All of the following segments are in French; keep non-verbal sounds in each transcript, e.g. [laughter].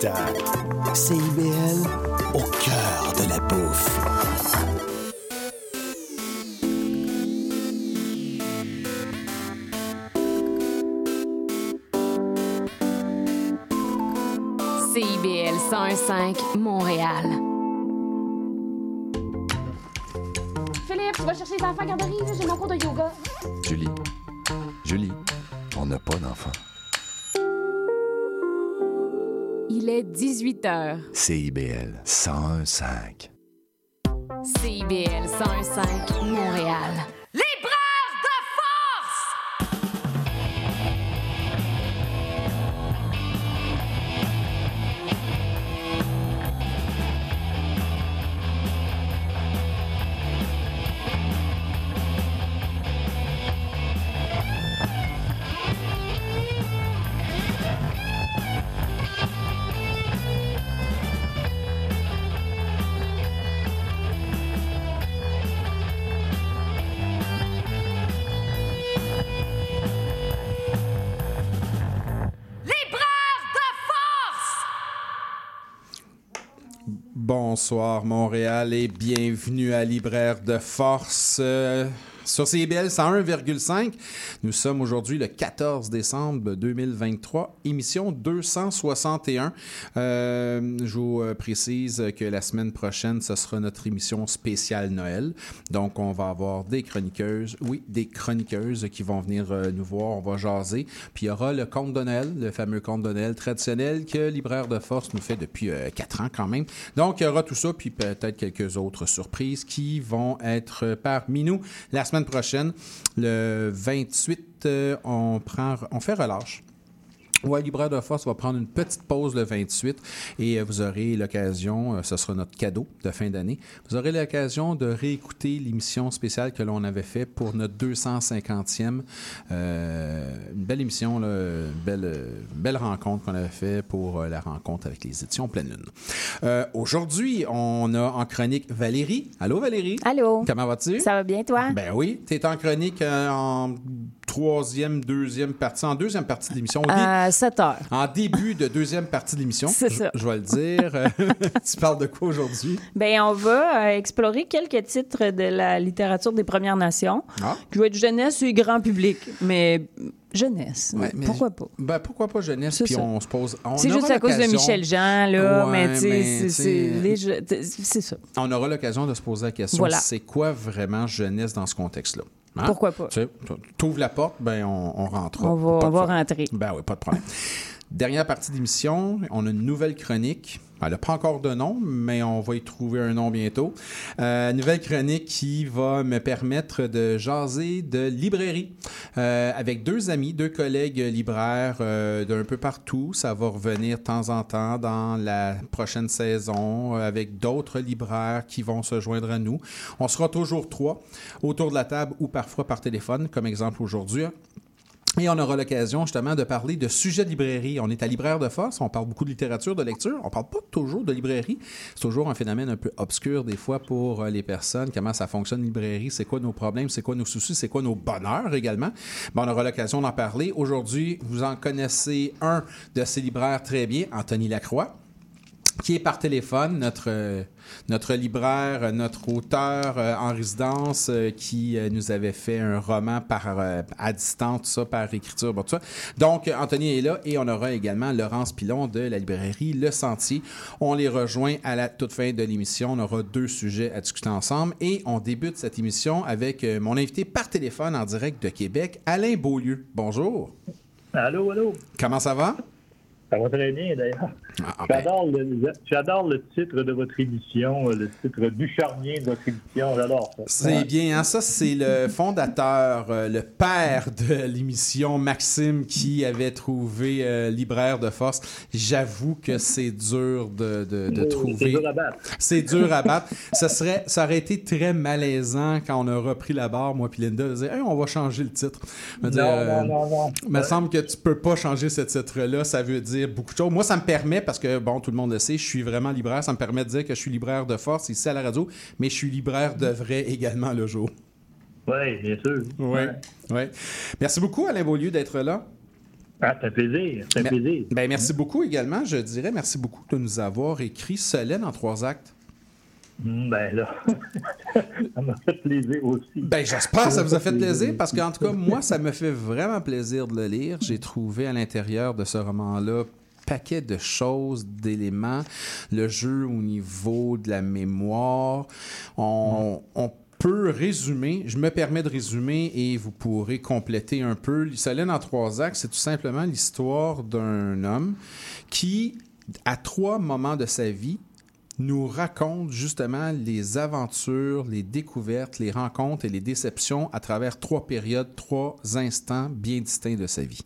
18h. CIBL, au cœur de la bouffe. CIBL 101.5 Montréal. Philippe, tu vas chercher les enfants à garderie, j'ai mon cours de yoga. Julie. Julie, on n'a pas d'enfant. Il est 18 h. CIBL 101.5. CIBL 101.5 Montréal. Bonsoir Montréal et bienvenue à Libraire de Force. Sur CBL 101,5, nous sommes aujourd'hui le 14 décembre 2023, émission 261. Euh, je vous euh, précise que la semaine prochaine, ce sera notre émission spéciale Noël. Donc, on va avoir des chroniqueuses, oui, des chroniqueuses qui vont venir euh, nous voir, on va jaser. Puis il y aura le conte de Noël, le fameux conte de Noël traditionnel que Libraire de Force nous fait depuis quatre ans quand même. Donc, il y aura tout ça, puis peut-être quelques autres surprises qui vont être parmi nous la semaine prochaine. Le 28, euh, on, prend, on fait relâche. Ouais, Libraire de Force va prendre une petite pause le 28 et euh, vous aurez l'occasion, euh, ce sera notre cadeau de fin d'année, vous aurez l'occasion de réécouter l'émission spéciale que l'on avait fait pour notre 250e. Euh, une belle émission, là, une belle, belle rencontre qu'on avait fait pour euh, la rencontre avec les éditions Pleine Lune. Euh, Aujourd'hui, on a en chronique Valérie. Allô Valérie? Allô? Comment vas-tu? Ça va bien, toi? Ben oui, tu es en chronique euh, en troisième, deuxième partie, en deuxième partie de l'émission. À 7 heures. en début de deuxième partie de l'émission. C'est je- ça. Je, vais le dire. Euh, [laughs] tu parles de quoi aujourd'hui? Ben, on va euh, explorer quelques titres de la littérature des Premières Nations. Ah. Je vais être jeunesse et grand public, mais jeunesse, Ouais, mais- pourquoi pas? Ben, pourquoi pas jeunesse? Puis on se pose. on C'est juste à cause de l'occasion- Michel Jean, là, Ouais, mais tu sais, c'est ça. On aura l'occasion de se poser la question Voilà. c'est quoi vraiment jeunesse dans ce contexte-là? Hein? Pourquoi pas? Tu sais, t'ouvres la porte, ben on, on rentrera. On va, on va rentrer. Ben oui, pas de problème. Dernière partie d'émission, on a une nouvelle chronique. Elle n'a pas encore de nom, mais on va y trouver un nom bientôt. Euh, nouvelle chronique qui va me permettre de jaser de librairie euh, avec deux amis, deux collègues libraires euh, d'un peu partout. Ça va revenir de temps en temps dans la prochaine saison avec d'autres libraires qui vont se joindre à nous. On sera toujours trois autour de la table ou parfois par téléphone, comme exemple aujourd'hui. Et on aura l'occasion justement de parler de sujets de librairie. On est à Libraire de Force, on parle beaucoup de littérature, de lecture. On parle pas toujours de librairie. C'est toujours un phénomène un peu obscur des fois pour euh, les personnes. Comment ça fonctionne librairie, c'est quoi nos problèmes, c'est quoi nos soucis, c'est quoi nos bonheurs également? Bon, on aura l'occasion d'en parler. Aujourd'hui, vous en connaissez un de ces libraires très bien, Anthony Lacroix qui est par téléphone, notre, euh, notre libraire, euh, notre auteur euh, en résidence qui nous avait fait un roman par, à distance, tout ça, par écriture, bon, tout ça. Donc, Anthony est là et on aura également Laurence Pilon de la librairie Le Sentier. On les rejoint à la toute fin de l'émission. On aura deux sujets à discuter ensemble et on débute cette émission avec mon invité par téléphone en direct de Québec, Alain Beaulieu. Bonjour. Allô, allô. Comment ça va? Ça va très bien, d'ailleurs. Ah, J'adore le, j'adore le titre de votre émission, euh, le titre du charnier de votre émission. J'adore ça. C'est bien, hein? ça c'est le fondateur, euh, le père de l'émission, Maxime, qui avait trouvé euh, Libraire de Force. J'avoue que c'est dur de, de- de C'est trouver. dur à battre. C'est dur à battre. ça, serait, ça aurait été très malaisant quand on a repris la barre, moi puis Linda, de dire Hey, on va changer le titre. Dire, euh, non, non, non. il me semble que tu peux pas changer ce titre-là. Ça veut dire beaucoup de choses. Moi, ça me permet, parce que, bon, tout le monde le sait, je suis vraiment libraire. Ça me permet de dire que je suis libraire de force ici à la radio, mais je suis libraire de vrai [laughs] également le jour. Oui, bien sûr. Oui. Ouais. Ouais. Merci beaucoup, Alain Beaulieu, d'être là. Ah, c'est un plaisir. C'est un Mais- plaisir. Ben, merci beaucoup également. Je dirais merci beaucoup de nous avoir écrit Solène en trois actes. Hum, Ben là, [laughs] ça m'a fait plaisir aussi. Ben, j'espère que ça vous a fait plaisir parce qu'en tout cas, moi, ça me fait vraiment plaisir de le lire. J'ai trouvé à l'intérieur de ce roman-là paquet de choses, d'éléments, le jeu au niveau de la mémoire. On, on peut résumer, je me permets de résumer et vous pourrez compléter un peu. Solène en trois actes, c'est tout simplement l'histoire d'un homme qui, à trois moments de sa vie, nous raconte justement les aventures, les découvertes, les rencontres et les déceptions à travers trois périodes, trois instants bien distincts de sa vie.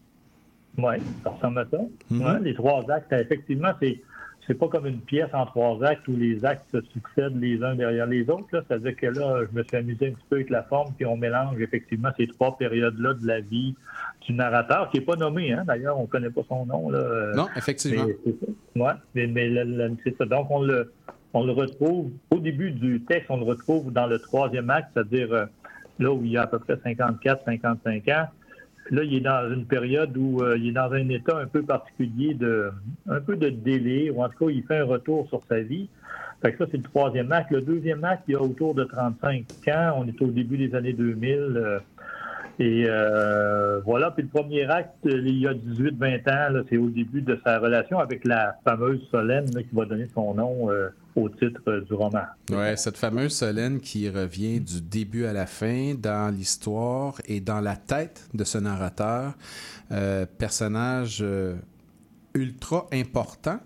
Oui, ça ressemble à ça. Mhm. Ouais, les trois actes, effectivement, c'est c'est pas comme une pièce en trois actes où les actes se succèdent les uns derrière les autres. là. C'est-à-dire que là, je me suis amusé un petit peu avec la forme, puis on mélange effectivement ces trois périodes-là de la vie du narrateur, qui n'est pas nommé, hein. d'ailleurs, on ne connaît pas son nom. Là. Non, effectivement. mais. Ouais, mais, mais c'est ça. Donc, on le, on le retrouve au début du texte, on le retrouve dans le troisième acte, c'est-à-dire euh, là où il y a à peu près 54, 55 ans. Là, il est dans une période où euh, il est dans un état un peu particulier de un peu de délire, ou en tout cas, il fait un retour sur sa vie. Fait que ça, c'est le troisième acte. Le deuxième acte, il y a autour de 35 ans. On est au début des années 2000. euh, et euh, voilà. Puis le premier acte, il y a 18-20 ans, c'est au début de sa relation avec la fameuse Solène qui va donner son nom euh, au titre euh, du roman. Ouais, cette fameuse Solène qui revient du début à la fin dans l'histoire et dans la tête de ce narrateur, euh, personnage euh, ultra important.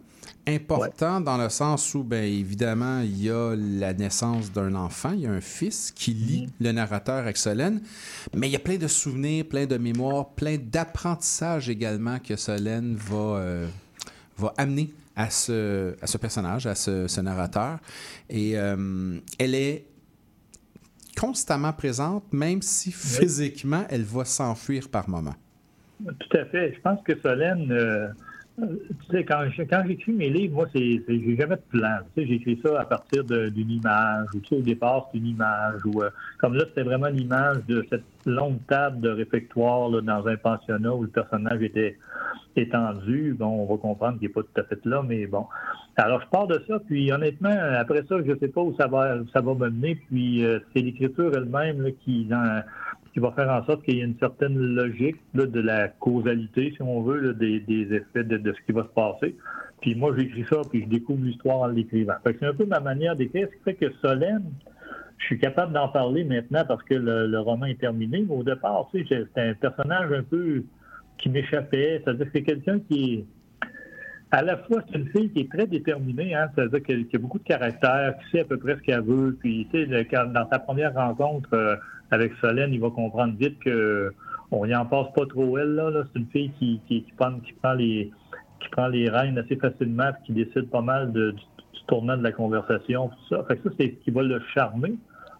Important dans le sens où, bien évidemment, il y a la naissance d'un enfant, il y a un fils qui lie le narrateur avec Solène, mais il y a plein de souvenirs, plein de mémoires, plein d'apprentissages également que Solène va, euh, va amener à ce, à ce personnage, à ce, ce narrateur. Et euh, elle est constamment présente, même si physiquement, elle va s'enfuir par moments. Tout à fait. Je pense que Solène, euh, quand, je- quand j'écris mes livres, moi, c'est, j'ai jamais de plan. Tu sais, j'écris ça à partir d'une image, ou tu sais, au départ, c'est une image, ou euh, comme là, c'était vraiment l'image de cette longue table de réfectoire là, dans un pensionnat où le personnage était étendu. Bon, on va comprendre qu'il n'est pas tout à fait là, mais bon. Alors, je pars de ça, puis honnêtement, après ça, je ne sais pas où ça va, où ça va me mener, puis euh, c'est l'écriture elle-même qui, dans, qui va faire en sorte qu'il y ait une certaine logique de la causalité, si on veut, des, effets de, ce qui va se passer. Puis moi, j'écris ça, puis je découvre l'histoire en l'écrivant. C'est un peu ma manière d'écrire, ce qui fait que Solène, je suis capable d'en parler maintenant parce que le, roman est terminé, mais au départ, tu sais, c'était un personnage un peu qui m'échappait. C'est-à-dire que c'est quelqu'un qui est à la fois, c'est une fille qui est très déterminée, hein, c'est-à-dire qu'elle qui a beaucoup de caractère, qui sait à peu près ce qu'elle veut. Puis, tu sais, dans sa première rencontre euh, avec Solène, il va comprendre vite que on y en passe pas trop elle. Là. C'est une fille qui, prend, les qui prend les rênes assez facilement, puis qui décide pas mal de- du, du tournant de la conversation, tout ça. Fait que ça, c'est ce qui va le charmer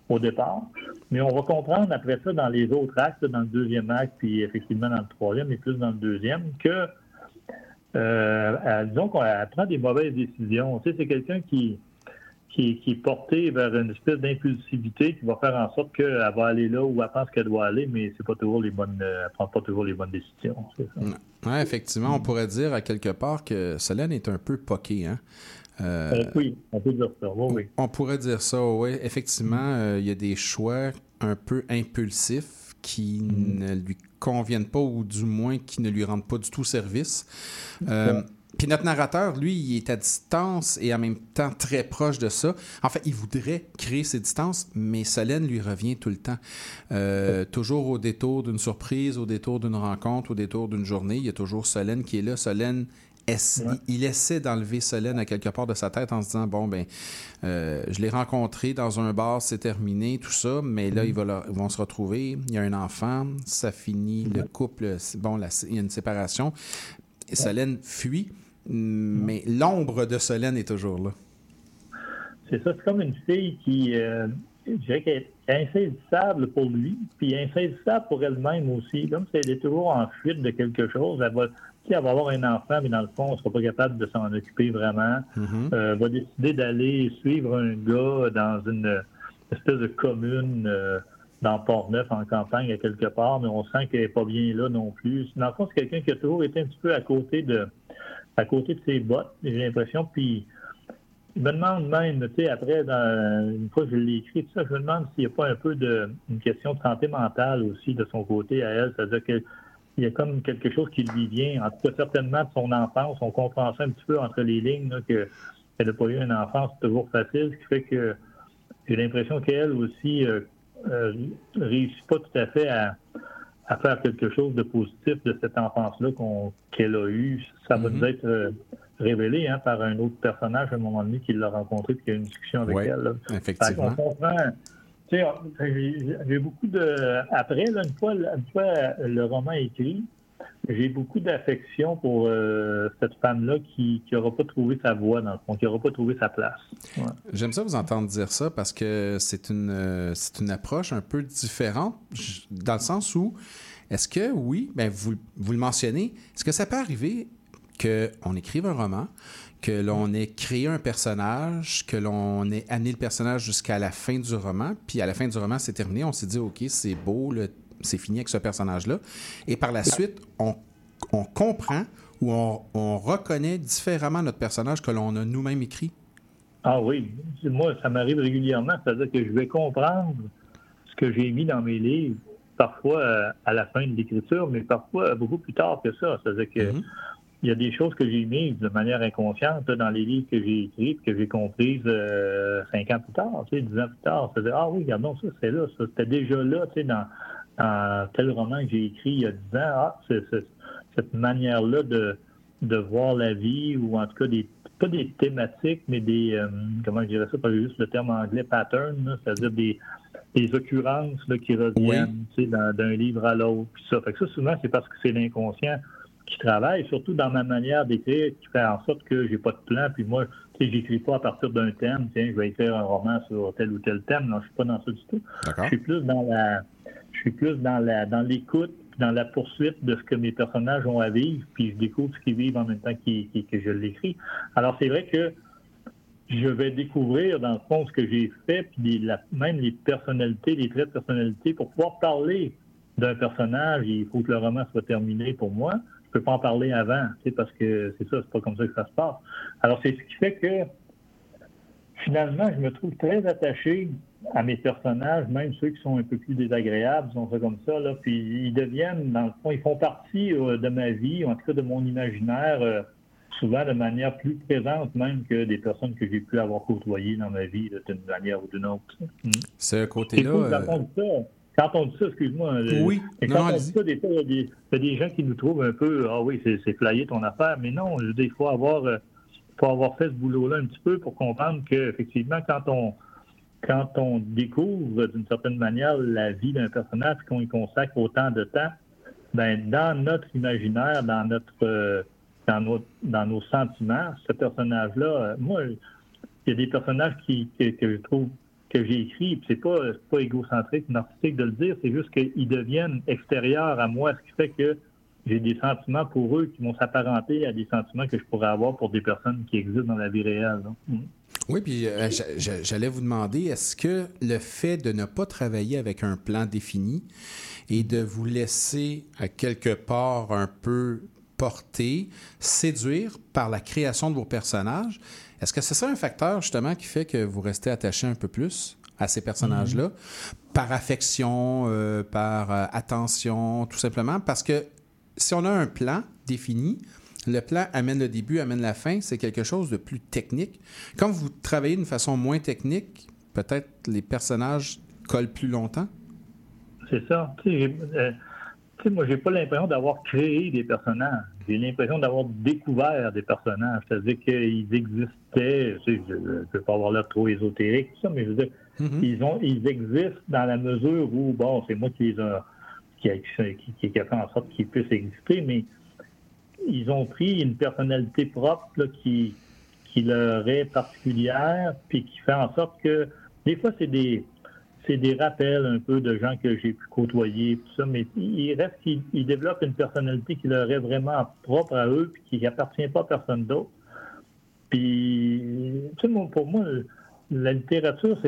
au départ. Mais on va comprendre après ça dans les autres actes, dans le deuxième acte, puis effectivement dans le troisième, et plus dans le deuxième, que euh, disons qu'on elle prend des mauvaises décisions. C'est quelqu'un qui, qui, qui est porté vers une espèce d'impulsivité qui va faire en sorte qu'elle va aller là où elle pense qu'elle doit aller, mais c'est pas toujours les bonnes, euh, elle prend pas toujours les bonnes décisions. ça. Ouais, effectivement, on pourrait dire à quelque part que Solène est un peu poquée. Hein? Euh, Euh, oui, on peut dire ça. Oui. On pourrait dire ça, oui. Effectivement, euh, il y a des choix un peu impulsifs qui ne lui conviennent pas ou du moins qui ne lui rendent pas du tout service. Puis notre narrateur, lui, il est à distance et en même temps très proche de ça. En fait, il voudrait créer ces distances, mais Solène lui revient tout le temps. Euh, toujours au détour d'une surprise, au détour d'une rencontre, au détour d'une journée, il y a toujours Solène qui est là. Solène essa- il, il essaie d'enlever Solène à quelque part de sa tête en se disant bon ben euh, je l'ai rencontré dans un bar c'est terminé tout ça mais là ils, vont, leur- ils vont se retrouver il y a un enfant ça finit le couple bon la- il y a une séparation Et Solène fuit mais l'ombre de Solène est toujours là C'est ça, c'est comme une fille qui, euh, je dirais qu'elle est insaisissable pour lui, puis insaisissable pour elle-même aussi. Comme si elle est toujours en fuite de quelque chose. Elle va, elle va avoir un enfant, mais dans le fond, elle ne sera pas capable de s'en occuper vraiment. Euh, va décider d'aller suivre un gars dans une espèce de commune euh, dans Port-Neuf en campagne à quelque part, mais on sent qu'elle n'est pas bien là non plus. Dans le fond, c'est quelqu'un qui a toujours été un petit peu à côté de à côté de ses bottes, j'ai l'impression. Puis je me demande même, tu sais, après, une fois que je l'ai écrit, ça, je me demande s'il n'y a pas un peu de une question de santé mentale aussi de son côté à elle. C'est-à-dire qu'il y a comme quelque chose qui lui vient, en tout cas certainement de son enfance. On comprend ça un petit peu entre les lignes, qu'elle n'a pas eu une enfance toujours facile, ce qui fait que j'ai l'impression qu'elle aussi euh, euh, réussit pas tout à fait à, faire quelque chose de positif de cette enfance-là qu'elle a eue. Ça va mm-hmm. nous être euh, révélé hein, par un autre personnage à un moment donné qui l'a rencontré et qui a eu une discussion avec elle. Effectivement. J'ai beaucoup de. Après, là, une, fois, une fois le roman écrit, j'ai beaucoup d'affection pour euh, cette femme-là qui n'aura pas trouvé sa voie, dans qui n'aura pas trouvé sa place. J'aime ça vous entendre dire ça parce que c'est une, euh, une approche un peu différente, dans le sens où, est-ce que, oui, ben vous, vous le mentionnez, est-ce que ça peut arriver qu'on écrive un roman, que l'on ait créé un personnage, que l'on ait amené le personnage jusqu'à la fin du roman, puis à la fin du roman, c'est terminé, on s'est dit, OK, c'est beau, le c'est fini avec ce personnage-là. Et par la suite, on, comprend ou on, reconnaît différemment notre personnage que l'on a nous-mêmes écrit. Ah oui, moi, ça m'arrive régulièrement. C'est-à-dire que je vais comprendre ce que j'ai mis dans mes livres, parfois euh, à la fin de l'écriture, mais parfois beaucoup plus tard que ça. C'est-à-dire que il y a des choses que j'ai mises de manière inconsciente dans les livres que j'ai écrits, que j'ai comprises euh, cinq ans plus tard, tu sais, dix ans plus tard. C'est-à-dire, ah oui, regardons ça, c'est là, ça, c'était déjà là, tu sais, dans, dans tel roman que j'ai écrit il y a dix ans, ah, cette manière-là de, de voir la vie, ou en tout cas des pas des thématiques, mais des euh, comment je dirais ça, pas juste le terme anglais pattern, c'est-à-dire des, des occurrences là, qui reviennent d'un livre à l'autre. Ça. Fait que ça, souvent, c'est parce que c'est l'inconscient qui travaille, surtout dans ma manière d'écrire, qui fait en sorte que j'ai pas de plan, puis moi, tu sais, j'écris pas à partir d'un thème, tiens, je vais écrire un roman sur tel ou tel thème, non, je suis pas dans ça du tout. Je suis plus dans la je suis plus dans la dans l'écoute, dans la poursuite de ce que mes personnages ont à vivre, puis je découvre ce qu'ils vivent en même temps que je l'écris. Alors c'est vrai que je vais découvrir dans le fond ce que j'ai fait, puis même les personnalités, les traits de personnalité, pour pouvoir parler d'un personnage, il faut que le roman soit terminé pour moi. Je peux pas en parler avant, parce que c'est ça, c'est pas comme ça que ça se passe. Alors c'est ce qui fait que finalement, je me trouve très attaché à mes personnages, même ceux qui sont un peu plus désagréables, sont ça comme ça, là, puis ils deviennent, dans le fond, ils font partie euh, de ma vie, en tout cas de mon imaginaire, euh, souvent de manière plus présente même que des personnes que j'ai pu avoir côtoyées dans ma vie, d'une manière ou d'une autre. C'est un côté-là... Euh, quand on dit ça, excuse-moi. Oui, quand on dit ça, des fois, il y, a des gens qui nous trouvent un peu, ah oui, c'est flayé ton affaire, mais non, je il faut avoir, faut avoir fait ce boulot-là un petit peu pour comprendre qu'effectivement, quand on quand on découvre d'une certaine manière la vie d'un personnage qu'on y consacre autant de temps, ben dans notre imaginaire, dans notre euh, dans nos dans nos sentiments, ce personnage-là, euh, moi, il y a des personnages qui, que, je trouve que j'ai écrits, c'est pas pas égocentrique, narcissique de le dire, c'est juste qu'ils deviennent extérieurs à moi, ce qui fait que j'ai des sentiments pour eux qui vont s'apparenter à des sentiments que je pourrais avoir pour des personnes qui existent dans la vie réelle. Oui, puis euh, j'allais vous demander, est-ce que le fait de ne pas travailler avec un plan défini et de vous laisser à quelque part un peu porter, séduire par la création de vos personnages, est-ce que c'est ça un facteur justement qui fait que vous restez attaché un peu plus à ces personnages-là, mm-hmm. par affection, euh, par euh, attention, tout simplement, parce que si on a un plan défini, le plan amène le début, amène la fin, c'est quelque chose de plus technique. Quand vous travaillez d'une façon moins technique, peut-être les personnages collent plus longtemps. C'est ça. Tu sais, euh, moi, j'ai pas l'impression d'avoir créé des personnages. J'ai l'impression d'avoir découvert des personnages. C'est-à-dire qu'ils existaient. je ne veux pas avoir l'air trop ésotérique, ça, mais je veux dire, mm-hmm. ils, ont, ils existent dans la mesure où, bon, c'est moi qui les a qui a, qui, qui a fait en sorte qu'ils puissent exister, mais ils ont pris une personnalité propre qui, leur est particulière, puis qui fait en sorte que des fois, c'est des c'est des rappels un peu de gens que j'ai pu côtoyer, tout ça, mais il reste qu'ils développent une personnalité qui leur est vraiment propre à eux, puis qui appartient pas à personne d'autre. Puis, tu sais, pour moi, la littérature,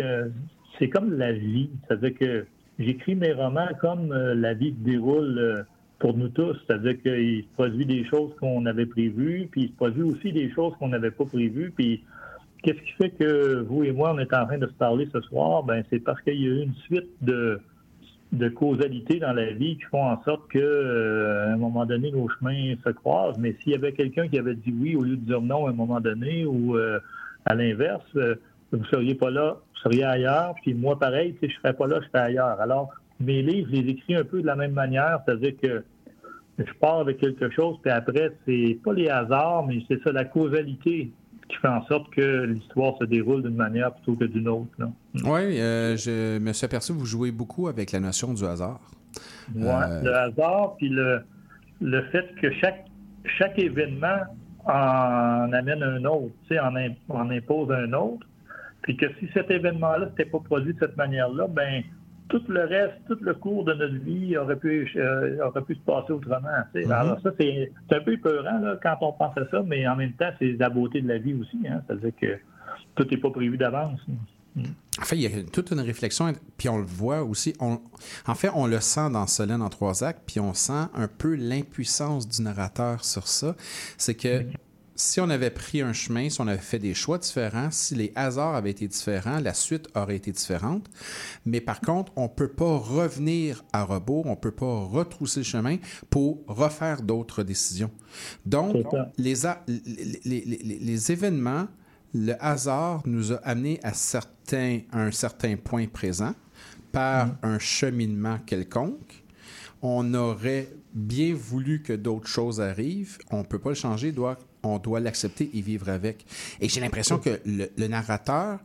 c'est comme la vie. C'est-à-dire que j'écris mes romans comme euh, la vie se déroule euh, pour nous tous. C'est-à-dire qu'il se produit des choses qu'on avait prévues, puis il se produit aussi des choses qu'on n'avait pas prévues. Puis qu'est-ce qui fait que vous et moi, on est en train de se parler ce soir? Ben, c'est parce qu'il y a eu une suite de, de causalité dans la vie qui font en sorte que euh, à un moment donné nos chemins se croisent mais s'il y avait quelqu'un qui avait dit oui au lieu de dire non à un moment donné ou euh, à l'inverse euh, vous seriez pas là vous seriez ailleurs puis moi pareil je serais pas là je serais ailleurs alors mes livres je les écris un peu de la même manière c'est-à-dire que je pars avec quelque chose puis après c'est pas les hasards mais c'est ça la causalité qui fait en sorte que l'histoire se déroule d'une manière plutôt que d'une autre. Là. Oui, euh, je me suis aperçu que vous jouez beaucoup avec la notion du hasard. Oui, euh... le hasard, puis le, le fait que chaque, chaque événement en amène un autre, tu sais, en, en impose un autre, puis que si cet événement-là n'était pas produit de cette manière-là, ben tout le reste, tout le cours de notre vie aurait pu, euh, aurait pu se passer autrement. Mm -hmm. Alors ça, c'est un peu épeurant là, quand on pense à ça, mais en même temps, c'est la beauté de la vie aussi. Hein? C'est-à-dire que tout n'est pas prévu d'avance. Mm. En fait, il y a toute une réflexion, puis on le voit aussi. On, en fait, on le sent dans Solène en trois actes, puis on sent un peu l'impuissance du narrateur sur ça. C'est que si on avait pris un chemin, si on avait fait des choix différents, si les hasards avaient été différents, la suite aurait été différente. Mais par contre, on ne peut pas revenir à rebours, on ne peut pas retrousser le chemin pour refaire d'autres décisions. Donc, les, les, les, les, événements, le hasard nous a amenés à, certains, à un certain point présent par mmh. un cheminement quelconque. On aurait bien voulu que d'autres choses arrivent. On ne peut pas le changer, doit on doit l'accepter et vivre avec. Et j'ai l'impression que le, narrateur,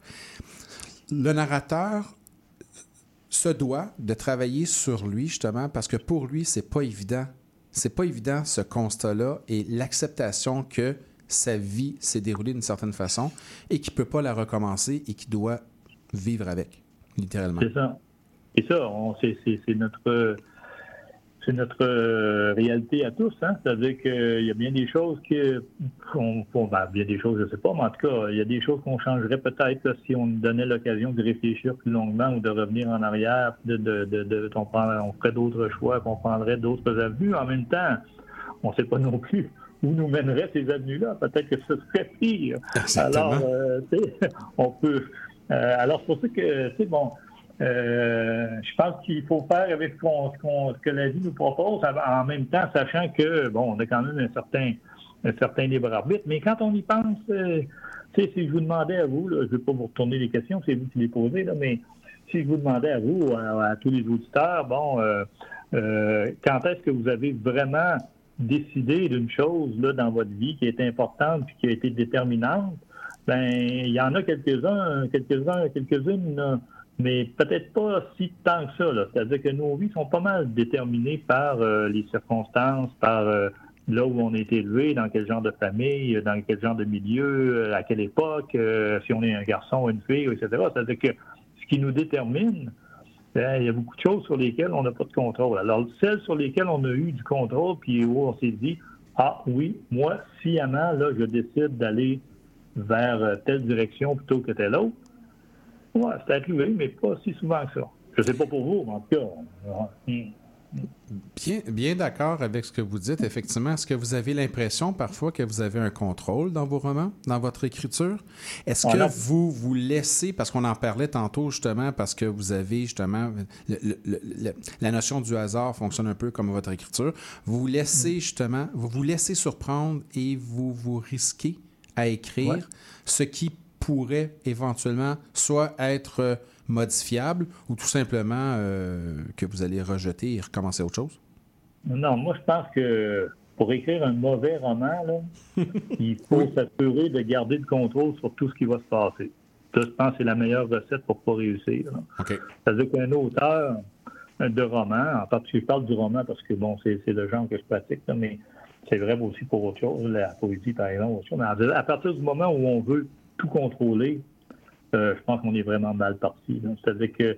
le narrateur se doit de travailler sur lui justement parce que pour lui c'est pas évident, c'est pas évident ce constat-là et l'acceptation que sa vie s'est déroulée d'une certaine façon et qu'il peut pas la recommencer et qu'il doit vivre avec, littéralement. C'est ça. Et ça, c'est notre c'est notre euh, réalité à tous. Hein? C'est-à-dire qu'il y a bien des choses que, on, on ben, bien des choses, je ne sais pas, mais en tout cas, il y a des choses qu'on changerait peut-être si on nous donnait l'occasion de réfléchir plus longuement ou de revenir en arrière, de, de, de, de on, prend, on, ferait d'autres choix, qu'on prendrait d'autres avenues. En même temps, on ne sait pas non plus où nous mèneraient ces avenues-là. Peut-être que ce serait pire. Exactement. Alors, euh, [laughs] on peut. Euh, alors, c'est pour ça que, c'est bon. Euh, je pense qu'il faut faire avec ce, qu'on, ce, que la vie nous propose, en même temps, sachant que, bon, on a quand même un certain, un certain libre arbitre. Mais quand on y pense, euh, si je vous demandais à vous, je ne vais pas vous retourner les questions, c'est vous qui les posez, là, mais si je vous demandais à vous, à, à tous les auditeurs, bon, euh, euh, quand est-ce que vous avez vraiment décidé d'une chose là, dans votre vie qui est importante et qui a été déterminante, ben il y en a quelques-uns, quelques-uns, quelques-unes mais peut-être pas si tant que ça. C'est-à-dire que nos vies sont pas mal déterminées par euh, les circonstances, par euh, là où on est élevé, dans quel genre de famille, dans quel genre de milieu, euh, à quelle époque, si on est un garçon ou une fille, etc. C'est-à-dire que ce qui nous détermine, ben, il y a beaucoup de choses sur lesquelles on n'a pas de contrôle. Alors, celles sur lesquelles on a eu du contrôle, puis où on s'est dit, ah oui, moi, sciemment, là, je décide d'aller vers telle direction plutôt que telle autre, oui, c'est arrivé, mais pas si souvent que ça. Je ne sais pas pour vous, mais en tout cas. Bien, bien d'accord avec ce que vous dites. Effectivement, est-ce que vous avez l'impression parfois que vous avez un contrôle dans vos romans, dans votre écriture? Est-ce que vous vous laissez, parce qu'on en parlait tantôt justement, parce que vous avez justement, le, le, le, la notion du hasard fonctionne un peu comme votre écriture, vous vous laissez justement, vous vous laissez surprendre et vous vous risquez à écrire ouais. ce qui pourrait éventuellement soit être modifiable ou tout simplement euh, que vous allez rejeter et recommencer autre chose? Non, moi je pense que pour écrire un mauvais roman, là, [laughs] il faut s'assurer de garder le contrôle sur tout ce qui va se passer. Ça, je pense que c'est la meilleure recette pour ne pas réussir. Okay. C'est-à-dire qu'un auteur de roman, en particulier je parle du roman parce que bon, c'est le genre que je pratique, là, mais c'est vrai aussi pour autre chose, la poésie par exemple. Mais à partir du moment où on veut tout contrôler, euh, je pense qu'on est vraiment mal parti. C'est-à-dire que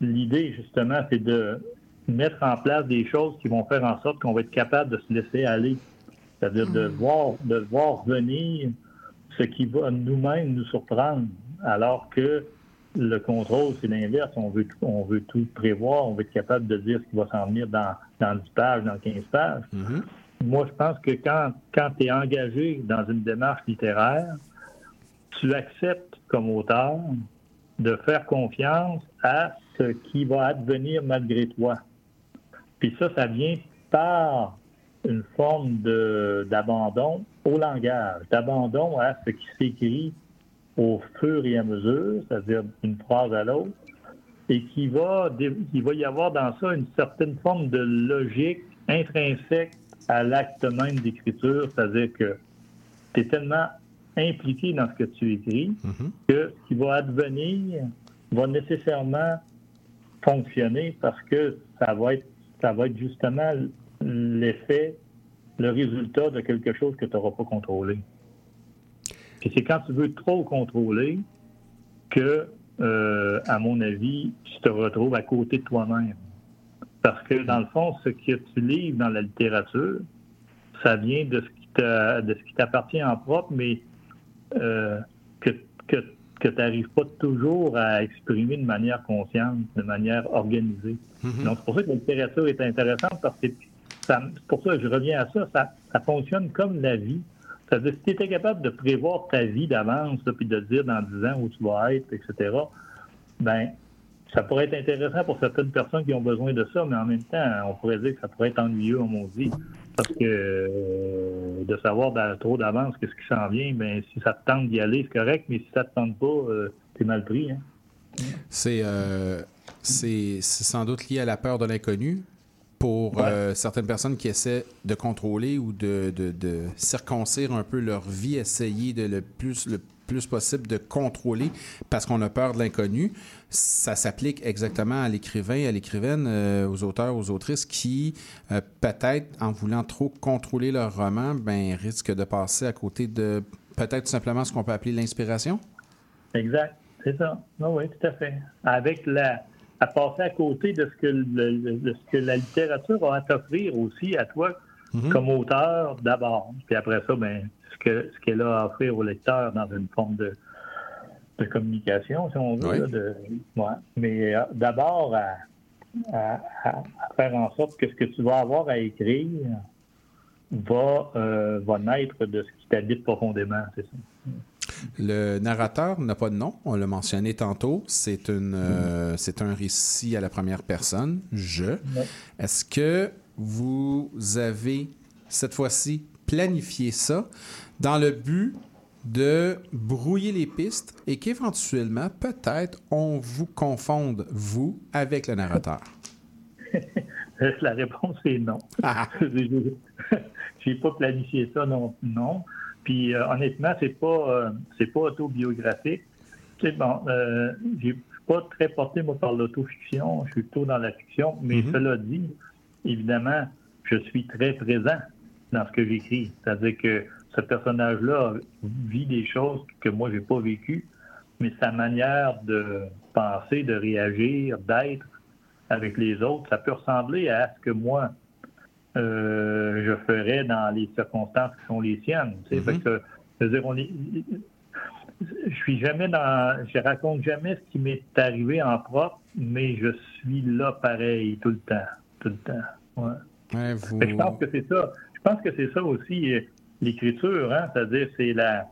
l'idée, justement, c'est de mettre en place des choses qui vont faire en sorte qu'on va être capable de se laisser aller. C'est-à-dire de, voir, de voir venir ce qui va nous-mêmes nous surprendre. Alors que le contrôle, c'est l'inverse. On veut, tout, on veut tout prévoir, on veut être capable de dire ce qui va s'en venir dans, dans 10 pages, dans 15 pages. Mhm. Moi, je pense que quand, quand tu es engagé dans une démarche littéraire, tu acceptes comme auteur de faire confiance à ce qui va advenir malgré toi. Puis ça, ça vient par une forme d'abandon au langage, d'abandon à ce qui s'écrit au fur et à mesure, c'est-à-dire d'une phrase à l'autre, et qui va, il va y avoir dans ça une certaine forme de logique intrinsèque à l'acte même d'écriture, c'est-à-dire que tu es tellement impliqué dans ce que tu écris Mhm. que ce qui va advenir va nécessairement fonctionner parce que ça va être, ça va être justement l'effet, le résultat de quelque chose que tu n'auras pas contrôlé. Et c'est quand tu veux trop contrôler que, euh, à mon avis, tu te retrouves à côté de toi-même. Parce que, dans le fond, ce que tu livres dans la littérature, ça vient de ce qui t'a- de ce qui t'appartient en propre, mais euh, que, que, que tu n'arrives pas toujours à exprimer de manière consciente, de manière organisée. Mhm. Donc, c'est pour ça que la littérature est intéressante, parce que ça- c'est pour ça que je reviens à ça, ça, ça fonctionne comme la vie. C'est-à-dire, si tu étais capable de prévoir ta vie d'avance, là, puis de dire dans 10 ans où tu vas être, etc., ben ça pourrait être intéressant pour certaines personnes qui ont besoin de ça, mais en même temps, on pourrait dire que ça pourrait être ennuyeux, on dit. Parce que euh, de savoir dans- trop d'avance qu'est-ce qui s'en vient, ben si ça te tente d'y aller, c'est correct, mais si ça te tente pas, euh, t'es mal pris. Hein? C'est euh, c'est sans doute lié à la peur de l'inconnu pour Ouais. certaines personnes qui essaient de contrôler ou de, de- de circoncire un peu leur vie, essayer de le plus le plus possible de contrôler parce qu'on a peur de l'inconnu. Ça s'applique exactement à l'écrivain, à l'écrivaine, euh, aux auteurs, aux autrices qui, euh, peut-être, en voulant trop contrôler leur roman, ben, risquent de passer à côté de peut-être tout simplement ce qu'on peut appeler l'inspiration. Exact, c'est ça. Oui, oui, tout à fait. Avec la à passer à côté de ce que le- de ce que la littérature a à t'offrir aussi à toi comme auteur d'abord. Puis après ça, ben que ce qu'elle a à offrir au lecteur dans une forme de de communication, si on veut. Oui. là, de, ouais. Mais euh, d'abord à, à- à- à faire en sorte que ce que tu vas avoir à écrire va, euh, va naître de ce qui t'habite profondément, c'est ça. Le narrateur n'a pas de nom, on l'a mentionné tantôt. C'est une, euh, c'est un récit à la première personne, je. Est-ce que vous avez cette fois-ci planifié ça dans le but de brouiller les pistes et qu'éventuellement, peut-être, on vous confonde, vous, avec le narrateur? [laughs] La réponse est non. Ah, [laughs] [laughs] J'ai pas planifié ça, non. non. Puis euh, honnêtement, c'est pas euh, c'est pas autobiographique. Tu sais, bon, euh, j'ai- pas très porté moi par l'autofiction, je suis plutôt dans la fiction, mais Mhm. cela dit, évidemment, je suis très présent dans ce que j'écris. C'est-à-dire que ce personnage-là vit des choses que moi j'ai pas vécues, mais sa manière de penser, de réagir, d'être avec les autres, ça peut ressembler à ce que moi euh, je ferais dans les circonstances qui sont les siennes. Mhm. Fait que, on est, je suis jamais dans, je raconte jamais ce qui m'est arrivé en propre, mais je suis là pareil tout le temps, tout le temps. Ouais. vous... Je pense que c'est ça. Je pense que c'est ça aussi euh, l'écriture, hein, c'est-à-dire c'est la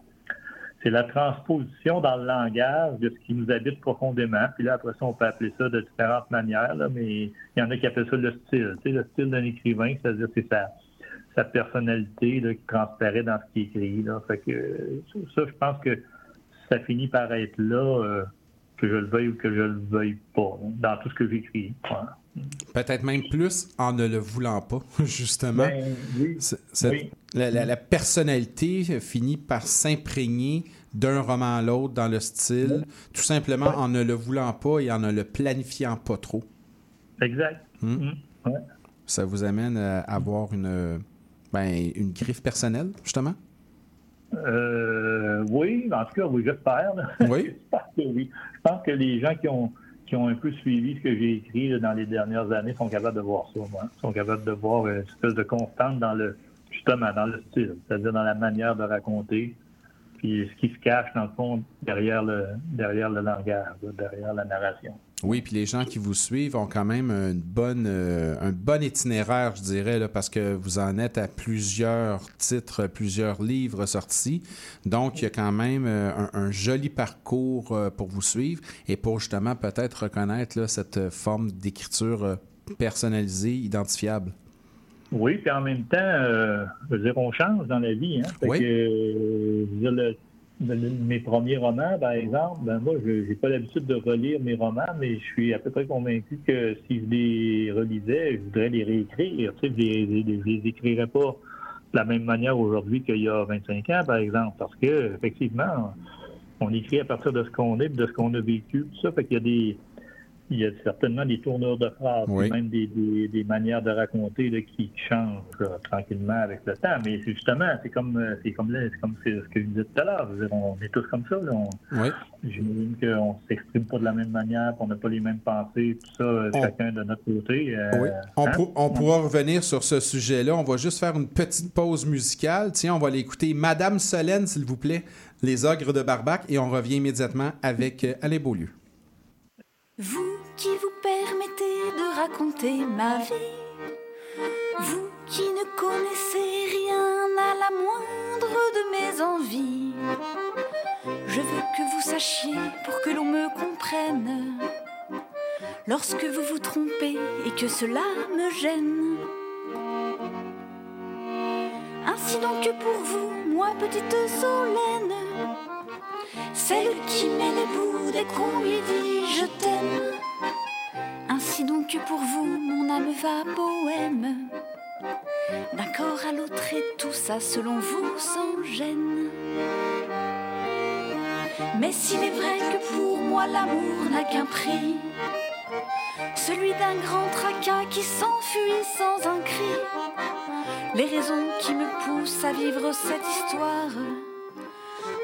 c'est la transposition dans le langage de ce qui nous habite profondément. Puis là, après ça, on peut appeler ça de différentes manières, mais il y en a qui appellent ça le style. Le style d'un écrivain, c'est-à-dire c'est sa, personnalité qui transparaît dans ce qu'il écrit. Euh, ça, je pense que ça finit par être là, euh, que je le veuille ou que je le veuille pas, hein, dans tout ce que j'écris. Ouais. Peut-être même plus en ne le voulant pas, [laughs] justement. Ben, oui. Oui. la, la- la personnalité finit par s'imprégner d'un roman à l'autre dans le style, tout simplement en ne le voulant pas et en ne le planifiant pas trop. Exact. Hmm. Hmm. Ça vous amène à avoir une, ben, une griffe personnelle, justement? Euh, oui, en tout cas, oui, j'espère. Oui. [laughs] Que oui. Je pense que les gens qui ont, qui ont un peu suivi ce que j'ai écrit dans les dernières années sont capables de voir ça, moi. sont capables de voir une espèce de constante dans le justement dans le style, c'est-à-dire dans la manière de raconter. puis ce qui se cache, dans le fond, derrière le, derrière le langage, derrière la narration. Oui, puis les gens qui vous suivent ont quand même une bonne, euh, un bon itinéraire, je dirais, là, parce que vous en êtes à plusieurs titres, plusieurs livres sortis. Donc, il y a quand même euh, un, un joli parcours euh, pour vous suivre et pour justement peut-être reconnaître là, cette forme d'écriture personnalisée, identifiable. Oui, puis en même temps, je veux dire, on change dans la vie. Hein? Fait Oui. que, je veux dire, le- le- mes premiers romans, par exemple, ben moi, je n'ai pas l'habitude de relire mes romans, mais je suis à peu près convaincu que si je les relisais, je voudrais les réécrire. Tu sais, je les, les- les écrirais pas de la même manière aujourd'hui qu'il y a 25 ans, par exemple, parce que effectivement, on écrit à partir de ce qu'on est, de ce qu'on a vécu, tout ça. Fait qu'il y a des il y a certainement des tournures de phrases, Oui. même des, des- des manières de raconter là, qui changent là, tranquillement avec le temps. Mais justement, c'est comme euh, c'est comme là, c'est comme c'est ce que je disais tout à l'heure. On est tous comme ça. là. On- Oui. J'imagine qu'on ne s'exprime pas de la même manière, qu'on n'a pas les mêmes pensées, tout ça, euh, On- chacun de notre côté. euh, Oui. On, hein? pour- on pourra revenir sur ce sujet-là. On va juste faire une petite pause musicale. Tiens, on va l'écouter. Madame Solène, s'il vous plaît, Les Ogres de Barbac, et on revient immédiatement avec euh, Alain Beaulieu. Vous qui vous permettez de raconter ma vie, vous qui ne connaissez rien à la moindre de mes envies, je veux que vous sachiez pour que l'on me comprenne. Lorsque vous vous trompez et que cela me gêne. Ainsi donc pour vous, moi petite Solène, celle qui met les bouts dès qu'on lui dit je t'aime. Vous, mon âme va bohème. D'un corps à l'autre et tout ça selon vous sans gêne. Mais s'il est vrai que pour moi l'amour n'a qu'un prix, celui d'un grand tracas qui s'enfuit sans un cri, les raisons qui me poussent à vivre cette histoire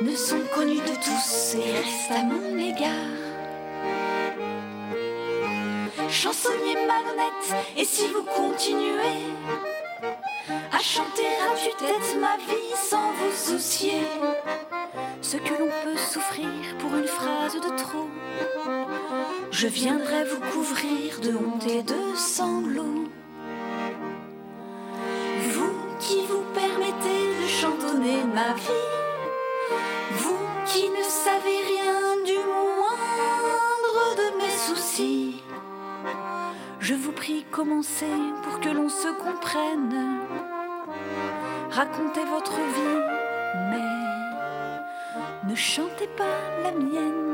ne sont connues de tous et restent à mon égard. Chansonnier malhonnête, et si vous continuez à chanter à tue-tête ma vie sans vous soucier, ce que l'on peut souffrir pour une phrase de trop, je viendrai vous couvrir de honte et de sanglots. Vous qui vous permettez de chantonner ma vie, vous qui ne savez rien du moindre de mes soucis, je vous prie commencez pour que l'on se comprenne. Racontez votre vie, mais ne chantez pas la mienne.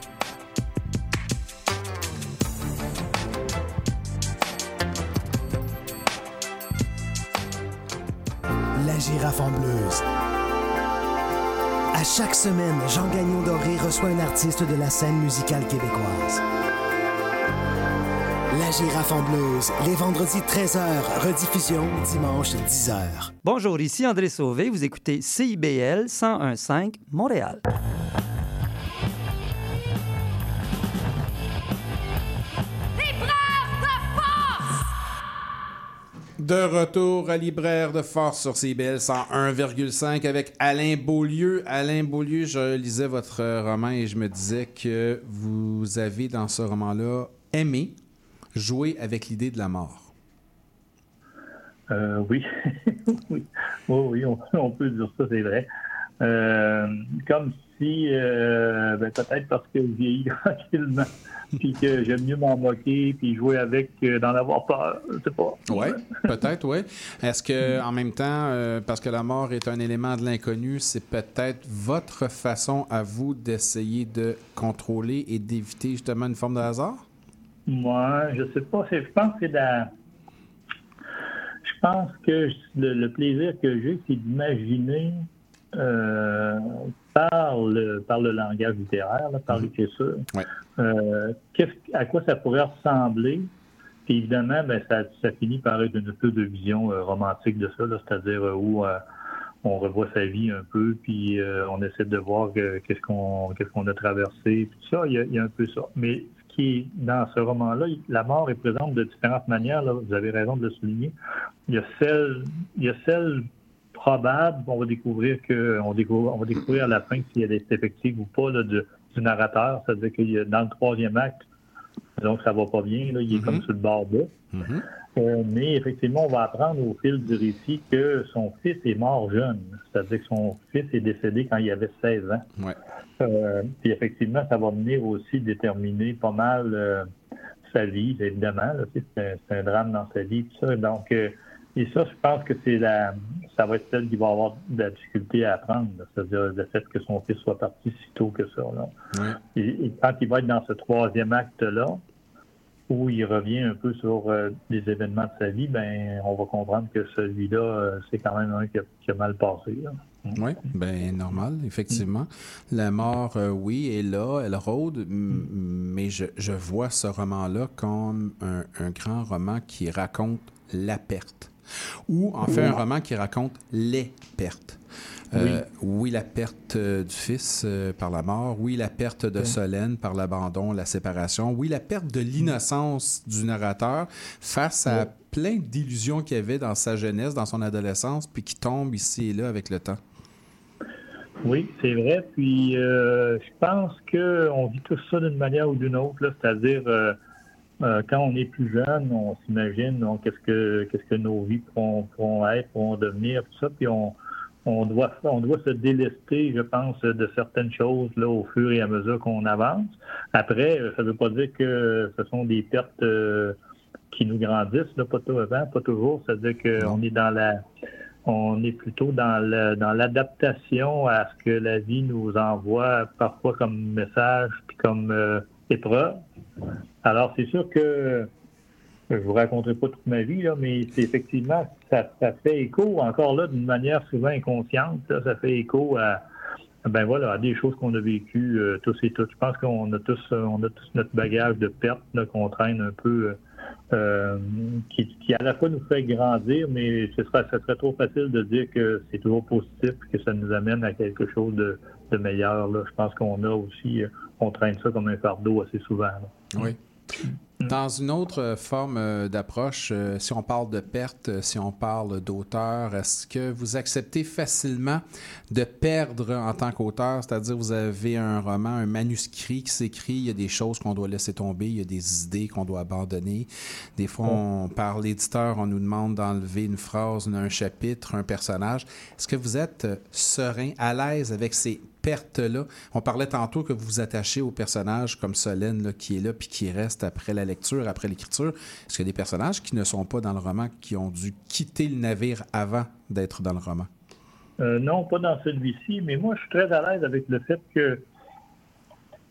Girafe. À chaque semaine, Jean Gagnon Doré reçoit un artiste de la scène musicale québécoise. La girafe en bleuse, les vendredis 13h, rediffusion dimanche 10h. Bonjour, ici André Sauvé, vous écoutez CIBL 1015 Montréal. De retour à Libraire de Force sur CBL 101,5 avec Alain Beaulieu. Alain Beaulieu, je lisais votre roman et je me disais que vous avez dans ce roman-là aimé jouer avec l'idée de la mort. Euh, oui. [laughs] oui, oh, on, peut dire ça, c'est vrai. Euh, comme si, euh, ben, peut-être parce que je vieillis [laughs] tranquillement, puis que j'aime mieux m'en moquer, puis jouer avec que d'en avoir peur. Je sais pas. Oui, peut-être, oui. Est-ce que, en même temps, euh, parce que la mort est un élément de l'inconnu, c'est peut-être votre façon à vous d'essayer de contrôler et d'éviter justement une forme de hasard? Moi, je sais pas. Je pense que c'est la. Je pense que le, le plaisir que j'ai, c'est d'imaginer euh, par, le, par le langage littéraire, là, par l'écriture, ouais. euh, à quoi ça pourrait ressembler? Puis évidemment, ben, ça, ça finit par être une peu de vision euh, romantique de ça, c'est-à-dire où euh, on revoit sa vie un peu, puis on essaie de voir qu'est-ce qu'on qu'est-ce qu'on a traversé, puis tout ça, il y, a, il y, a, un peu ça. Mais ce qui est dans ce roman-là, la mort est présente de différentes manières, là, vous avez raison de le souligner. Il y a celle, il y a celle probable, on va découvrir que on, découvre, on va découvrir à la fin s'il y a des effectifs ou pas là, de, du narrateur. C'est-à-dire que dans le troisième acte, donc ça va pas bien, là, il est Mm-hmm. mm -hmm. comme sur le bord bas. Mm -hmm. euh, mais effectivement, on va apprendre au fil du récit que son fils est mort jeune. C'est-à-dire que son fils est décédé quand il avait 16 ans. Ouais. Euh, puis effectivement, ça va venir aussi déterminer pas mal euh, sa vie, évidemment. C'est un, un, drame dans sa vie, tout ça. Donc, et ça, je pense que c'est la, ça va être celle qui va avoir de la difficulté à apprendre, c'est-à-dire le fait que son fils soit parti si tôt que ça. Là. Ouais. Et, et, quand il va être dans ce troisième acte-là, où il revient un peu sur euh, les événements de sa vie, ben on va comprendre que celui-là, euh, c'est quand même un qui a, qui a mal passé. Là. Oui, ben normal, effectivement. La mort, euh, oui, est là, elle rôde, mais je, je vois ce roman-là comme un, un grand roman qui raconte la perte ou en fait un roman qui raconte les pertes. Euh, oui. oui. la perte euh, du fils euh, par la mort. Oui, la perte de oui. Solène par l'abandon, la séparation. Oui, la perte de l'innocence du narrateur face à oui. plein d'illusions qu'il avait dans sa jeunesse, dans son adolescence, puis qui tombent ici et là avec le temps. Oui, c'est vrai. Puis je pense qu'on vit tout ça d'une manière ou d'une autre, c'est-à-dire euh, euh, quand on est plus jeune, on s'imagine qu'est-ce que qu'est-ce que nos vies pourront, pourront, être, pourront devenir, tout ça, puis on, on doit on doit se délester, je pense, de certaines choses là au fur et à mesure qu'on avance. Après, ça ne veut pas dire que ce sont des pertes euh, qui nous grandissent, là, pas tout avant, pas toujours. C'est-à-dire qu'on est dans la on est plutôt dans le, dans l'adaptation à ce que la vie nous envoie parfois comme message puis comme euh, Alors, c'est sûr que je vous raconterai pas toute ma vie, là, mais c'est effectivement, ça, fait écho, encore là, d'une manière souvent inconsciente, ça fait écho à, ben voilà, à des choses qu'on a vécues euh, tous et toutes. Je pense qu'on a tous, on a tous notre bagage de pertes qu'on traîne un peu euh, qui, à la fois nous fait grandir, mais ce serait, trop facile de dire que c'est toujours positif, que ça nous amène à quelque chose de, meilleur. Là. Je pense qu'on a aussi, euh, on traîne ça comme un fardeau assez souvent. Oui. Dans une autre forme euh, d'approche, euh, si on parle de perte, euh, si on parle d'auteur, est-ce que vous acceptez facilement de perdre en tant qu'auteur? C'est-à-dire, vous avez un roman, un manuscrit qui s'écrit, il y a des choses qu'on doit laisser tomber, il y a des idées qu'on doit abandonner. Des fois, on, par l'éditeur, on nous demande d'enlever une phrase, un chapitre, un personnage. Est-ce que vous êtes serein, à l'aise avec ces perte-là. On parlait tantôt que vous vous attachez au personnage comme Solène là, qui est là puis qui reste après la lecture, après l'écriture. Est-ce qu'il y a des personnages qui ne sont pas dans le roman, qui ont dû quitter le navire avant d'être dans le roman? Euh, non, pas dans celui-ci, mais moi, je suis très à l'aise avec le fait que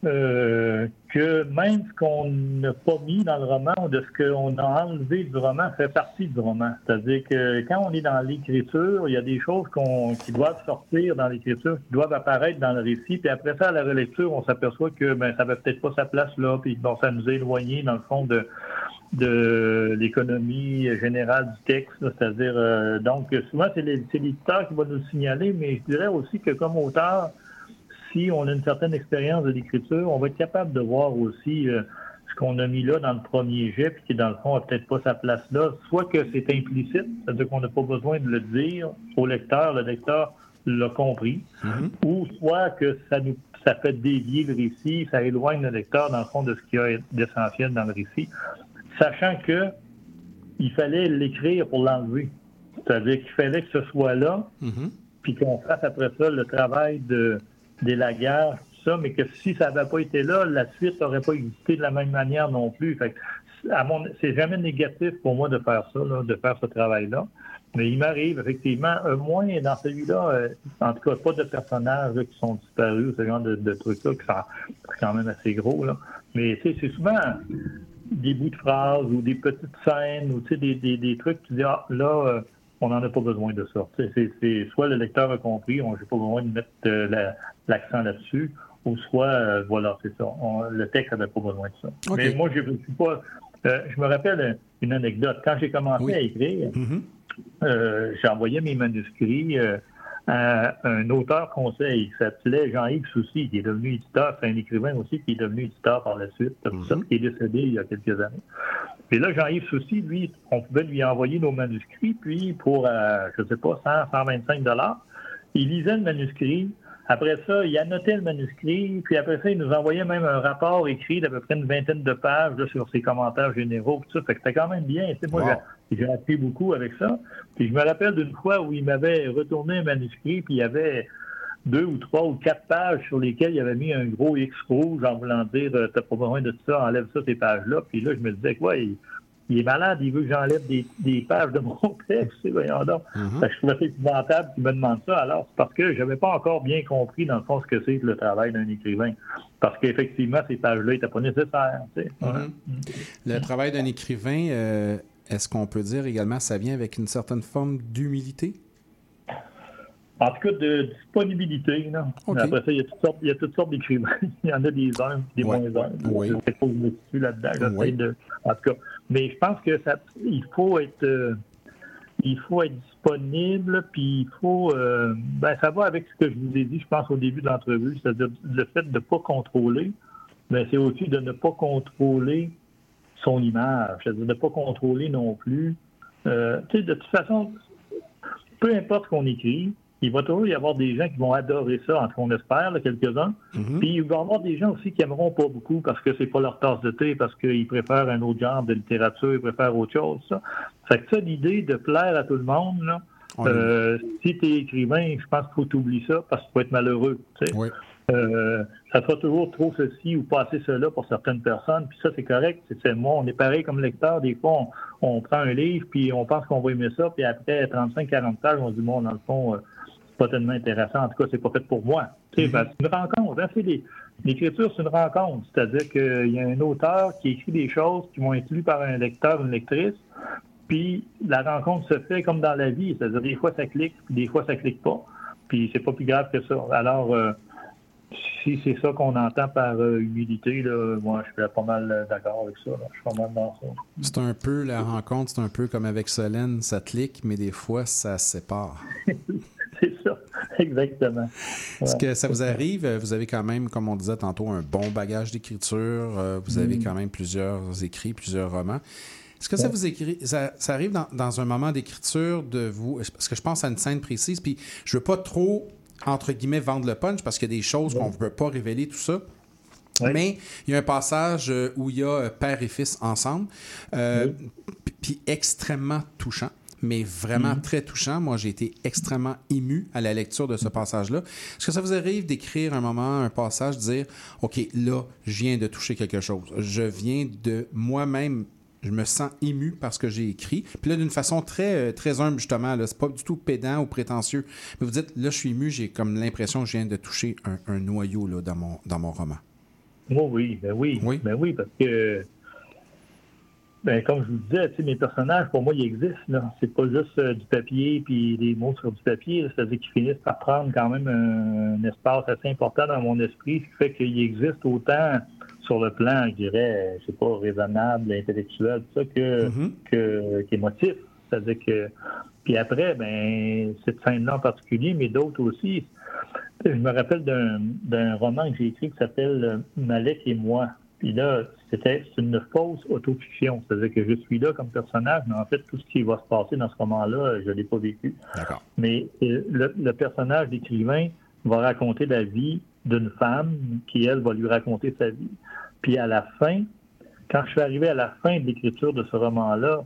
euh, que même ce qu'on n'a pas mis dans le roman ou de ce qu'on a enlevé du roman fait partie du roman. C'est-à-dire que quand on est dans l'écriture, il y a des choses qu'on, qui doivent sortir dans l'écriture, qui doivent apparaître dans le récit, puis après ça, à la relecture, on s'aperçoit que ben, ça n'avait peut-être pas sa place là, puis bon, ça nous a éloigné, dans le fond, de, de l'économie générale du texte. C'est-à-dire, euh, donc, souvent, c'est l'éditeur qui va nous le signaler, mais je dirais aussi que comme auteur, si on a une certaine expérience de l'écriture, on va être capable de voir aussi euh, ce qu'on a mis là dans le premier jet, puis qui, dans le fond, n'a peut-être pas sa place là. Soit que c'est implicite, c'est-à-dire qu'on n'a pas besoin de le dire au lecteur, le lecteur l'a compris, ou soit que ça nous ça fait dévier le récit, ça éloigne le lecteur, dans le fond, de ce qu'il y a d'essentiel dans le récit, sachant que il fallait l'écrire pour l'enlever. C'est-à-dire qu'il fallait que ce soit là, puis qu'on fasse après ça le travail de des laguerres, tout ça, mais que si ça n'avait pas été là, la suite n'aurait pas existé de la même manière non plus. Fait à mon, c'est jamais négatif pour moi de faire ça, là, de faire ce travail-là. Mais il m'arrive, effectivement, un moins dans celui-là, euh, en tout cas, pas de personnages là, qui sont disparus, ce genre de, de trucs-là, qui sont quand même assez gros. Là. Mais c'est souvent des bouts de phrases ou des petites scènes ou des, des, des trucs, tu dis, ah, là, euh, on n'en a pas besoin de ça. C'est, soit le lecteur a compris, on n'a pas besoin de mettre euh, l'accent là-dessus, ou soit, euh, voilà, c'est ça. le texte n'avait pas besoin de ça. Mais moi, je suis pas. Euh, je me rappelle une anecdote. Quand j'ai commencé à écrire, mm-hmm. j'ai envoyé mes manuscrits à un auteur conseil qui s'appelait Jean-Yves Soucy, qui est devenu éditeur. C'est un écrivain aussi qui est devenu éditeur par la suite, mm-hmm. qui est décédé il y a quelques années. Puis là, Jean-Yves Soucy, lui, on pouvait lui envoyer nos manuscrits, puis pour, euh, je ne sais pas, 100, 125 dollars, il lisait le manuscrit. Après ça, il annotait le manuscrit, puis après ça, il nous envoyait même un rapport écrit d'à peu près une vingtaine de pages sur ses commentaires généraux, tout ça. Fait que c'était quand même bien. moi, j'ai appris beaucoup avec ça. Puis je me rappelle d'une fois où il m'avait retourné un manuscrit, puis il y avait deux ou trois ou quatre pages sur lesquelles il avait mis un gros X rouge en voulant dire euh, T'as pas besoin de tout ça, enlève ça, ces pages-là. Puis là, je me disais quoi, il, est malade, il veut que j'enlève des, pages de mon texte. Voyons donc. Mm-hmm. Je trouvais ça épouvantable qu'il me demande ça. Alors, c'est parce que je n'avais pas encore bien compris, dans le fond, ce que c'est le travail d'un écrivain. Parce qu'effectivement, ces pages-là n'étaient pas nécessaires. Mm-hmm. Le travail d'un écrivain, euh, est-ce qu'on peut dire également ça vient avec une certaine forme d'humilité? En tout cas, de disponibilité. Là. Après ça, il y a toutes sortes, il y a toutes sortes d'écrivains. [laughs] il y en a des uns, des moins uns. Oui. Je me là-dedans. Oui. De, en tout cas, mais je pense que ça, il faut être, euh, il faut être disponible, puis il faut, euh, ben, ça va avec ce que je vous ai dit, je pense au début de l'entrevue, c'est-à-dire le fait de ne pas contrôler, mais c'est aussi de ne pas contrôler son image, c'est-à-dire de ne pas contrôler non plus. Euh, tu sais, de toute façon, peu importe ce qu'on écrit, il va toujours y avoir des gens qui vont adorer ça, entre on espère, quelques-uns. Mm-hmm. Puis il va y avoir des gens aussi qui aimeront pas beaucoup parce que c'est pas leur tasse de thé, parce qu'ils préfèrent un autre genre de littérature, ils préfèrent autre chose. Ça. Fait que ça, l'idée de plaire à tout le monde, là, euh, si tu es écrivain, je pense qu'il faut t'oublier ça parce que tu peux être malheureux. Tu sais. Euh, ça sera toujours trop ceci ou pas assez cela pour certaines personnes. Puis ça, c'est correct. C'est moi, on est pareil comme lecteur. Des fois, on, prend un livre, puis on pense qu'on va aimer ça, puis après 35-40 pages, on se dit, bon, dans le fond, euh, pas tellement intéressant. En tout cas, c'est pas fait pour moi. Mm-hmm. Ben, c'est une rencontre. Hein, l'écriture, c'est une rencontre. C'est-à-dire qu'il y a un auteur qui écrit des choses qui vont être lues par un lecteur, une lectrice, puis la rencontre se fait comme dans la vie. C'est-à-dire des fois ça clique, puis des fois ça clique pas. Puis c'est pas plus grave que ça. Alors, euh, si c'est ça qu'on entend par euh, humilité, là, moi, je suis pas mal euh, d'accord avec ça. là. Je suis pas mal dans ça. C'est un peu la rencontre, c'est un peu comme avec Solène, ça clique, mais des fois, ça se sépare. [laughs] c'est ça, exactement. Est-ce que ça vous arrive? Vous avez quand même, comme on disait tantôt, un bon bagage d'écriture. euh, Vous avez Mm. quand même plusieurs écrits, plusieurs romans. Est-ce que ça vous écrit, ça, ça arrive dans, dans un moment d'écriture de vous? Parce que je pense à une scène précise, puis je veux pas trop, entre guillemets, vendre le punch parce qu'il y a des choses qu'on ne peut pas révéler, tout ça. Mais il y a un passage euh, où il y a euh, père et fils ensemble, euh, puis extrêmement touchant. Mais vraiment Mhm. très touchant. Moi, j'ai été extrêmement ému à la lecture de ce passage-là. Est-ce que ça vous arrive d'écrire un moment, un passage, de dire OK, là, je viens de toucher quelque chose. Je viens de moi-même je me sens ému parce que j'ai écrit. Puis là, d'une façon très, euh, très humble, justement, là, c'est pas du tout pédant ou prétentieux. Mais vous dites, là, je suis ému, j'ai comme l'impression que je viens de toucher un, un noyau là, dans, mon, dans mon roman. Moi, oui, ben oui. Ben oui, parce que, ben, comme je vous disais, mes personnages, pour moi, ils existent. Là. C'est pas juste euh, du papier puis des mots sur du papier. là. C'est-à-dire qu'ils finissent par prendre quand même un, un espace assez important dans mon esprit, ce qui fait qu'ils existent autant sur le plan, je dirais, je sais pas, raisonnable, intellectuel, tout ça, que, que qu'émotif. C'est-à-dire que. Puis après, ben, cette scène-là en particulier, mais d'autres aussi. Je me rappelle d'un, roman que j'ai écrit qui s'appelle euh, Malek et moi. Puis là, c'était une fausse autofiction. C'est-à-dire que je suis là comme personnage, mais en fait, tout ce qui va se passer dans ce roman-là, je ne l'ai pas vécu. Mais euh, le, le personnage d'écrivain va raconter la vie d'une femme qui, elle, va lui raconter sa vie. Puis à la fin, quand je suis arrivé à la fin de l'écriture de ce roman-là,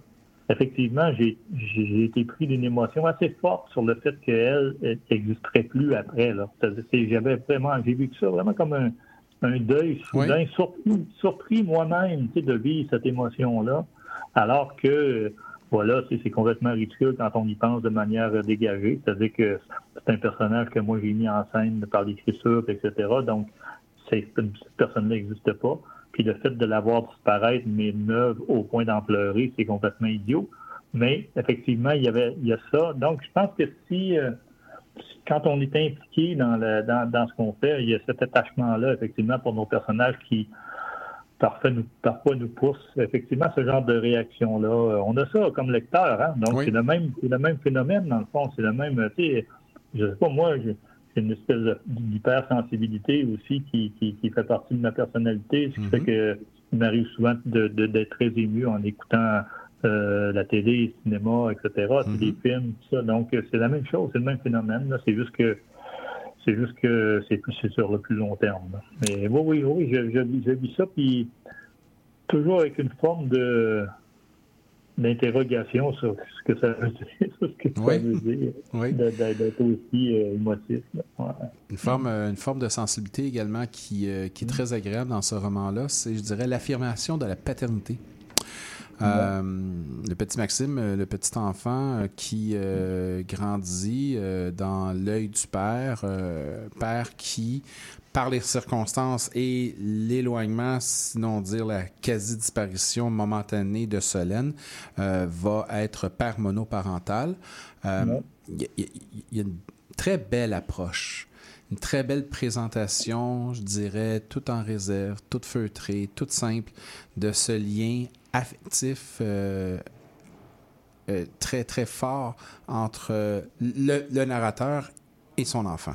effectivement, j'ai été pris d'une émotion assez forte sur le fait qu'elle n'existerait plus après. J'avais vraiment, j'ai vécu ça vraiment comme un, un deuil soudain, surpris, surpris moi-même tu sais, de vivre cette émotion-là, alors que voilà, c'est complètement ridicule quand on y pense de manière dégagée. C'est-à-dire que c'est un personnage que moi j'ai mis en scène par l'écriture, etc. Donc, cette personne-là n'existe pas. Puis le fait de la voir disparaître m'émeuve au point d'en pleurer, c'est complètement idiot. Mais effectivement, il y avait il y a ça. Donc, je pense que si euh, quand on est impliqué dans, le, dans, dans ce qu'on fait, il y a cet attachement-là, effectivement, pour nos personnages qui parfois nous, parfois nous poussent effectivement ce genre de réaction-là. Euh, On a ça comme lecteur, hein? donc c'est le même c'est le même phénomène dans le fond, c'est le même, tu sais, je sais pas moi, j'ai une espèce de- d'hypersensibilité aussi qui, qui, qui fait partie de ma personnalité, ce qui fait que il m'arrive souvent de- de- d'être très ému en écoutant euh, la télé, le cinéma, etc., puis les films, tout ça. Donc c'est la même chose, c'est le même phénomène. C'est juste que c'est juste que c'est plus c'est sur le plus long terme. Mais oui, oui, oui, je, je, je vis ça, puis toujours avec une forme de d'interrogation sur ce que ça veut dire, [laughs] sur ce que ça veut dire, de- d'être aussi euh, émotif. Ouais. Une forme, euh, une forme de sensibilité également qui, euh, qui est très agréable dans ce roman-là, c'est, je dirais, l'affirmation de la paternité. Euh, le petit Maxime, euh, le petit enfant euh, qui euh, grandit euh, dans l'œil du père, père qui, par les circonstances et l'éloignement, sinon dire la quasi-disparition momentanée de Solène, va être père monoparental. Y, y il y a une très belle approche une très belle présentation, je dirais, tout en réserve, toute feutrée, toute simple, de ce lien affectif euh, euh, très, très fort entre euh, le, le narrateur et son enfant.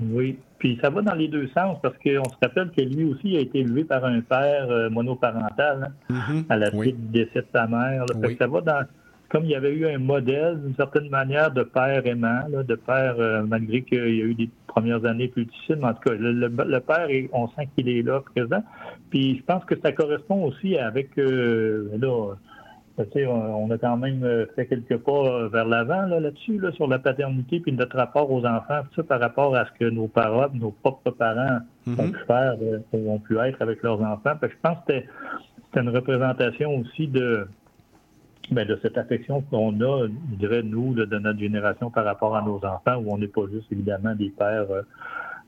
Oui, puis ça va dans les deux sens parce qu'on se rappelle que lui aussi a été élevé par un père monoparental hein, à la suite du décès de sa mère. là. Que ça va dans comme il y avait eu un modèle d'une certaine manière de père aimant, là, de père euh, malgré qu'il y a eu des premières années plus difficiles, mais en tout cas le, le- le père, on sent qu'il est là présent. Puis je pense que ça correspond aussi avec euh, là, tu sais, on a quand même euh, fait quelques pas euh, vers l'avant là, là-dessus, là, sur la paternité puis notre rapport aux enfants, tout ça par rapport à ce que nos parents, nos propres parents ont pu faire, euh, ont pu être avec leurs enfants. Que je pense que c'était une représentation aussi de ben, de cette affection qu'on a, je dirais, nous, là, de notre génération par rapport à nos enfants, où on n'est pas juste évidemment des pères euh,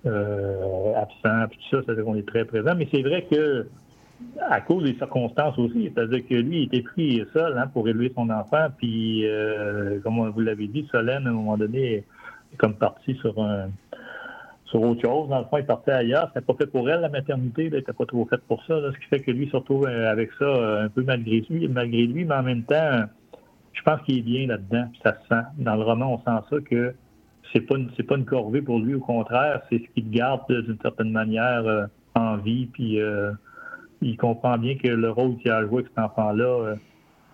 euh, absents, puis tout ça, c'est-à-dire qu'on est très présent. Mais c'est vrai que à cause des circonstances aussi. C'est-à-dire que lui, il était pris seul hein, pour élever son enfant. Puis, euh, comme vous l'avez dit, Solène, à un moment donné, est comme partie sur un sur autre chose. Dans le fond, il partait ailleurs. C'était pas fait pour elle, la maternité. Elle n'était pas trop faite pour ça. ce qui fait que lui se retrouve euh, avec ça un peu malgré lui, malgré lui, mais en même temps, je pense qu'il est bien là-dedans. ça se sent. Dans le roman, on sent ça que c'est pas une, c'est pas une corvée pour lui. Au contraire, c'est ce qui le garde d'une certaine manière euh, en vie. Puis il comprend bien que le rôle qu'il a joué avec cet enfant-là,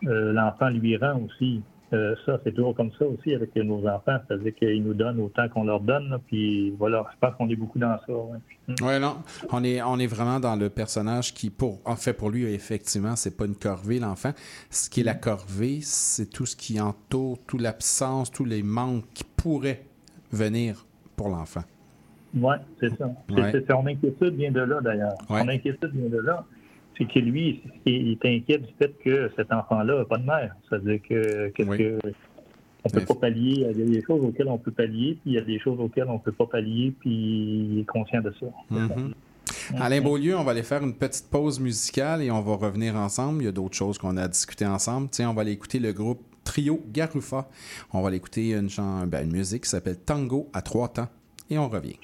l'enfant lui rend aussi. Euh, ça, c'est toujours comme ça aussi avec nos enfants. C'est-à-dire qu'ils nous donnent autant qu'on leur donne. puis voilà, je pense qu'on est beaucoup dans ça. Oui, ouais, non. On est, on est vraiment dans le personnage qui, pour, en fait, pour lui, effectivement, c'est pas une corvée, l'enfant. Ce qui est la corvée, c'est tout ce qui entoure, toute l'absence, tous les manques qui pourraient venir pour l'enfant. Oui, c'est ça. Son inquiétude vient de là, d'ailleurs. Son inquiétude vient de là c'est que lui, il est inquiet du fait que cet enfant-là n'a pas de mère. C'est-à-dire que, qu'est-ce que on peut pas pallier. Il y a des choses auxquelles on peut pallier, puis il y a des choses auxquelles on peut pas pallier, puis il est conscient de ça. Mm-hmm. Alain Beaulieu, on va aller faire une petite pause musicale et on va revenir ensemble. Il y a d'autres choses qu'on a discutées ensemble. Tiens, on va aller écouter le groupe Trio Garufa. On va aller écouter une, ben, une musique qui s'appelle Tango à trois temps et on revient.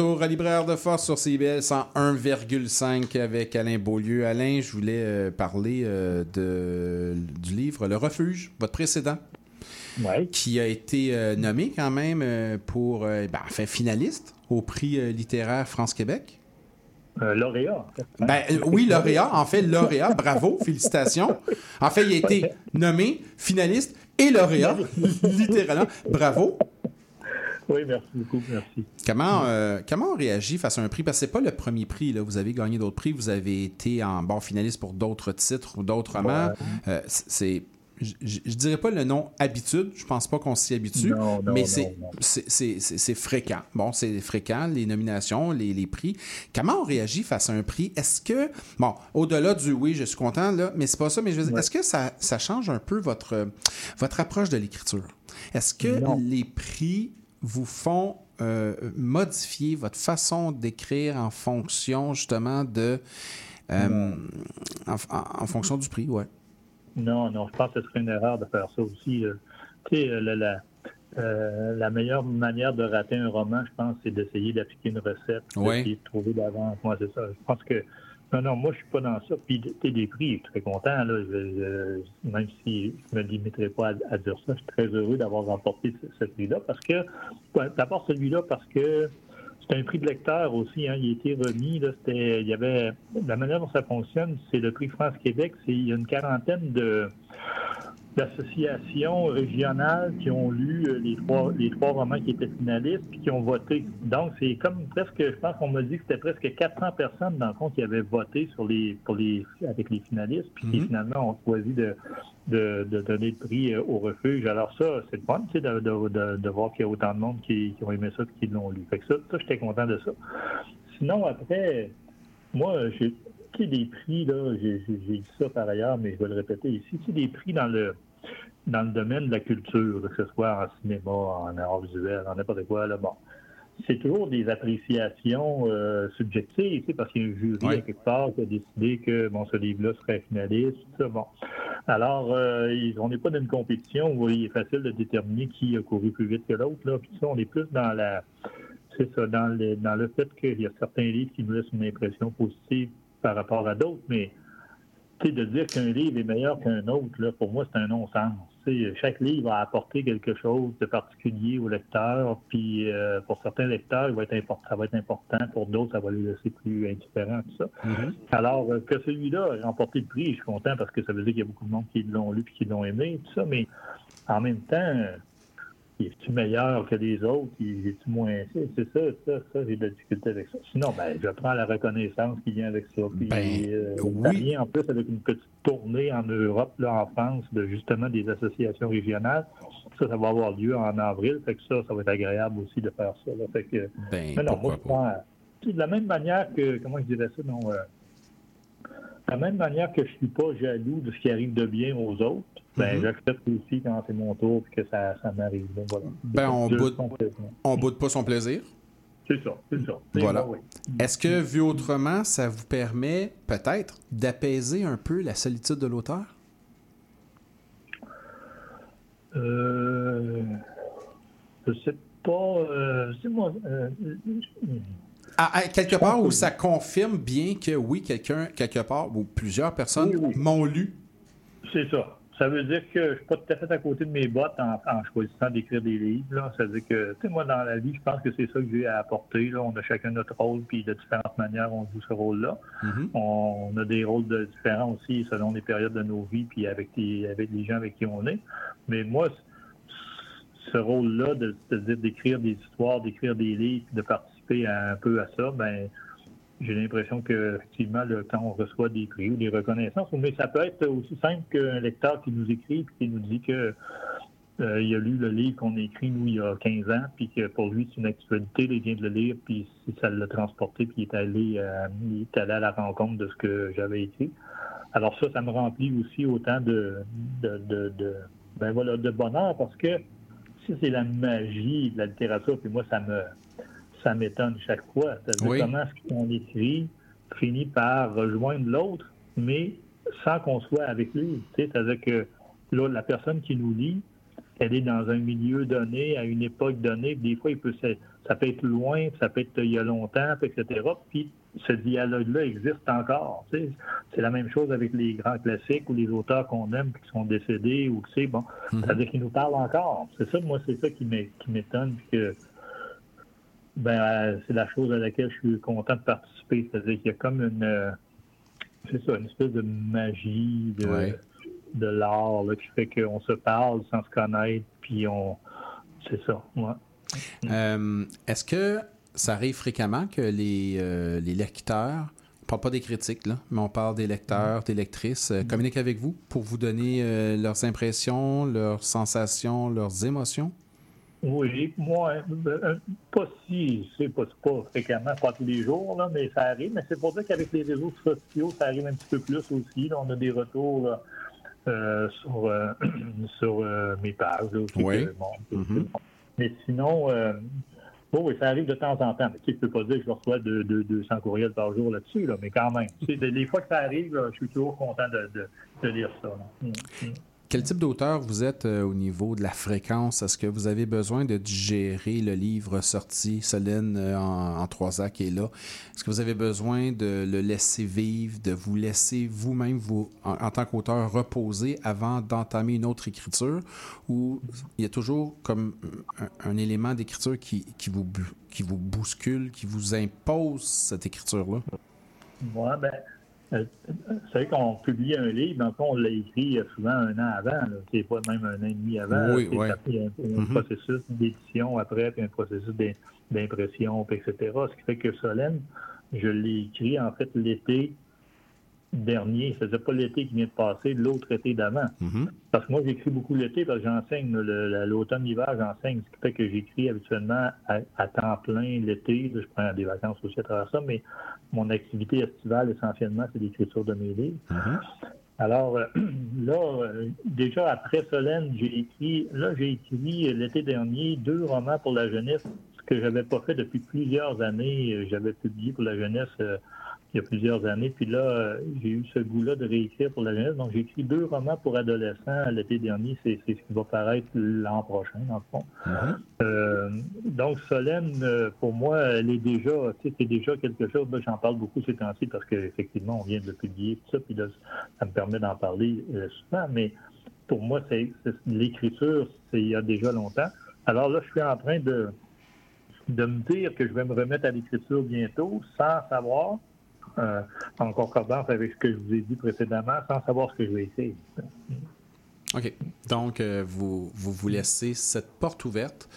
Retour à Libraire de Force sur CBL 101,5 avec Alain Beaulieu. Alain, je voulais euh, parler euh, de, du livre Le Refuge, votre précédent. Qui a été euh, nommé quand même pour, ben, enfin, finaliste au prix littéraire France-Québec. lauréat. Ben, oui, lauréat. En fait, lauréat. Bravo, [laughs] félicitations. En fait, il a été nommé finaliste et lauréat, [laughs] littéralement. Bravo. Oui, merci beaucoup, merci. Comment, euh, comment on réagit face à un prix? Parce que c'est pas le premier prix, là. Vous avez gagné d'autres prix, vous avez été en bon finaliste pour d'autres titres ou d'autres romans. Euh, c'est je, dirais pas le nom habitude, je pense pas qu'on s'y habitue, mais c'est fréquent. Bon, c'est fréquent, les nominations, les, les, prix. Comment on réagit face à un prix? Est-ce que, bon, au-delà du oui, je suis content, là, mais c'est pas ça, mais je veux dire, est-ce que ça, ça, change un peu votre, votre approche de l'écriture? Est-ce que les prix vous font euh, modifier votre façon d'écrire en fonction justement de. Euh, en, fonction du prix, ouais. Non, non, je pense que ce serait une erreur de faire ça aussi. Tu sais, la, la, meilleure manière de rater un roman, je pense, c'est d'essayer d'appliquer une recette, d'essayer de trouver d'avance. Moi, c'est ça. Je pense que non, non, moi, je suis pas dans ça. Puis, t'es des prix, je suis très content, là. même si je me limiterai pas à, dire ça, je suis très heureux d'avoir remporté ce, prix-là parce que, d'abord celui-là parce que c'est un prix de lecteur aussi, hein, il a été remis, là, il y avait, la manière dont ça fonctionne, c'est le prix France-Québec, il y a une quarantaine de, d'associations régionales qui ont lu euh, les trois, les trois romans qui étaient finalistes puis qui ont voté. Donc, c'est comme presque, je pense qu'on m'a dit que c'était presque 400 personnes dans le fond qui avaient voté sur les, pour les, avec les finalistes, puis qui mhm. finalement ont choisi de, de, donner le prix euh, au refuge. Alors ça, c'est le fun, tu sais, de, de, de, voir qu'il y a autant de monde qui, qui ont aimé ça et qui l'ont lu. Fait que ça, ça j'étais content de ça. Sinon, après, moi, j'ai tu des prix, là, j'ai dit ça par ailleurs, mais je vais le répéter ici, tu sais, des prix dans le dans le domaine de la culture, que ce soit en cinéma, en art visuel, en n'importe quoi, là, bon. C'est toujours des appréciations euh, subjectives, parce qu'il y a un jury à quelque part qui a décidé que bon, ce livre-là serait finaliste, ça, bon. Alors, euh, on n'est pas dans une compétition où il est facile de déterminer qui a couru plus vite que l'autre, là. Puis ça, on est plus dans la c'est ça, dans le, dans le fait qu'il y a certains livres qui nous laissent une impression positive par rapport à d'autres, mais de dire qu'un livre est meilleur qu'un autre, là, pour moi, c'est un non-sens. Chaque livre va apporter quelque chose de particulier au lecteur, puis euh, pour certains lecteurs, il va être ça va être important, pour d'autres, ça va les laisser plus indifférents, tout ça. Mm-hmm. Alors, euh, que celui-là ait remporté le prix, je suis content parce que ça veut dire qu'il y a beaucoup de monde qui l'ont lu et qui l'ont aimé, tout ça, mais en même temps, est-tu meilleur que les autres? Est-tu moins. C'est ça, ça, ça, j'ai de la difficulté avec ça. Sinon, ben, je prends la reconnaissance qui vient avec ça. Puis, ben, euh, ça vient en plus avec une petite tournée en Europe, là, en France, de justement des associations régionales. Ça, ça va avoir lieu en avril. Fait que ça, ça va être agréable aussi de faire ça. Là. Fait que, ben, mais non, moi, je prends. De la même manière que, comment je dirais ça, non, euh, de la même manière que je suis pas jaloux de ce qui arrive de bien aux autres, ben, mm-hmm. j'accepte aussi quand c'est mon tour et que ça, ça m'arrive. Voilà. Ben, on boude, on boude pas son plaisir. C'est ça, c'est ça. Voilà. Est-ce que, vu autrement, ça vous permet peut-être d'apaiser un peu la solitude de l'auteur? Euh, je sais pas. Euh, moi. Euh, à, quelque part où ça confirme bien que oui, quelqu'un, quelque part, ou plusieurs personnes m'ont lu. C'est ça. Ça veut dire que je suis pas tout à fait à côté de mes bottes en, choisissant d'écrire des livres. Là. Ça veut dire que, tu sais, moi, dans la vie, je pense que c'est ça que j'ai à apporter. Là. On a chacun notre rôle, puis de différentes manières, on joue ce rôle-là. Mm-hmm. on, a des rôles différents aussi selon les périodes de nos vies, puis avec, les, avec les gens avec qui on est. Mais moi, ce rôle-là, de, d'écrire des histoires, d'écrire des livres, de participer un peu à ça, ben j'ai l'impression que effectivement, quand on reçoit des prix ou des reconnaissances, mais ça peut être aussi simple qu'un lecteur qui nous écrit et qui nous dit que euh, il a lu le livre qu'on a écrit, nous, il y a 15 ans, puis que pour lui, c'est une actualité, il vient de le lire, puis ça l'a transporté, puis il est allé, euh, il est allé à la rencontre de ce que j'avais écrit. Alors ça, ça me remplit aussi autant de, de, ben voilà, de bonheur, parce que si c'est la magie de la littérature, puis moi, ça me ça m'étonne chaque fois. C'est-à-dire comment ce qu'on écrit finit par rejoindre l'autre, mais sans qu'on soit avec lui. C'est-à-dire que là, la personne qui nous lit, elle est dans un milieu donné, à une époque donnée. Des fois, il peut ça peut être loin, ça peut être il y a longtemps, etc. Puis ce dialogue-là existe encore. C'est la même chose avec les grands classiques ou les auteurs qu'on aime qui sont décédés ou tu sais, bon, Mhm. ça veut dire qu'ils nous parlent encore. C'est ça, moi, c'est ça qui m'é- qui m'étonne, que ben, euh, c'est la chose à laquelle je suis content de participer. C'est-à-dire qu'il y a comme une, euh, c'est ça, une espèce de magie de, Ouais. de l'art là, qui fait qu'on se parle sans se connaître, puis on, c'est ça. ouais. Euh, Est-ce que ça arrive fréquemment que les, euh, les lecteurs, on parle pas des critiques, là, mais on parle des lecteurs, des lectrices, euh, communiquent avec vous pour vous donner euh, leurs impressions, leurs sensations, leurs émotions? Oui, moi, euh, pas si, c'est pas, pas fréquemment, pas tous les jours, là, mais ça arrive. Mais c'est pour dire qu'avec les réseaux sociaux, ça arrive un petit peu plus aussi. là. on a des retours là, euh, sur, euh, [clears throat] sur euh, mes pages. là, aussi, Oui. que, bon, Mhm. bon. Mais sinon, euh, bon, oui, ça arrive de temps en temps. Mais, tu sais, je peux pas dire que je reçois de, de- 200 courriels par jour là-dessus, là, mais quand même. Tu sais, de- les fois que ça arrive, je suis toujours content de, de, de lire ça. Mm, mm. Quel type d'auteur vous êtes euh, au niveau de la fréquence? Est-ce que vous avez besoin de digérer le livre sorti, Solène euh, en, trois actes est là? Est-ce que vous avez besoin de le laisser vivre, de vous laisser vous-même, vous, en, tant qu'auteur, reposer avant d'entamer une autre écriture? Ou il y a toujours comme un, élément d'écriture qui, vous, qui vous bouscule, qui vous impose cette écriture-là? Ben, euh, c'est vrai qu'on publie un livre, le fond, on l'a écrit euh, souvent un an avant. C'est pas même un an et demi avant. Oui, C'est- fait un, un Mhm. processus d'édition après, puis un processus d'im- d'impression, puis etc. Ce qui fait que Solène, je l'ai écrit en fait l'été dernier. C'est-à-dire pas l'été qui vient de passer, l'autre été d'avant. Parce que moi, j'écris beaucoup l'été parce que j'enseigne le- le- l'automne-hiver, j'enseigne, ce qui fait que j'écris habituellement à, à temps plein l'été. Là, Je prends des vacances aussi à travers ça, mais mon activité estivale, essentiellement, c'est l'écriture de mes livres. Alors, euh, [clears throat] là, euh, déjà après Solène, j'ai écrit, là, j'ai écrit euh, l'été dernier deux romans pour la jeunesse, ce que j'avais pas fait depuis plusieurs années. J'avais publié pour la jeunesse euh, il y a plusieurs années, puis là, euh, j'ai eu ce goût-là de réécrire pour la jeunesse. Donc, j'ai écrit deux romans pour adolescents l'été dernier. C'est ce qui va paraître l'an prochain, dans le fond. Euh, donc, Solène, euh, pour moi, elle est déjà, tu sais, c'est déjà quelque chose. J'en parle beaucoup ces temps-ci parce qu'effectivement, on vient de le publier, tout ça, puis là, ça me permet d'en parler euh, souvent. Mais pour moi, c'est c'est- l'écriture, c'est il y a déjà longtemps. Alors là, je suis en train de, de me dire que je vais me remettre à l'écriture bientôt, sans savoir, euh, en concordance avec ce que je vous ai dit précédemment, sans savoir ce que je vais écrire. OK. Donc, euh, vous, vous vous laissez cette porte ouverte.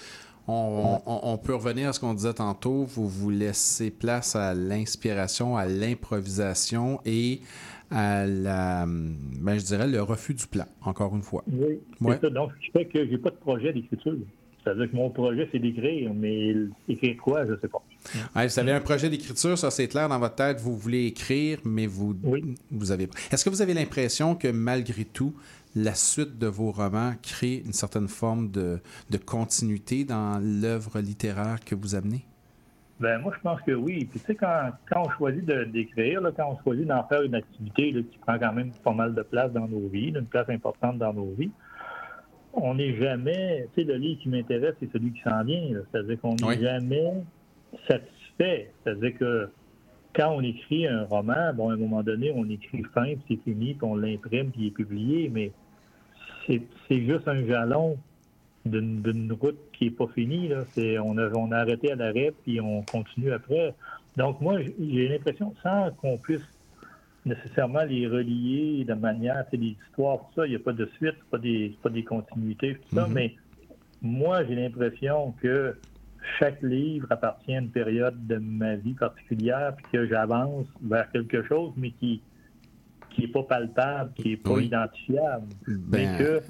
On, on- on peut revenir à ce qu'on disait tantôt. Vous vous laissez place à l'inspiration, à l'improvisation et à la, ben, je dirais, le refus du plan, encore une fois. Oui, c'est Ouais. ça. Donc, ce qui fait que j'ai pas de projet d'écriture. C'est-à-dire que mon projet, c'est d'écrire, mais écrire quoi, je sais pas. Ouais, vous avez un projet d'écriture, ça c'est clair dans votre tête, vous voulez écrire, mais vous, vous avez. Est-ce que vous avez l'impression que malgré tout, la suite de vos romans crée une certaine forme de, de continuité dans l'œuvre littéraire que vous amenez? Ben moi, je pense que oui. Puis tu sais, quand, quand on choisit d'écrire, quand on choisit d'en faire une activité là, qui prend quand même pas mal de place dans nos vies, là, une place importante dans nos vies, on n'est jamais, tu sais, le livre qui m'intéresse, c'est celui qui s'en vient. C'est-à-dire qu'on n'est Oui. jamais satisfait. C'est-à-dire que quand on écrit un roman, bon, à un moment donné, on écrit fin, puis c'est fini, puis on l'imprime, puis il est publié, mais c'est c'est juste un jalon d'une route qui n'est pas finie. Là. C'est- On, a, on a arrêté à l'arrêt, puis on continue après. Donc, moi, j'ai l'impression, sans qu'on puisse nécessairement les relier de manière, sais, des histoires, tout ça, il n'y a pas de suite, pas des, pas des continuités, tout ça, Mhm. mais moi, j'ai l'impression que chaque livre appartient à une période de ma vie particulière, puis que j'avance vers quelque chose, mais qui qui n'est pas palpable, qui n'est pas Oui. identifiable, Ben- mais que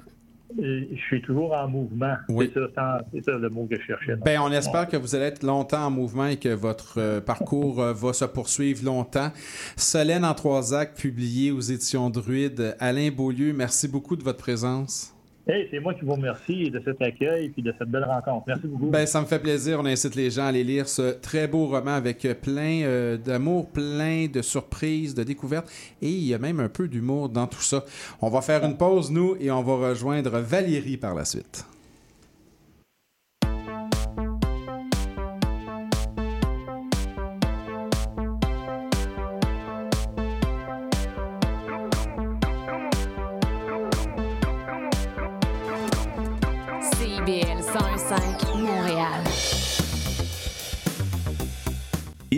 euh, je suis toujours en mouvement. Oui. C'est ça, le mot que je cherchais. Ben, on espère que vous allez être longtemps en mouvement et que votre euh, parcours euh, va se poursuivre longtemps. Solène en trois actes, publié aux éditions Druide. Alain Beaulieu, merci beaucoup de votre présence. Hey, c'est moi qui vous remercie de cet accueil et de cette belle rencontre. Merci beaucoup. Ben, ça me fait plaisir. On incite les gens à aller lire ce très beau roman avec plein euh, d'amour, plein de surprises, de découvertes. Et il y a même un peu d'humour dans tout ça. On va faire une pause, nous, et on va rejoindre Valérie par la suite.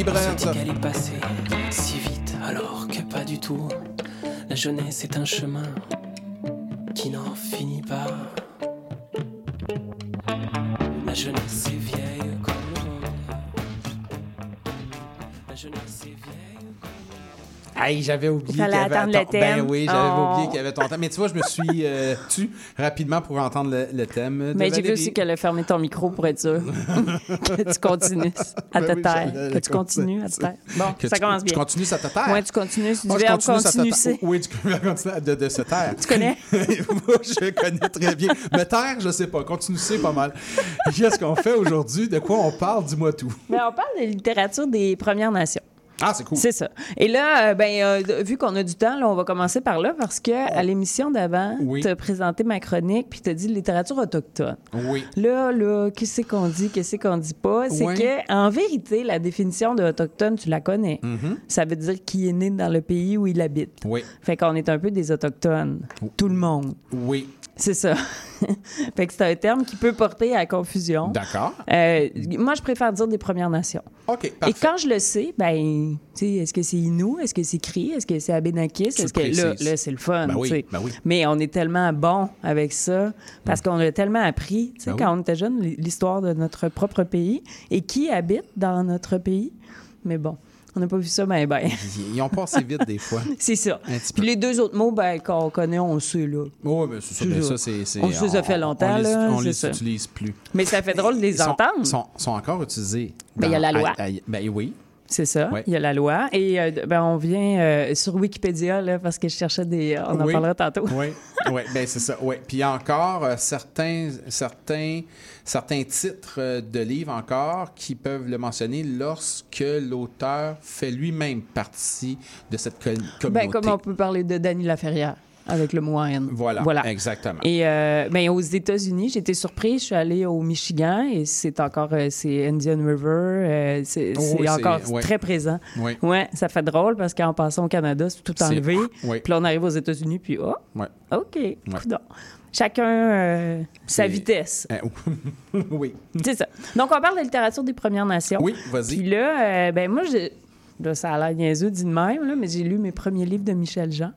Libraire qu'elle est passée si vite, alors que pas du tout. La jeunesse est un chemin qui n'en finit pas. Hey, j'avais oublié qu'il y avait ton- le thème. Ben oui, j'avais Oh. oublié qu'il y avait ton thème. Mais tu vois, je me suis euh, tu rapidement pour entendre le, le thème. de Mais j'ai vu aussi qu'elle a fermé ton micro pour être sûr [laughs] que tu continues à Ben te oui, taire. Que tu continues à te taire. Bon, Que ça tu- commence bien. Tu continues à te taire? Ouais, tu continues. Du je verbe continue. Oui, du verbe [laughs] continue de, de se taire. Tu connais? [laughs] Moi, je connais très bien. Me taire, je sais pas. Continue, c'est pas mal. Qu'est-ce qu'on fait aujourd'hui? De quoi on parle? Dis-moi tout. Mais on parle de littérature des Premières Nations. Ah, c'est cool. C'est ça. Et là, euh, ben, euh, vu qu'on a du temps, là, on va commencer par là parce que à l'émission d'avant, Oui. tu as présenté ma chronique puis tu as dit littérature autochtone. Oui. Là, là, qu'est-ce qu'on dit, qu'est-ce qu'on dit pas? C'est Ouais. que, en vérité, la définition de autochtone, tu la connais. Mhm. Ça veut dire qui est né dans le pays où il habite. Oui. Fait qu'on est un peu des autochtones. Tout le monde. Oui. C'est ça. [laughs] fait que c'est un terme qui peut porter à confusion. D'accord. Euh, moi, je préfère dire des Premières Nations. OK, Et quand je le sais, ben, tu sais, est-ce que c'est Inou, est-ce que c'est Cri, est-ce que c'est Abénakis, est-ce que là, là c'est le fun, Ben oui, ben oui. Mais on est tellement bon avec ça parce qu'on a tellement appris, tu sais, Ben quand oui. on était jeune, l'histoire de notre propre pays et qui habite dans notre pays. Mais bon, on n'a pas vu ça, ben ben. [laughs] Ils ont passé vite des fois. [laughs] C'est ça. Puis les deux autres mots, ben, qu'on connaît, on le sait, là. Oui, mais c'est ça. C'est mais ça. On se les a fait longtemps, on les, là, On les utilise plus. Mais ça fait drôle de les Ils entendre. sont, sont encore utilisés. Ben, il y a la loi. à- à- ben oui. C'est ça. Ouais. Il y a la loi. Et euh, ben, on vient euh, sur Wikipédia, là, parce que je cherchais des. On en Oui. parlera tantôt. Oui, [laughs] oui, ben c'est ça. Oui. Puis il y a encore euh, certains, certains, certains titres euh, de livres encore qui peuvent le mentionner lorsque l'auteur fait lui-même partie de cette co- communauté. Ben, comme on peut parler de Danny Laferrière avec le mot haine. Voilà, Voilà. exactement. Et euh, ben, aux États-Unis, j'étais surprise. Je suis allée au Michigan et c'est encore euh, c'est Indian River. euh, c'est Oh, c'est oui, encore très présent. Oui. Ouais, ça fait drôle parce qu'en passant au Canada, c'est tout enlevé. oui. Puis là, on arrive aux États-Unis, puis oh, Ouais. OK. Chacun euh, sa vitesse. [laughs] Oui. C'est ça. Donc, on parle de littérature des Premières Nations. Oui, vas-y. Puis là, euh, ben moi, ça a l'air niaiseux dit de même, là, mais j'ai lu mes premiers livres de Michel Jean.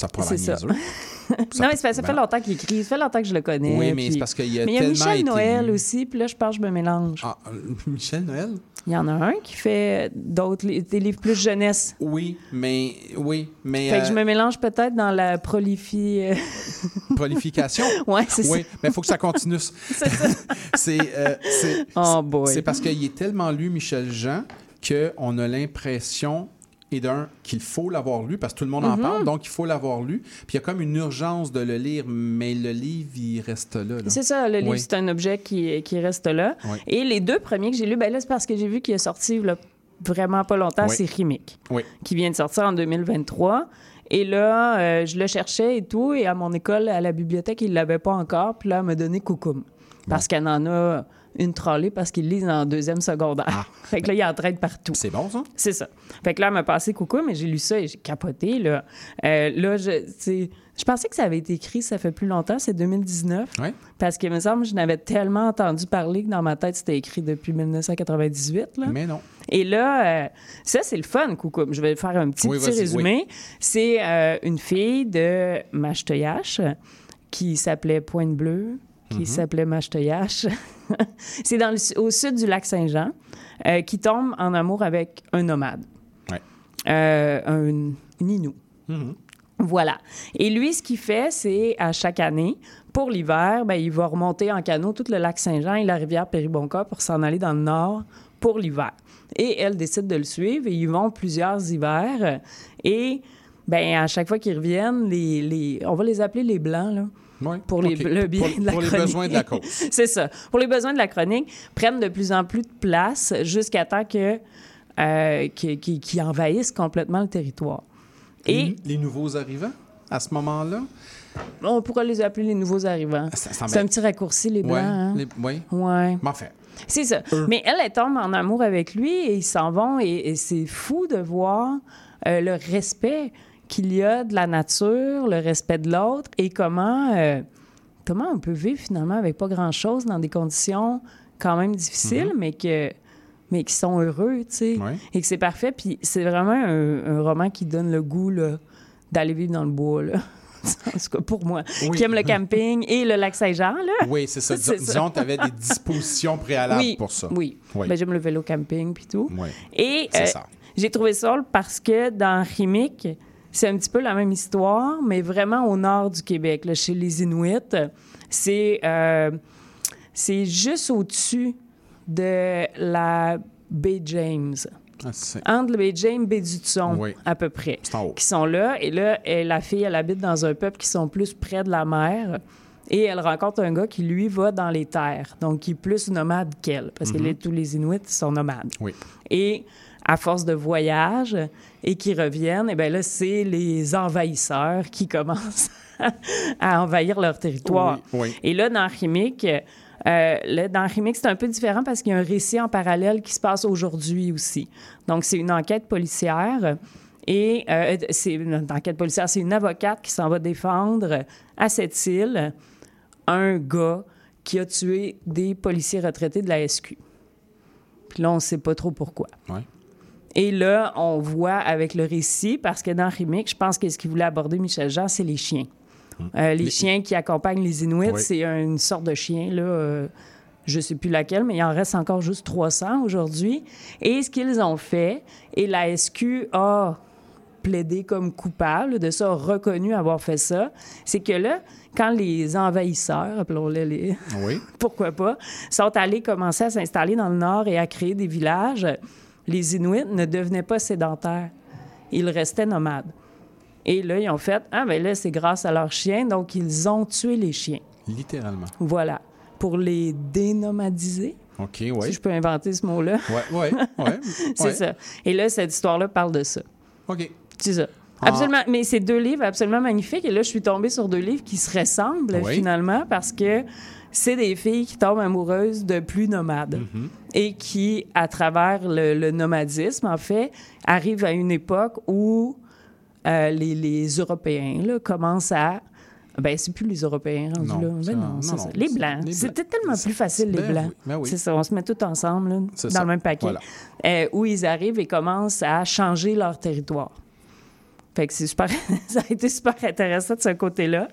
Ça prend la C'est ça. niaiseux. [laughs] non, mais ça, ça fait longtemps qu'il écrit. Ça fait longtemps que je le connais. Oui, mais puis- c'est parce qu'il y a Mais il y a Michel été Noël aussi, puis là, je pense que je me mélange. Ah, euh, [laughs] Michel Noël? Il y en a un qui fait d'autres des livres plus jeunesse. Oui, mais oui, mais Fait que euh, je me mélange peut-être dans la prolifie. euh, [laughs] prolification? Ouais, c'est oui, ça. mais il faut que ça continue. C'est ça. c'est euh, c'est- Oh boy. c'est parce qu'il est tellement lu, Michel Jean, qu'on a l'impression, et d'un, qu'il faut l'avoir lu, parce que tout le monde en Mhm. parle, donc il faut l'avoir lu. Puis il y a comme une urgence de le lire, mais le livre, il reste là. là. C'est ça, le livre, Oui. c'est un objet qui, qui reste là. Oui. Et les deux premiers que j'ai lus, ben là, c'est parce que j'ai vu qu'il est sorti là, vraiment pas longtemps, Oui. c'est Rimic, qui vient de sortir en 2023. Et là, euh, je le cherchais et tout, et à mon école, à la bibliothèque, il l'avait pas encore. Puis là, elle m'a donné Coucoum. Parce qu'elle en a une trolley parce qu'ils lisent en deuxième secondaire. [laughs] fait que là, il en train partout. C'est bon, ça? C'est ça. Fait que là, elle m'a passé coucou, mais j'ai lu ça et j'ai capoté, là. Euh, là, je, je pensais que ça avait été écrit, ça fait plus longtemps, c'est 2019. Ouais. Parce qu'il me semble que je n'avais tellement entendu parler que dans ma tête, c'était écrit depuis 1998. Là. Mais non. Et là, euh, ça, c'est le fun, coucou. Je vais faire un petit, Oui, petit vas-y, résumé. C'est euh, une fille de Machtoyache qui s'appelait Pointe Bleue, qui Mhm. s'appelait Machtoyache. [laughs] c'est dans le- au sud du lac Saint-Jean, euh, qui tombe en amour avec un nomade, Ouais. Euh, un Inou. Mhm. Voilà. Et lui, ce qu'il fait, c'est à chaque année, pour l'hiver, ben, il va remonter en canot tout le lac Saint-Jean et la rivière Péribonka pour s'en aller dans le nord pour l'hiver. Et elle décide de le suivre et ils vont plusieurs hivers. Et ben, à chaque fois qu'ils reviennent, les, les- on va les appeler les Blancs, là. Pour les, OK. le bien Pour- de la pour les chronique. besoins de la [laughs] cause. c'est ça. Pour les besoins de la chronique, prennent de plus en plus de place jusqu'à temps que, euh, qu'ils envahissent complètement le territoire. Et Les, les nouveaux arrivants, à ce moment-là? on pourrait les appeler les nouveaux arrivants. Ça C'est un petit raccourci, les Blancs. Ouais. hein? les- oui. Ouais. Mais enfin, C'est ça. Mais elle, elle tombe en amour avec lui et ils s'en vont. Et, et c'est fou de voir euh, le respect qu'il y a de la nature, le respect de l'autre et comment, euh, comment on peut vivre finalement avec pas grand-chose dans des conditions quand même difficiles, mais que mais qui sont heureux, tu sais, Ouais. et que c'est parfait. Puis c'est vraiment un, un roman qui donne le goût d'aller vivre dans le bois, là. [laughs] en tout cas, pour moi, Oui. qui aime le camping et le lac Saint-Jean, là. oui, c'est ça. [laughs] Dis-. Disons, tu avais des dispositions préalables oui, pour ça. Oui. Oui. Ben, j'aime le vélo camping puis tout. Oui. Et euh, j'ai trouvé ça parce que dans Rimic, c'est un petit peu la même histoire, mais vraiment au nord du Québec, là, chez les Inuits. C'est euh, c'est juste au-dessus de la baie James. Ah, Entre le baie James et baie du Thon, Oui. à peu près. Qui sont là. Et là, elle- la fille, elle habite dans un peuple qui sont plus près de la mer. Et elle rencontre un gars qui, lui, va dans les terres. Donc, qui est plus nomade qu'elle. Parce que Mhm. les- tous les Inuits sont nomades. Oui. Et à force de voyage et qui reviennent, et bien là, c'est les envahisseurs qui [laughs] commencent à envahir leur territoire. Oui, oui. Et là, dans Rimic, euh, là, dans c'est un peu différent parce qu'il y a un récit en parallèle qui se passe aujourd'hui aussi. Donc, c'est une enquête policière. Et euh, c'est une enquête policière, c'est une avocate qui s'en va défendre à cette île un gars qui a tué des policiers retraités de la SQ. Puis là, on ne sait pas trop pourquoi. Ouais. Et là, on voit avec le récit, parce que dans Rimic, je pense que ce qu'il voulait aborder, Michel Jean, c'est les chiens. Euh, les, Les- chiens qui accompagnent les Inuits, Oui. c'est une sorte de chien, là, euh, je sais plus laquelle, mais il en reste encore juste 300 aujourd'hui. Et ce qu'ils ont fait, et la SQ a plaidé comme coupable de ça, a reconnu avoir fait ça, c'est que là, quand les envahisseurs, appelons-les les Oui. [laughs] pourquoi pas, sont allés commencer à s'installer dans le nord et à créer des villages, les Inuits ne devenaient pas sédentaires. Ils restaient nomades. Et là, ils ont fait Ah, ben là, c'est grâce à leurs chiens, donc ils ont tué les chiens. Littéralement. Voilà. Pour les dénomadiser. OK, Si oui. je peux inventer ce mot-là. Ouais, ouais, ouais. [laughs] c'est ouais. ça. Et là, cette histoire-là parle de ça. OK. C'est ça. Ah. Absolument. Mais c'est deux livres absolument magnifiques. Et là, je suis tombée sur deux livres qui se ressemblent Oui. finalement parce que c'est des filles qui tombent amoureuses de plus nomades Mhm. et qui, à travers le, le nomadisme, en fait, arrivent à une époque où euh, les, les Européens là, commencent à. Ben, c'est plus les Européens rendus Non, là. ça- Ben non, non, c'est non, ça. Les Blancs. C'était tellement plus facile, les Ben Blancs. oui, ben oui. C'est ça, on se met tout ensemble là, dans ça. le même paquet. Voilà. Euh, où ils arrivent et commencent à changer leur territoire. Fait que c'est super, [laughs] ça a été super intéressant de ce côté-là.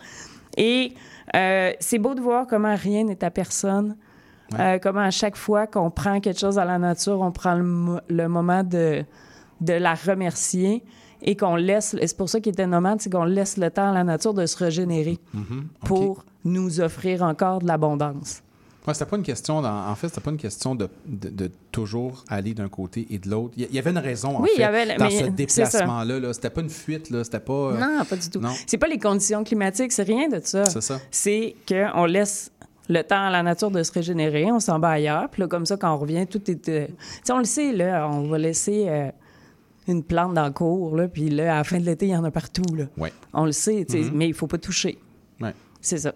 Et euh, c'est beau de voir comment rien n'est à personne. Euh, comment à chaque fois qu'on prend quelque chose à la nature, on prend le, mo- le moment de, de la remercier et qu'on laisse, et c'est pour ça qu'il était nomade, c'est qu'on laisse le temps à la nature de se régénérer Mhm. OK. pour nous offrir encore de l'abondance. Ouais, c'était pas une question, en fait, c'était pas une question de, de, de toujours aller d'un côté et de l'autre. Il y- avait une raison, en Oui, il y fait, avait dans ce déplacement-là. Là. C'était pas une fuite, là. C'était pas... euh, Non, pas du tout. C'est pas les conditions climatiques, c'est rien de ça. C'est ça. C'est qu'on laisse le temps à la nature de se régénérer, on s'en va ailleurs, puis là, comme ça, quand on revient, tout est... euh, on le sait, là, on va laisser euh, une plante dans le cours, là, puis là, à la fin de l'été, il y en a partout, là. Ouais. On le sait, Mhm. mais il faut pas toucher. Ouais. C'est ça.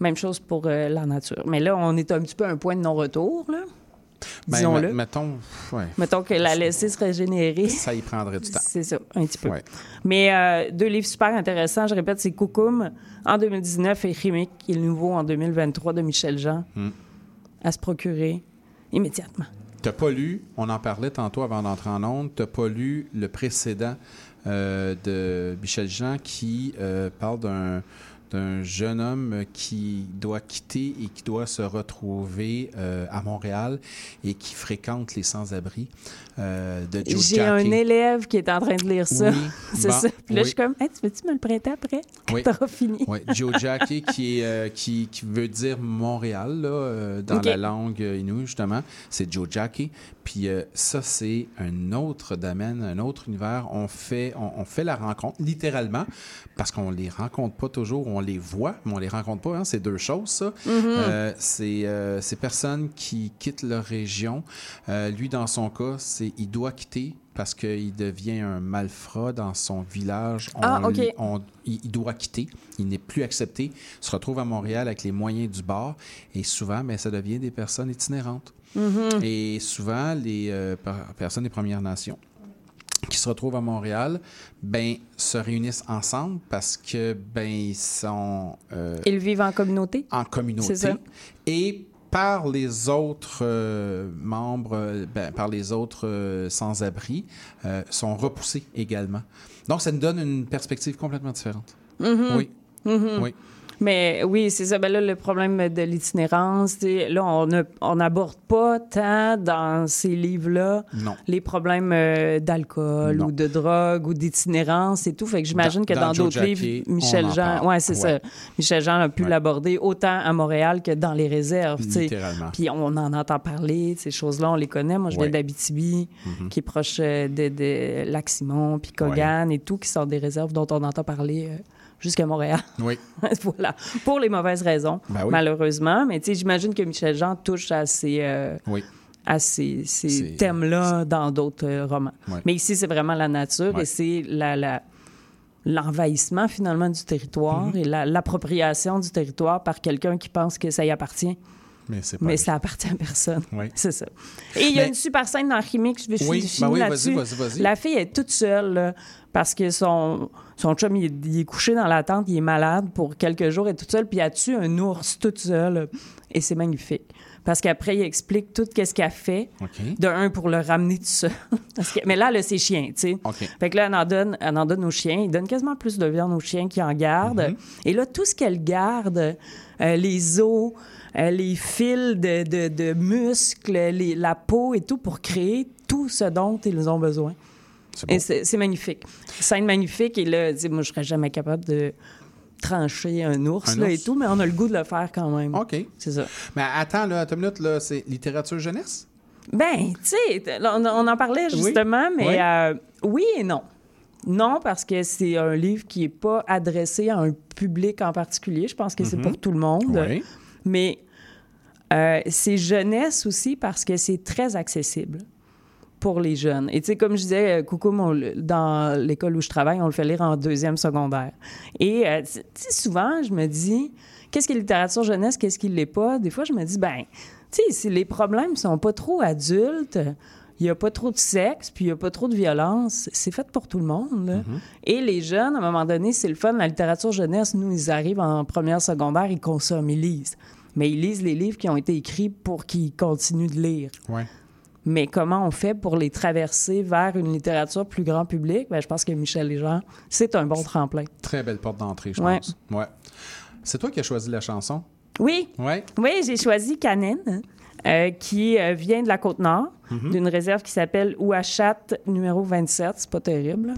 Même chose pour euh, la nature. Mais là, on est un petit peu à un point de non-retour, là. Ben, Disons-le. me- mettons, ouais, Mettons que la laisser se régénérer. ça y prendrait du temps. C'est ça, un petit peu. Ouais. Mais euh, deux livres super intéressants, je répète, c'est Coucoum en 2019 et Chimique, qui est le nouveau en 2023 de Michel Jean, Hmm. à se procurer immédiatement. T'as pas lu, on en parlait tantôt avant d'entrer en onde, t'as pas lu le précédent euh, de Michel Jean qui euh, parle d'un d'un jeune homme qui doit quitter et qui doit se retrouver euh, à Montréal et qui fréquente les sans-abri euh, de Joe J'ai un élève qui est en train de lire ça. Oui, [laughs] c'est bon, ça. Puis là, oui. je suis comme, Hey, tu veux-tu me le prêter après? Oui. [laughs] T'auras fini. Oui, Joe Jackie, [laughs] qui, euh, qui, qui veut dire Montréal, là, euh, dans la langue Innu, justement. C'est Joe Jackie. Puis ça, c'est un autre domaine, un autre univers. On fait, on, on fait la rencontre, littéralement, parce qu'on les rencontre pas toujours, on les voit, mais on les rencontre pas. hein. C'est deux choses, ça. Mhm. Euh, c'est ces personnes qui quittent leur région. Lui, dans son cas, c'est il doit quitter parce qu'il devient un malfrat dans son village. On Ah, on- il, doit quitter. Il n'est plus accepté. Il se retrouve à Montréal avec les moyens du bord. Et souvent, mais ça devient des personnes itinérantes. Mhm. Et souvent, les euh, per- personnes des Premières Nations qui se retrouvent à Montréal, ben, se réunissent ensemble parce que, ben, ils sont euh, Ils vivent en communauté. en communauté. C'est ça. Et par les autres euh, membres, euh, ben, par les autres euh, sans-abri, euh, sont repoussés également. Donc, ça nous donne une perspective complètement différente. Mhm. Oui. Mhm. Oui. Mais oui, c'est ça. Ben là, le problème de l'itinérance, là, on ne- on n'aborde pas tant dans ces livres-là les problèmes euh, d'alcool ou de drogue ou d'itinérance et tout. Fait que j'imagine que dans d'autres livres, Michel Jean, ouais, c'est Ouais. ça. Michel Jean a pu l'aborder autant à Montréal que dans les réserves. Littéralement. Puis on en entend parler, ces choses-là, on les connaît. Moi, je viens d'Abitibi, Mhm. qui est proche euh, de, de Lac-Simon, puis Cogan et tout, qui sont des réserves dont on entend parler euh, jusqu'à Montréal. Oui. [laughs] voilà. Pour les mauvaises raisons, Ben oui. malheureusement. Mais tu sais, j'imagine que Michel Jean touche à ces, euh, Oui. à ces, thèmes-là dans d'autres euh, romans. Mais ici, c'est vraiment la nature et c'est la, la- l'envahissement finalement du territoire Mhm. et la- l'appropriation du territoire par quelqu'un qui pense que ça y appartient. Mais c'est pas Mais ça appartient à personne. Oui. [laughs] C'est ça. Et il y a Mais- une super scène dans Chimique, je vais Oui, finir ben oui, là-dessus. vas-y, vas-y, vas-y. La fille est toute seule là, parce que son, son chum, il est, il est couché dans la tente, il est malade pour quelques jours, elle est toute seule, puis elle tue un ours toute seule. Et c'est magnifique. Parce qu'après, il explique tout ce qu'elle fait. OK. De un, pour le ramener tout seul. [laughs] Parce que- mais là, elle a ses chiens, tu sais. OK. Fait que là, elle en, donne, elle en donne aux chiens. Il donne quasiment plus de viande aux chiens qu'il en garde. Mm-hmm. Et là, tout ce qu'elle garde, euh, les os, euh, les fils de, de- de muscles, les- la peau et tout, pour créer tout ce dont ils ont besoin. C'est magnifique. Scène magnifique. Et là, moi, je serais jamais capable de trancher un ours, Un là, ours? et tout, mais on a le goût de le faire quand même. OK. C'est ça. Mais attends, là, attends une minute, là, c'est littérature jeunesse? Ben, tu sais, on, on en parlait justement, mais Oui. euh, oui et non. Non, parce que c'est un livre qui n'est pas adressé à un public en particulier. Je pense que c'est Mhm. pour tout le monde. Oui. Mais euh, c'est jeunesse aussi parce que c'est très accessible pour les jeunes. Et tu sais, comme je disais, euh, Coucou, le- dans l'école où je travaille, on le fait lire en deuxième secondaire. Et euh, tu sais, souvent, je me dis, qu'est-ce qui est littérature jeunesse, qu'est-ce qui ne l'est pas? Des fois, je me dis, ben, tu sais, si les problèmes sont pas trop adultes, il n'y a pas trop de sexe, puis il n'y a pas trop de violence, c'est fait pour tout le monde. là. Et les jeunes, à un moment donné, c'est le fun. La littérature jeunesse, nous, ils arrivent en première secondaire, ils consomment, ils lisent. Mais ils lisent les livres qui ont été écrits pour qu'ils continuent de lire. Ouais. Mais comment on fait pour les traverser vers une littérature plus grand public? Ben, je pense que Michel Léjean, c'est un bon tremplin. Très belle porte d'entrée, je Ouais. pense. Ouais. C'est toi qui as choisi la chanson? Oui, Ouais. oui, j'ai choisi Canen, euh, qui euh, vient de la Côte-Nord, Mhm. d'une réserve qui s'appelle Ouachat numéro 27. C'est pas terrible.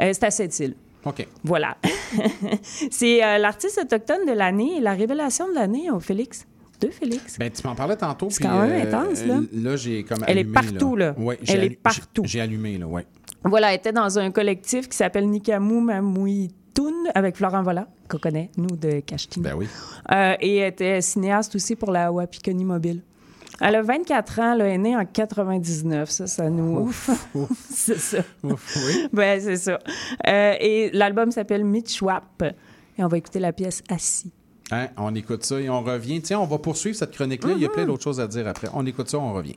Euh, c'est à Sept-Îles. OK. Voilà. [laughs] c'est l'artiste autochtone de l'année et la révélation de l'année au Félix. Deux Félix. Ben, tu m'en parlais tantôt. C'est puis, quand même euh, intense, là. Là, j'ai comme Elle est partout, là. Ouais, j'ai Elle est partout. J'ai allumé, là, ouais. Voilà, elle était dans un collectif qui s'appelle Nikamu Mamouitoun avec Florent Vola, qu'on connaît, nous, de Cachetine. Ben oui. Euh, et elle était cinéaste aussi pour la Wapikoni Mobile. Elle a 24 ans, là, elle est née en 99. Ça, ça nous... Ouf, ouf. [laughs] c'est ça. Ouf, oui. Ben, c'est ça. Euh, et l'album s'appelle Mitchwap. Et on va écouter la pièce Assis. Hein, on écoute ça et on revient. Tiens, on va poursuivre cette chronique-là. Il y a plein d'autres choses à dire après. On écoute ça, on revient.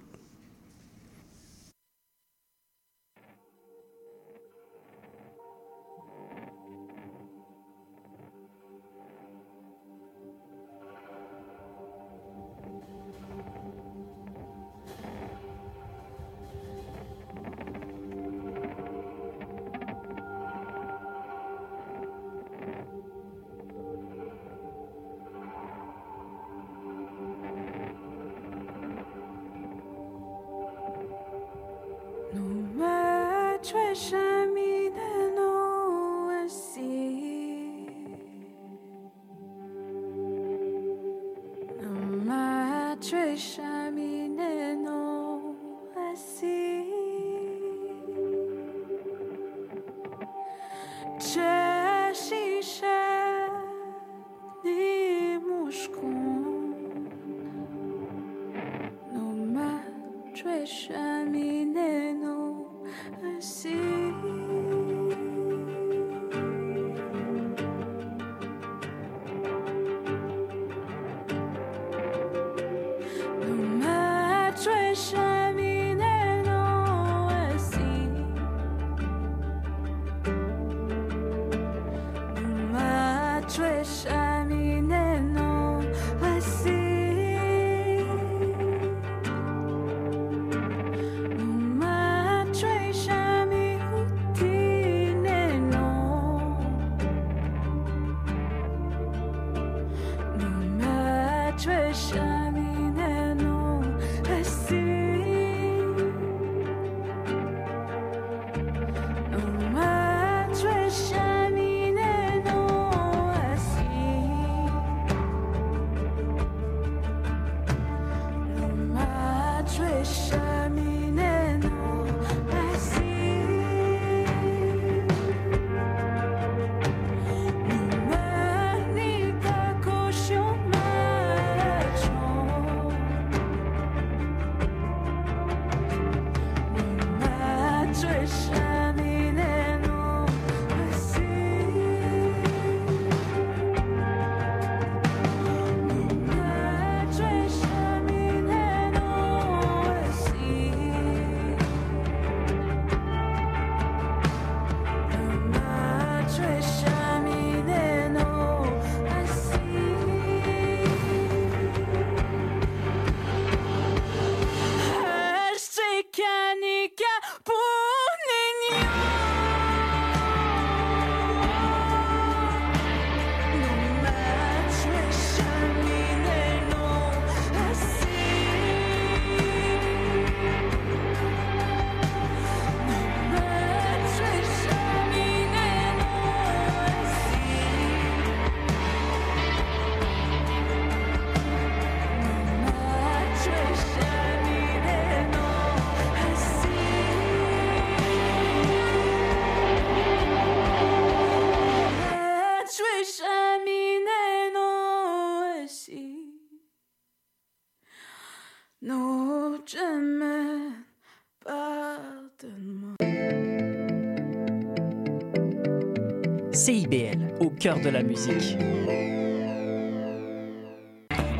Cœur de la musique.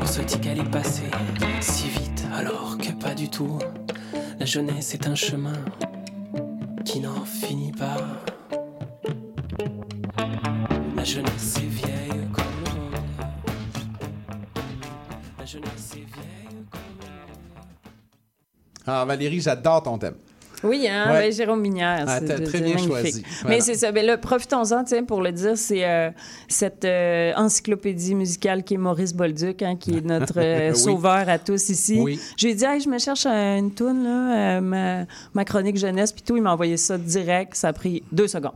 On se dit qu'elle est passée si vite, alors que pas du tout. La jeunesse est un chemin qui n'en finit pas. La jeunesse est vieille comme le monde. La jeunesse est vieille comme Ah, Valérie, j'adore ton thème. Oui, hein, Ouais. ben, Jérôme Minière. Ah, c'est- très bien magnifique. choisi. Mais c'est ça. Ben là, profitons-en, tiens, pour le dire, c'est euh, cette euh, encyclopédie musicale qui est Maurice Bolduc, hein, qui est notre [laughs] euh, Oui. sauveur à tous ici. Oui. J'ai dit, hey, je me cherche une toune, là, ma, ma chronique jeunesse, puis tout. Il m'a envoyé ça direct. Ça a pris deux secondes.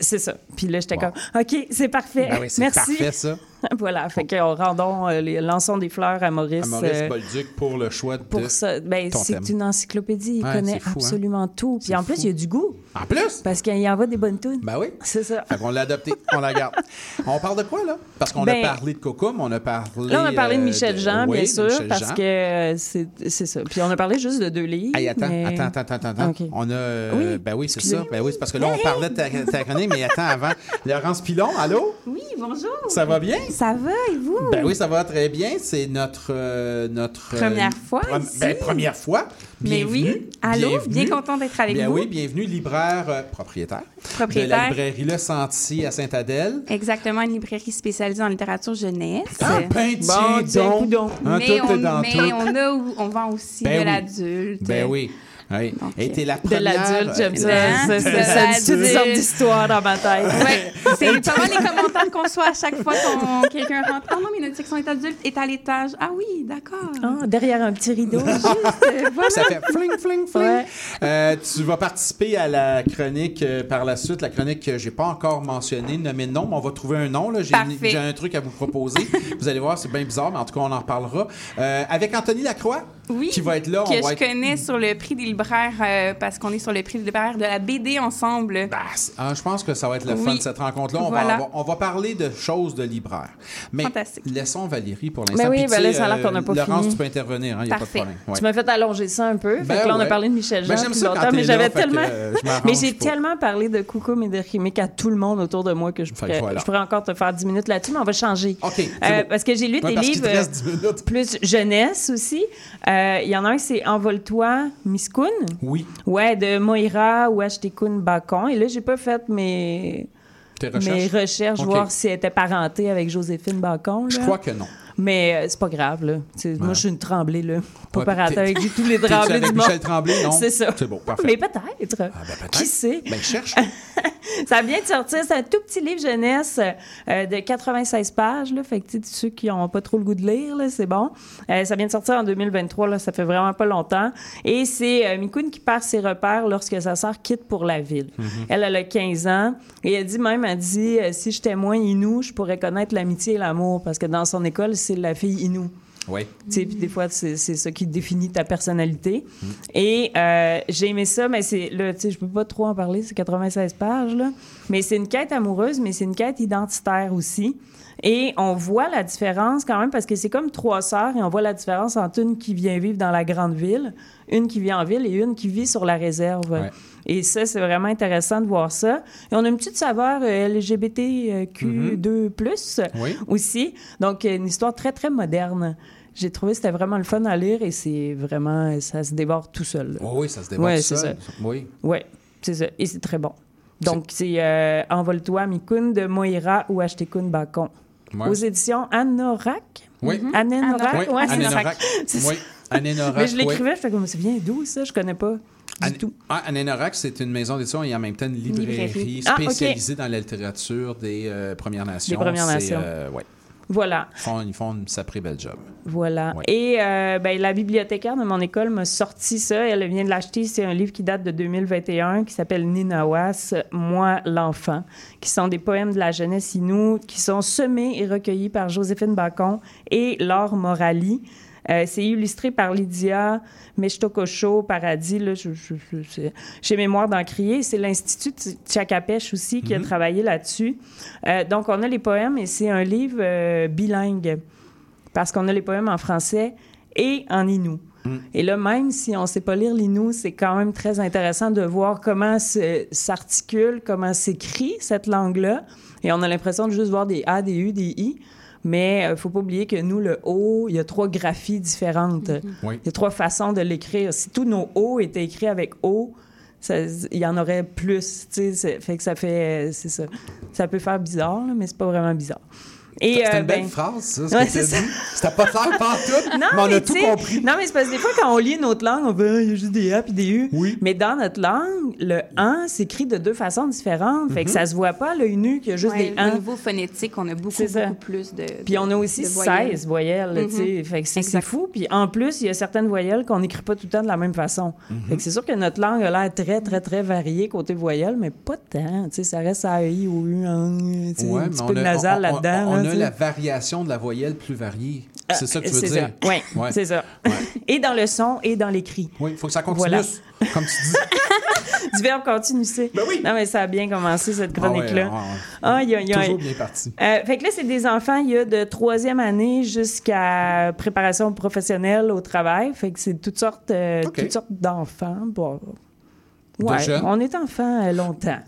C'est ça. Puis là, j'étais comme, OK, c'est parfait. Ben oui, Merci. parfait, ça. [laughs] voilà. Fait qu'on rendons, euh, lançons des fleurs à Maurice. À Maurice euh, Bolduc pour le choix de pour ça, ben, c'est une encyclopédie. Il Ouais, connaît fou, hein? absolument tout. Puis en plus, il y a du goût. En plus? Parce qu'il envoie des bonnes tunes. Ben oui. C'est ça. Fait qu'on l'a adopté, on la garde. [laughs] On parle de quoi, là? Parce qu'on Ben, a parlé de Cocum, on a parlé... Là, on a parlé de euh, Michel Jean, oui, bien sûr, Michel parce Jean. que euh, c'est c'est ça. Puis on a parlé juste de deux livres. Hey, attends, mais- attends, attends, attends. On a. euh, Oui, ben oui, c'est ça. Ben oui, c'est parce que là, on parlait de ta, ta chronique, mais attends, avant. Laurence Pilon, allô? Oui, bonjour. Ça va bien? Ça va, et vous? Ben oui, ça va très bien. C'est notre... euh, notre euh, Première fois ici. Ben, première fois. Mais oui. Bienvenue. Allô, Bienvenue. bien content d'être avec Bien vous. oui, bienvenue, libraire euh, propriétaire, Propriétaire. de la librairie Le Sentier à Sainte-Adèle. Exactement, une librairie spécialisée en littérature jeunesse. Ah, ben, Bon, tiens, donc. Hein, mais tout est on, dans mais tout. on, a, on vend aussi Ben de oui. l'adulte. Ben oui. Oui. Et t'es la De première... l'adulte, j'aime ça. Hein? C'est- De toutes sortes d'histoires dans ma tête. Ouais, c'est pas mal les commentaires qu'on reçoit à chaque fois qu'on quelqu'un rentre. Ah non, mais notre section est adulte est à l'étage. Ah oui, d'accord. Ah, derrière un petit rideau. [laughs] Juste, euh, voilà. Ça fait fling, fling, fling. Ouais. Euh, tu vas participer à la chronique euh, par la suite, la chronique que j'ai pas encore mentionnée, nommée de nom, mais on va trouver un nom. J'ai Parfait. j'ai un truc à vous proposer. vous allez voir, c'est bien bizarre, mais en tout cas, on en reparlera. Euh, avec Anthony Lacroix, Oui, qui va être là. que on va je être- connais sur le prix des libraires euh, parce qu'on est sur le prix des libraires de la BD ensemble. C'est- ah, je pense que ça va être le Oui. fun, cette rencontre-là. On, Voilà. va, avoir- on va parler de choses de libraire. Mais Fantastique. laissons Valérie pour l'instant. Mais oui, Puis, ben tu là, sais, ça a l'air qu'on n'a pas Laurence, fini. tu peux intervenir, il n'y a pas de Parfait. problème. Ouais. Tu m'as fait allonger ça un peu. Fait Ben que là, on a parlé de Michel Ben, Jean j'aime depuis ça quand longtemps, mais j'avais tellement... euh, [laughs] mais j'ai tellement parlé de Coucou Médéric à tout le monde autour de moi que je pourrais, voilà. je pourrais encore te faire 10 minutes là-dessus, mais on va changer. OK, Euh. Parce que j'ai lu des livres te reste 10 minutes. euh, plus jeunesse aussi. Euh, Il y en a un, c'est Envole-toi, Miskoun. Oui. Ouais, de Moira ou Ashtekun Bacon. Et là, j'ai pas fait mes, Tes mes recherches? recherches, voir si elle était parentée avec Joséphine Bacon. Je là. crois que non. Mais euh, c'est pas grave, là. Moi, je suis une tremblée, là. Pas Ouais, avec tous les tremblés du monde. Michel Tremblay, non? C'est ça. C'est bon, parfait. Mais peut-être. ben, peut-être. Qui sait? Ben, cherche. [laughs] Ça vient de sortir. C'est un tout petit livre jeunesse euh, de 96 pages. Là. Fait que, ceux qui n'ont pas trop le goût de lire, là, c'est bon. Euh, ça vient de sortir en 2023. Là, ça fait vraiment pas longtemps. Et c'est euh, Mikoun qui perd ses repères lorsque sa sœur quitte pour la ville. Mhm. Elle, elle a 15 ans. Et elle dit même, elle dit, si j'étais moins Inou, je pourrais connaître l'amitié et l'amour. Parce que dans son école, c'est la fille Inou. Oui. Tu sais, des fois, c'est ça qui définit ta personnalité. Et euh, j'ai aimé ça, mais c'est là, tu sais, je peux pas trop en parler, c'est 96 pages, là. Mais c'est une quête amoureuse, mais c'est une quête identitaire aussi. Et on voit la différence quand même, parce que c'est comme trois sœurs, et on voit la différence entre une qui vient vivre dans la grande ville, une qui vit en ville et une qui vit sur la réserve. Ouais. Et ça, c'est vraiment intéressant de voir ça. Et on a une petite saveur euh, LGBTQ2+, Oui. aussi. Donc, une histoire très, très moderne. J'ai trouvé que c'était vraiment le fun à lire et c'est vraiment, ça se dévore tout seul. Oh oui, ça se dévoile Ouais, tout c'est seul. ça. Oui. C'est ça. Et c'est très bon. Donc, c'est euh, Envole-toi, Mikun de Moira ou Ashtekun Bacon. Ouais. Aux éditions Anorak. Oui. Anorak. Anénorak. C'est ça. [laughs] Oui, Anénorak, Mais je l'écrivais, je fais comme, c'est bien d'où ça? Je connais pas du An- tout. Ah, c'est une maison d'édition et en même temps une librairie, Librairie. Ah, spécialisée dans la littérature des euh, Premières Nations. Des Premières Nations. euh, ouais. Voilà. Ils font, ils font une sacrée belle job. Voilà. Ouais. Et euh, ben, la bibliothécaire de mon école m'a sorti ça. Elle vient de l'acheter. C'est un livre qui date de 2021 qui s'appelle Ninawas, Moi l'enfant, qui sont des poèmes de la jeunesse inou qui sont semés et recueillis par Joséphine Bacon et Laure Morali. Euh, c'est illustré par Lydia Mechtokosho Paradis, là, je- je- je- c'est- chez Mémoire d'Encrier. C'est l'Institut Tchakapèche aussi qui a Mhm. travaillé là-dessus. Euh, donc, on a les poèmes et c'est un livre euh, bilingue parce qu'on a les poèmes en français et en inou. Et là, même si on ne sait pas lire l'inou, c'est quand même très intéressant de voir comment s'articule, comment s'écrit cette langue-là. Et on a l'impression de juste voir des A, des U, des I. Mais il ne faut pas oublier que nous, le O, il y a trois graphies différentes. Oui. Il y a trois façons de l'écrire. Si tous nos O étaient écrits avec O, il y en aurait plus. tu sais, c'est- Fait que ça fait... C'est ça. Ça peut faire bizarre, là, mais c'est pas vraiment bizarre. Et, C'est euh, une belle ben- phrase, ça, ce Ouais, que c'est ça. C'était pas clair pantoute, [laughs] non, mais on a tout compris. Non, mais c'est parce que des fois, quand on lit une autre langue, on fait, Ah, il y a juste des A puis des U. Mais dans notre langue, le an s'écrit de deux façons différentes. Fait que Mhm. ça se voit pas à l'œil nu qu'il y a juste Ouais, des Au niveau phonétique, on a beaucoup, beaucoup plus de. Puis on a aussi de voyelles. 16 voyelles, tu sais. Fait que c'est fou. Puis en plus, il y a certaines voyelles qu'on n'écrit pas tout le temps de la même façon. Fait que c'est sûr que notre langue a l'air très, très, très variée côté voyelles, mais pas tant. Tu sais, ça reste AI ou U, un, tu sais, Ouais, un mais petit on peu de a- nasal là-dedans. A la variation de la voyelle plus variée. C'est ça que tu veux dire? Oui, Ouais. c'est ça. [laughs] Et dans le son et dans l'écrit. Oui, il faut que ça continue, Voilà. [laughs] comme tu dis. [laughs] du verbe continue, c'est. Non, mais ça a bien commencé, cette Ah ouais, chronique-là. ah ouais. Aïe, aïe, aïe. Toujours bien parti. Euh, fait que là, c'est des enfants, il y a de troisième année jusqu'à préparation professionnelle au travail. Fait que c'est toutes sortes, euh, toutes sortes d'enfants. Bon, Ouais, on est enfant euh, longtemps.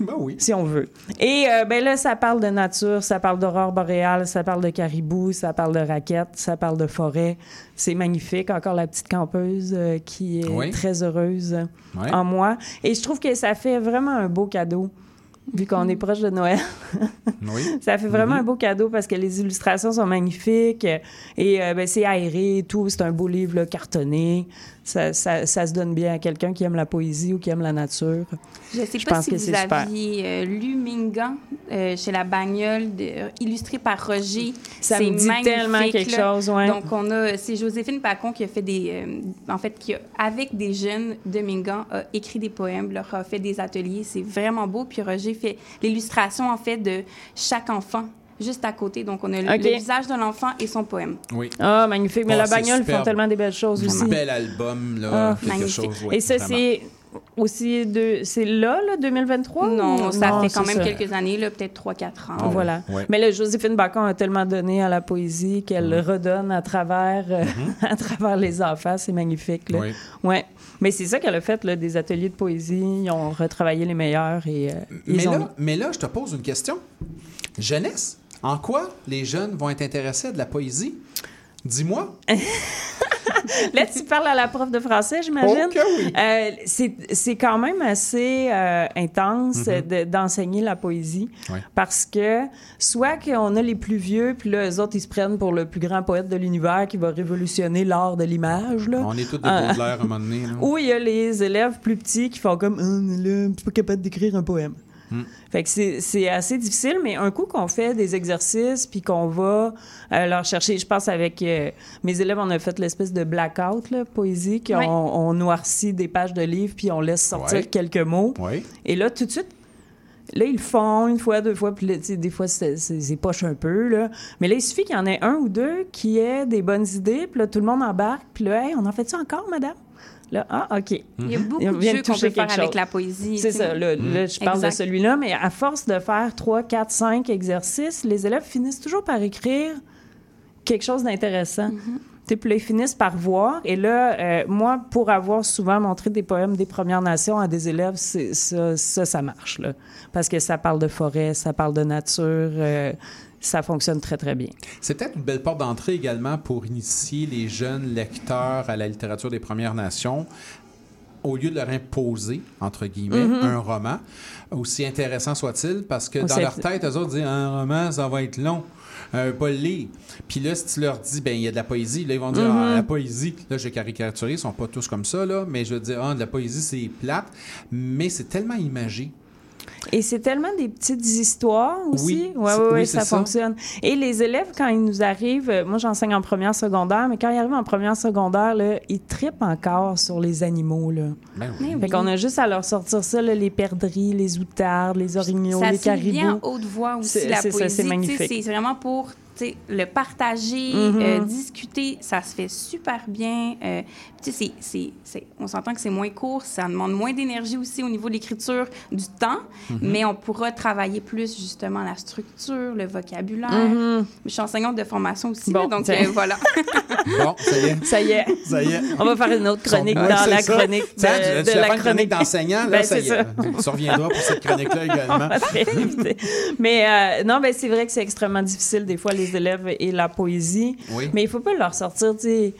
[laughs] ben oui. Si on veut. Et euh, ben là, ça parle de nature, ça parle d'aurore boréale, ça parle de caribou, ça parle de raquettes, ça parle de forêt. C'est magnifique. Encore la petite campeuse euh, qui est Oui. très heureuse Ouais. en moi. Et je trouve que ça fait vraiment un beau cadeau. Vu qu'on est proche de Noël, [laughs] Oui. ça fait vraiment Mhm. un beau cadeau parce que les illustrations sont magnifiques et euh, ben, c'est aéré et tout. C'est un beau livre là, cartonné. Ça, ça- ça se donne bien à quelqu'un qui aime la poésie ou qui aime la nature. Je ne sais Je pas pense si que vous aviez euh, lu Mingan euh, chez La Bagnole, de- euh, illustré par Roger. Ça C'est me dit magnifique, tellement quelque là. chose, ouais. Donc, on a, c'est Joséphine Pacon qui a fait des, en fait, qui a, avec des jeunes de Mingan, a écrit des poèmes, leur a fait des ateliers. C'est vraiment beau. Puis Roger fait l'illustration, en fait, de chaque enfant juste à côté. Donc, on a le- visage de l'enfant et son poème. Oui. Ah, magnifique. Mais Oh, la bagnole font tellement des belles choses aussi. Un bel album, là, Ah, quelque magnifique. chose. ouais, Et ça, c'est aussi de. C'est là, là, 2023? Non, ou- ça Non, fait quand même ça. quelques années, là, peut-être 3-4 ans. Ah. Voilà. Ouais. Mais là, Joséphine Bacon a tellement donné à la poésie qu'elle le redonne à travers, euh, [laughs] à travers les enfants. C'est magnifique. Là. Oui. Ouais. Mais c'est ça qu'elle a fait, là, des ateliers de poésie. Ils ont retravaillé les meilleurs et euh, ils ont. là, mais là, je te pose une question. Jeunesse, en quoi les jeunes vont être intéressés à de la poésie? Dis-moi. [laughs] Là, tu parles à la prof de français, j'imagine. Oh que oui. Euh, c'est quand même assez euh, intense Mhm. de- d'enseigner la poésie parce que soit qu'on a les plus vieux, puis là, eux autres, ils se prennent pour le plus grand poète de l'univers qui va révolutionner l'art de l'image. On est tous des. Baudelaire à un moment donné. Ou il y a les élèves plus petits qui font comme mais là, je suis pas capable d'écrire un poème. Hmm. Fait que c'est assez difficile, mais un coup qu'on fait des exercices puis qu'on va euh, leur chercher, je pense avec euh, mes élèves, on a fait l'espèce de blackout, là, poésie, qu'on on noircit des pages de livres puis on laisse sortir quelques mots. Oui. Et là, tout de suite, là, ils le font une fois, deux fois, puis là, des fois, c'est poche un peu, là. Mais là, il suffit qu'il y en ait un ou deux qui aient des bonnes idées, puis là, tout le monde embarque, puis là, hey, on en fait ça encore, madame? Là, ah, OK. Il y a beaucoup On de jeux qu'on peut faire avec la poésie. C'est ça, là, là, je parle de celui-là, mais à force de faire 3, 4, 5 exercices, les élèves finissent toujours par écrire quelque chose d'intéressant. Sais, Puis là, ils finissent par voir. Et là, euh, moi, pour avoir souvent montré des poèmes des Premières Nations à des élèves, ça, ça, ça marche. Là. Parce que ça parle de forêt, ça parle de nature. euh, ça fonctionne très, très bien. C'est peut-être une belle porte d'entrée également pour initier les jeunes lecteurs à la littérature des Premières Nations. Au lieu de leur imposer, entre guillemets, Mhm. un roman, aussi intéressant soit-il, parce que dans leur tête, eux autres disent un roman, ça va être long. Euh, pas le lire. Puis là, si tu leur dis, ben il y a de la poésie, là, ils vont dire, Mhm. ah, la poésie, là, j'ai caricaturé, ils sont pas tous comme ça, là, mais je veux dire, ah, de la poésie, c'est plate, mais c'est tellement imagé. Et c'est tellement des petites histoires aussi. Oui, ouais, ouais, oui, ça, ça. fonctionne. Et les élèves, quand ils nous arrivent, euh, moi j'enseigne en première secondaire, mais quand ils arrivent en première secondaire, là, ils trippent encore sur les animaux. Là. Ben Mais Fait oui. qu'on a juste à leur sortir ça, là, les perdrix, les outardes, les orignaux, Ça les se lit bien caribous. haute voix aussi, C'est- la ça, poésie. c'est magnifique. C'est vraiment pour le partager, euh, discuter. Ça se fait super bien. Euh, on s'entend que c'est moins court, ça demande moins d'énergie aussi au niveau de l'écriture, du temps, Mhm. mais on pourra travailler plus justement la structure, le vocabulaire. Mhm. Je suis enseignante de formation aussi, Bon, là, donc euh, voilà. [laughs] Bon, ça y est. Ça y est. Ça y est. On va faire une autre chronique dans la ça. chronique de, tu- de tu la chronique d'enseignant, là, Ben, ça y est. Tu reviendras pour cette chronique-là [laughs] également. Mais euh, non, ben, c'est vrai que c'est extrêmement difficile, des fois, les élèves et la poésie. Oui. Mais il faut pas leur sortir, tu sais,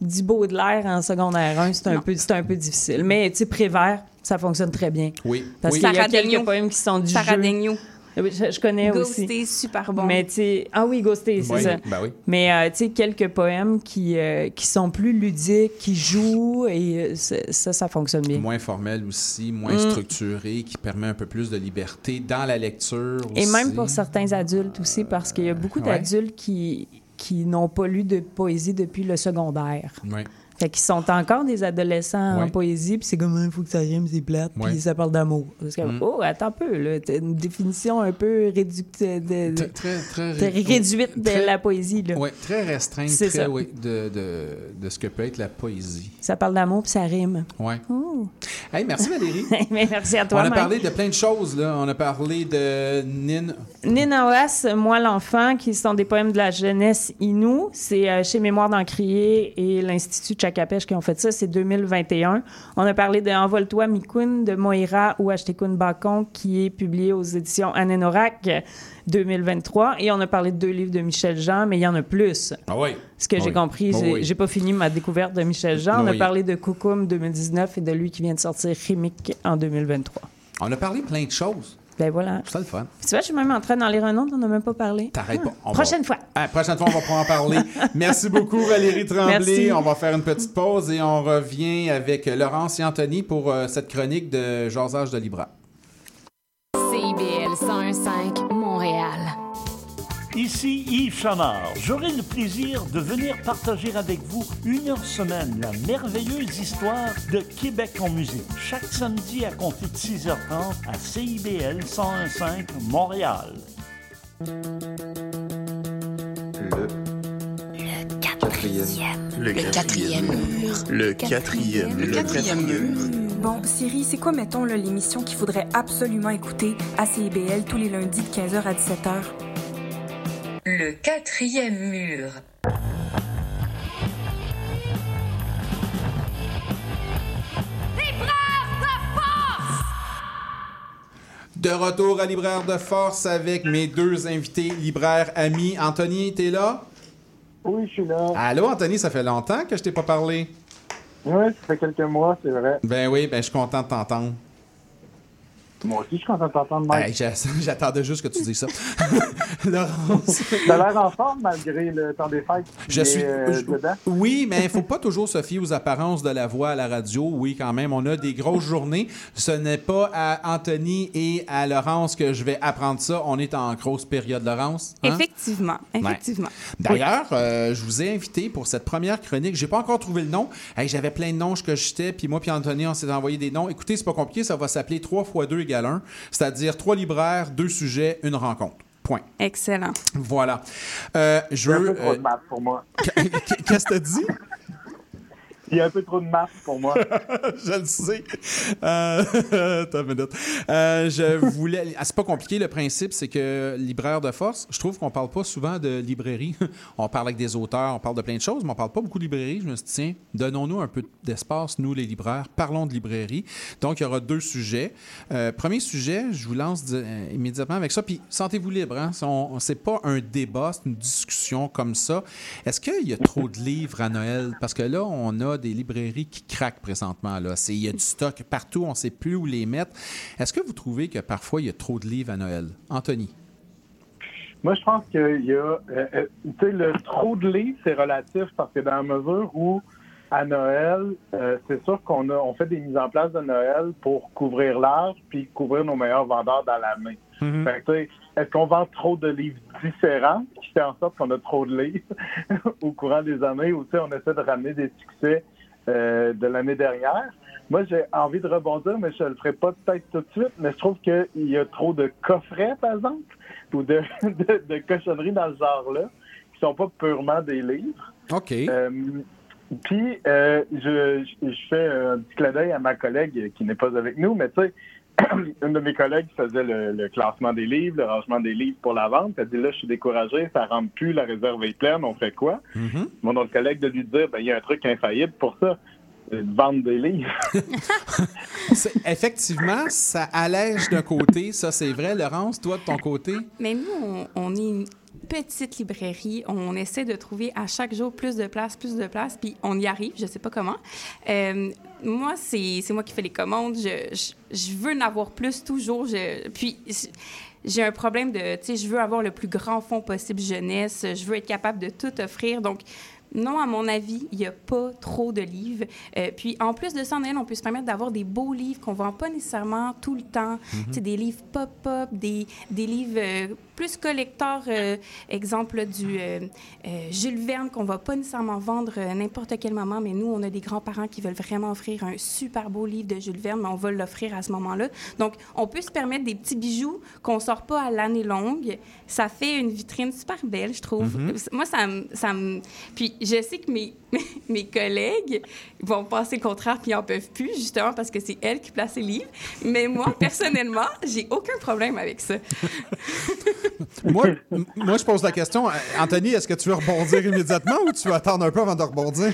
du Baudelaire en secondaire 1. C'est un, peu, c'est un peu difficile. Mais, tu sais, Prévert, ça fonctionne très bien. Oui. Parce oui. qu'il y a quelques poèmes qui sont du Sarah jeu. Oui, Je, je connais aussi. Ghosté, super bon. Mais tu ah oui, Ghosté, c'est Oui, ça. ben oui. Mais euh, tu sais, quelques poèmes qui, euh, qui sont plus ludiques, qui jouent, et euh, ça, ça fonctionne bien. Moins formel aussi, moins Mm. structuré, qui permet un peu plus de liberté dans la lecture Et aussi. même pour certains adultes aussi, parce qu'il y a beaucoup ouais. d'adultes qui, qui n'ont pas lu de poésie depuis le secondaire. Oui. Fait qu'ils sont encore des adolescents en poésie, puis c'est comme, il faut que ça rime, c'est plate, Ouais. puis ça parle d'amour. Parce que, Mm. oh, attends un peu, là, t'as une définition un peu réduite de, de- Très, très, très, très réduite de très- la poésie, là. Oui, très restreinte, C'est très, ça. oui, de, de, de ce que peut être la poésie. Ça parle d'amour, puis ça rime. Oh. Hey, merci Valérie. [laughs] Merci à toi, On a parlé de plein de choses, là. On a parlé de Nin. Ninawas, Moi l'enfant, qui sont des poèmes de la jeunesse Innu. C'est euh, chez Mémoire d'Encrier et l'Institut Qui ont fait ça. C'est 2021. On a parlé de Envole-toi Mikun de Moira ou Ashtekun Bakon qui est publié aux éditions Anenorak euh, 2023. Et on a parlé de deux livres de Michel Jean, mais il y en a plus. Ah oui. Ce que Ah j'ai oui. compris, Ah j'ai oui. j'ai pas fini ma découverte de Michel Jean. On a oui. parlé de Koukoum 2019 et de lui qui vient de sortir Chimique en 2023. On a parlé plein de choses. Ben voilà. C'était le fun. Tu vois, je suis même en train d'en lire un autre, on n'a même pas parlé. T'arrêtes pas. On Prochaine va- fois. Ah, prochaine fois, on va pouvoir en parler. [laughs] Merci beaucoup, Valérie Tremblay. Merci. On va faire une petite pause et on revient avec Laurence et Anthony pour euh, cette chronique de Jasage de Libra. CIBL 101.5 Montréal. Ici Yves Chamard. J'aurai le plaisir de venir partager avec vous une heure semaine la merveilleuse histoire de Québec en musique. Chaque samedi à compter de 6h30 à CIBL 101.5 Montréal. Quatrième. Le quatrième mur. Le quatrième. Le quatrième mur. Bon, Siri, c'est quoi, mettons, l'émission qu'il faudrait absolument écouter à CIBL tous les lundis de 15h à 17h? Le quatrième mur. De retour à Libraire de Force avec mes deux invités libraires amis. Anthony, t'es là? Oui, je suis là. Allô, Anthony, ça fait longtemps que je t'ai pas parlé. Oui, ça fait quelques mois, c'est vrai. Ben oui, ben je suis content de t'entendre. Moi aussi, je suis content de t'entendre, Mike. Hey, [laughs] J'attendais juste que tu dises ça. [laughs] Laurence. T'as l'air en forme malgré le temps des fêtes. Je suis. euh, je- dedans. oui, mais il faut pas toujours se fier aux apparences de la voix à la radio. Oui, quand même, on a des grosses journées. Ce n'est pas à Anthony et à Laurence que je vais apprendre ça. On est en grosse période, Laurence. hein? Effectivement, effectivement. D'ailleurs, euh, je vous ai invité pour cette première chronique. J'ai pas encore trouvé le nom. Hey, J'avais plein de noms que jetais, puis moi puis Anthony, on s'est envoyé des noms. Écoutez, c'est pas compliqué, ça va s'appeler 3 x 2 égale 1, c'est-à-dire trois libraires, deux sujets, une rencontre. Point. Excellent. Voilà. Euh, je veux. euh, pour moi. [laughs] Qu'est-ce que t'as dit? Il y a un peu trop de maths pour moi. [laughs] je le sais. Euh, [laughs] attends une. Euh, je voulais. Ah, c'est pas compliqué. Le principe, c'est que libraire de force, je trouve qu'on parle pas souvent de librairie. [laughs] on parle avec des auteurs, on parle de plein de choses, mais on parle pas beaucoup de librairie. Je me suis dit, tiens, donnons-nous un peu d'espace, nous, les libraires. Parlons de librairie. Donc, il y aura deux sujets. Euh, premier sujet, je vous lance euh, immédiatement avec ça. Puis, sentez-vous libre. Hein? C'est pas un débat, c'est une discussion comme ça. Est-ce qu'il y a trop de livres à Noël? Parce que là, on a des librairies qui craquent présentement. Là. Il y a du stock partout, on ne sait plus où les mettre. Est-ce que vous trouvez que parfois, il y a trop de livres à Noël? Anthony? Moi, je pense qu'il y a. euh, euh, tu sais, le trop de livres, c'est relatif parce que dans la mesure où, à Noël, euh, c'est sûr qu'on a, on fait des mises en place de Noël pour couvrir l'âge puis couvrir nos meilleurs vendeurs dans la main. Fait que, est-ce qu'on vend trop de livres différents qui fait en sorte qu'on a trop de livres [laughs] au courant des années? Ou tu sais, on essaie de ramener des succès euh, de l'année dernière? Moi, j'ai envie de rebondir, mais je ne le ferai pas peut-être tout de suite, mais je trouve qu'il y a trop de coffrets, par exemple, ou de, [laughs] de, de cochonneries dans ce genre-là, qui sont pas purement des livres. OK. Euh, puis, euh, je, je je fais un petit clin d'œil à ma collègue qui n'est pas avec nous, mais tu sais, [clears throat] une de mes collègues faisait le, le classement des livres, le rangement des livres pour la vente. Elle dit là, je suis découragé, ça rentre plus, la réserve est pleine, on fait quoi? Mon autre collègue de lui dire, ben, il y a un truc infaillible pour ça, c'est de vendre des livres. [laughs] Effectivement, ça allège d'un côté, ça c'est vrai. Laurence, toi de ton côté? Mais nous, on, on est une petite librairie. On essaie de trouver à chaque jour plus de place, plus de place, puis on y arrive. Je sais pas comment. Euh, moi, c'est moi qui fais les commandes. Je, je, veux en avoir plus toujours. Puis j'ai un problème de, tu sais, je veux avoir le plus grand fonds possible jeunesse. Je veux être capable de tout offrir. Donc non, à mon avis, il n'y a pas trop de livres. Euh, puis, en plus de ça, en Noël, on peut se permettre d'avoir des beaux livres qu'on ne vend pas nécessairement tout le temps. Sais, Des livres pop-up, des, des livres euh, plus collecteurs. euh, exemple du euh, Jules Verne qu'on ne va pas nécessairement vendre euh, n'importe quel moment, mais nous, on a des grands-parents qui veulent vraiment offrir un super beau livre de Jules Verne, mais on va l'offrir à ce moment-là. Donc, on peut se permettre des petits bijoux qu'on ne sort pas à l'année longue. Ça fait une vitrine super belle, je trouve. Mhm. Moi, ça me... ça me- Puis, je sais que mes, [laughs] mes collègues vont passer le contraire puis ils en peuvent plus, justement parce que c'est elles qui placent les livres. Mais moi, [laughs] personnellement, j'ai aucun problème avec ça. [laughs] moi, moi, je pose la question. Anthony, est-ce que tu veux rebondir immédiatement ou tu veux attendre un peu avant de rebondir?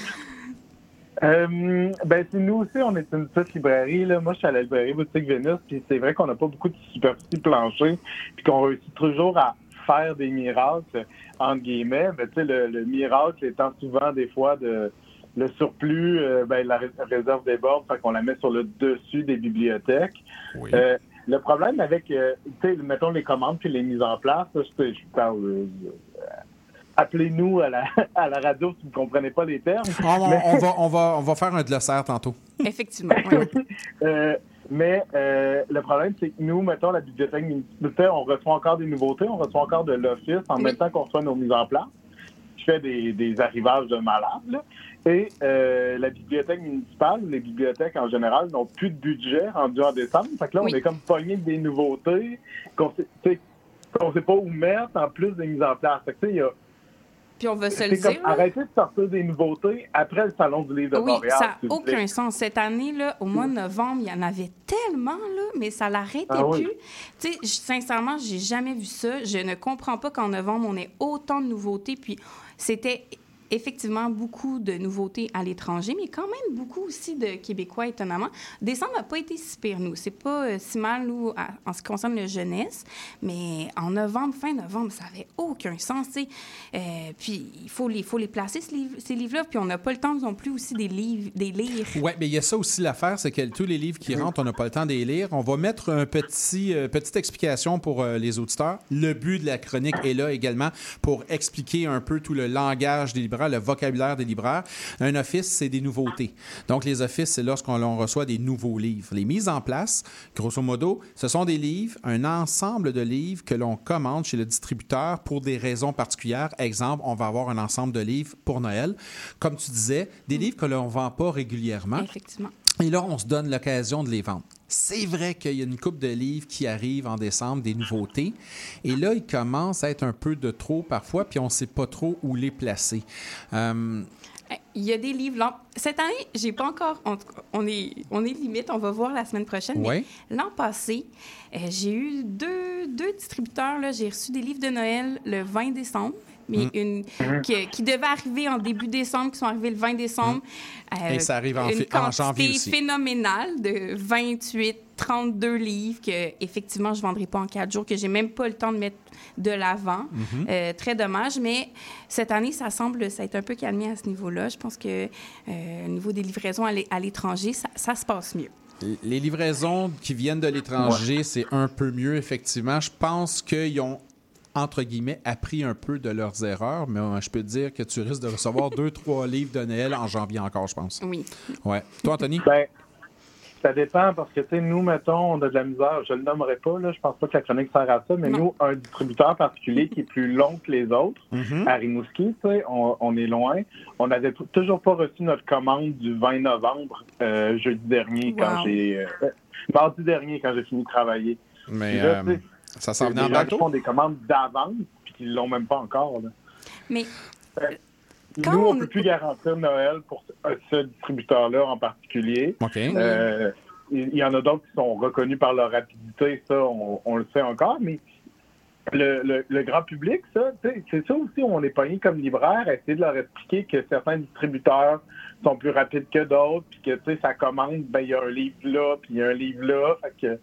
Euh, ben, nous aussi, on est une petite librairie. Là. Moi, je suis à la librairie Boutique Vénus, puis c'est vrai qu'on n'a pas beaucoup de superficie plancher, puis qu'on réussit toujours à faire des miracles, entre guillemets. Mais tu sais, le, le miracle étant souvent des fois de le surplus, euh, ben, la ré- réserve déborde, fait qu'on la met sur le dessus des bibliothèques. Euh, le problème avec, euh, tu sais, mettons les commandes puis les mises en place, là, je, je parle. euh, Appelez-nous à la, [laughs] à la radio si vous ne comprenez pas les termes. On, on- Mais- on va, on, va, on va faire un glossaire tantôt. Effectivement. [laughs] Euh, mais euh, le problème, c'est que nous, mettons, la bibliothèque municipale, on reçoit encore des nouveautés, on reçoit encore de l'office en même temps qu'on reçoit nos mises en place. Je fais des, des arrivages de malades. là. Et euh, la bibliothèque municipale, les bibliothèques en général, n'ont plus de budget rendu en décembre. Fait que là, on est comme pogné de des nouveautés qu'on qu'on sait pas où mettre en plus des mises en place. Fait que, tu sais, il y a Puis on va se le comme dire. là. arrêter de sortir des nouveautés après le Salon du livre de Oui, Montréal. ça n'a aucun sens. Cette année, là, au mois de novembre, il y en avait tellement, là, mais ça l'arrêtait Ah oui. plus. Tu sais, sincèrement, j'ai jamais vu ça. Je ne comprends pas qu'en novembre, on ait autant de nouveautés. Puis c'était effectivement beaucoup de nouveautés à l'étranger, mais quand même beaucoup aussi de Québécois, étonnamment. Décembre n'a pas été si pire, nous. C'est pas euh, si mal, nous, à- en ce qui concerne la jeunesse, mais en novembre, fin novembre, ça avait aucun sens, tu sais. Euh, puis il faut les, faut les placer, ce livre- ces livres-là, puis on n'a pas le temps non plus aussi des livres, des lire. Oui, mais il y a ça aussi l'affaire, c'est que tous les livres qui rentrent, on n'a pas le temps de les lire. On va mettre un petit, euh, petite explication pour euh, les auditeurs. Le but de la chronique est là également pour expliquer un peu tout le langage des libraires, le vocabulaire des libraires. Un office, c'est des nouveautés. Donc, les offices, c'est lorsqu'on l'on reçoit des nouveaux livres. Les mises en place, grosso modo, ce sont des livres, un ensemble de livres que l'on commande chez le distributeur pour des raisons particulières. Exemple, on va avoir un ensemble de livres pour Noël. Comme tu disais, des livres que l'on ne vend pas régulièrement. Effectivement. Et là, on se donne l'occasion de les vendre. C'est vrai qu'il y a une coupe de livres qui arrivent en décembre, des nouveautés. Et là, il commence à être un peu de trop parfois, puis on ne sait pas trop où les placer. Euh, Il y a des livres. l'an- Cette année, j'ai pas encore. On, on est, on est limite. On va voir la semaine prochaine. mais Ouais. L'an passé, euh, j'ai eu deux, deux distributeurs. J'ai reçu des livres de Noël le 20 décembre. Mais Mm. une, Mhm. qui, qui devait arriver en début décembre, qui sont arrivés le 20 décembre. Euh, Et ça arrive en une fi- en quantité janvier aussi. phénoménale de 28, 32 livres que, effectivement, je ne vendrai pas en quatre jours, que j'ai même pas le temps de mettre de l'avant. Mhm. Euh, très dommage, mais cette année, ça semble s'être un peu calmé à ce niveau-là. Je pense que euh, au niveau des livraisons à l'é- à l'étranger, ça, ça se passe mieux. les livraisons qui viennent de l'étranger, c'est un peu mieux, effectivement. Je pense qu'ils ont entre guillemets, appris un peu de leurs erreurs, mais euh, je peux te dire que tu risques de recevoir deux, [laughs] trois livres de Noël en janvier encore, je pense. Oui. Ouais. Toi, Anthony? Ben, ça dépend parce que, tu sais, nous, mettons, on a de la misère. Je le nommerai pas, là. Je pense pas que la chronique sert à ça, mais nous, un distributeur particulier qui est plus long que les autres, Mhm. à Rimouski, tu sais, on, on est loin. On n'avait t- toujours pas reçu notre commande du 20 novembre, euh, jeudi dernier, quand j'ai. euh, mardi dernier, quand j'ai fini de travailler. Mais là, euh, ça s'en venait en des gens qui bateau? font des commandes d'avance, puis qui l'ont même pas encore, là. Mais Nous, on ne peut plus garantir Noël pour ce, distributeur-là en particulier. OK. Euh, il y en a d'autres qui sont reconnus par leur rapidité, ça, on, on le sait encore, mais le, le- le grand public, ça, tu sais, c'est ça aussi on est pogné comme libraire, essayer de leur expliquer que certains distributeurs sont plus rapides que d'autres, puis que, tu sais, ça commande, ben, il y a un livre là, puis il y a un livre là, fait que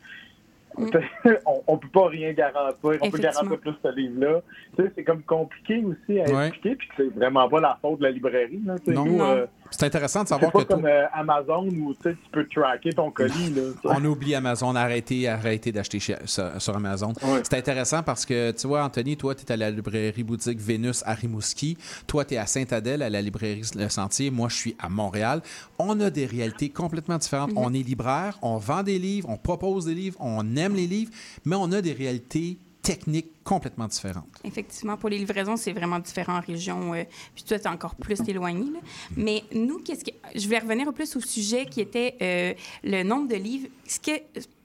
[laughs] on, on peut pas rien garantir. On peut garantir plus ce livre-là. Tu sais, c'est comme compliqué aussi à Ouais. expliquer, puis c'est vraiment pas la faute de la librairie. Là, nous, Non. euh, C'est intéressant de savoir pas que toi- comme euh, Amazon où tu sais, tu peux tracker ton colis. Là. On oublie Amazon, arrêtez, arrêtez d'acheter chez- sur, sur Amazon. C'est intéressant parce que, tu vois, Anthony, toi, tu es à la librairie boutique Vénus à Rimouski. Toi, tu es à Sainte-Adèle, à la librairie Le Sentier. Moi, je suis à Montréal. On a des réalités complètement différentes. On est libraire, on vend des livres, on propose des livres, on aime les livres, mais on a des réalités techniques complètement différentes. Effectivement, pour les livraisons, c'est vraiment différent en région. euh, puis toi, tu es encore plus éloigné. là. Mais nous, qu'est-ce que. Je vais revenir un plus au sujet qui était euh, le nombre de livres. Ce que.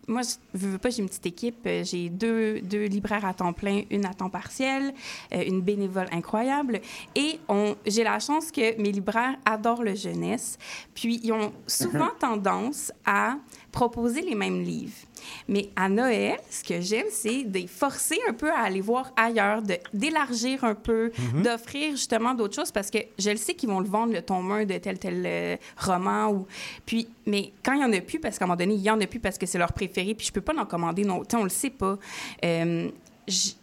moi, je veux pas, j'ai une petite équipe. Euh, J'ai deux, deux libraires à temps plein, une à temps partiel, euh, une bénévole incroyable. Et j'ai la chance que mes libraires adorent le jeunesse. Puis, ils ont souvent [laughs] tendance à proposer les mêmes livres. Mais à Noël, ce que j'aime, c'est de les forcer un peu à aller voir ailleurs, de, d'élargir un peu, Mhm. d'offrir justement d'autres choses parce que je le sais qu'ils vont le vendre, le tome 1 de tel, tel euh, roman. Ou... Puis, mais quand il n'y en a plus, parce qu'à un moment donné, il y en a plus parce que c'est leur préféré, puis je peux pas en commander, non, on le sait pas. Euh,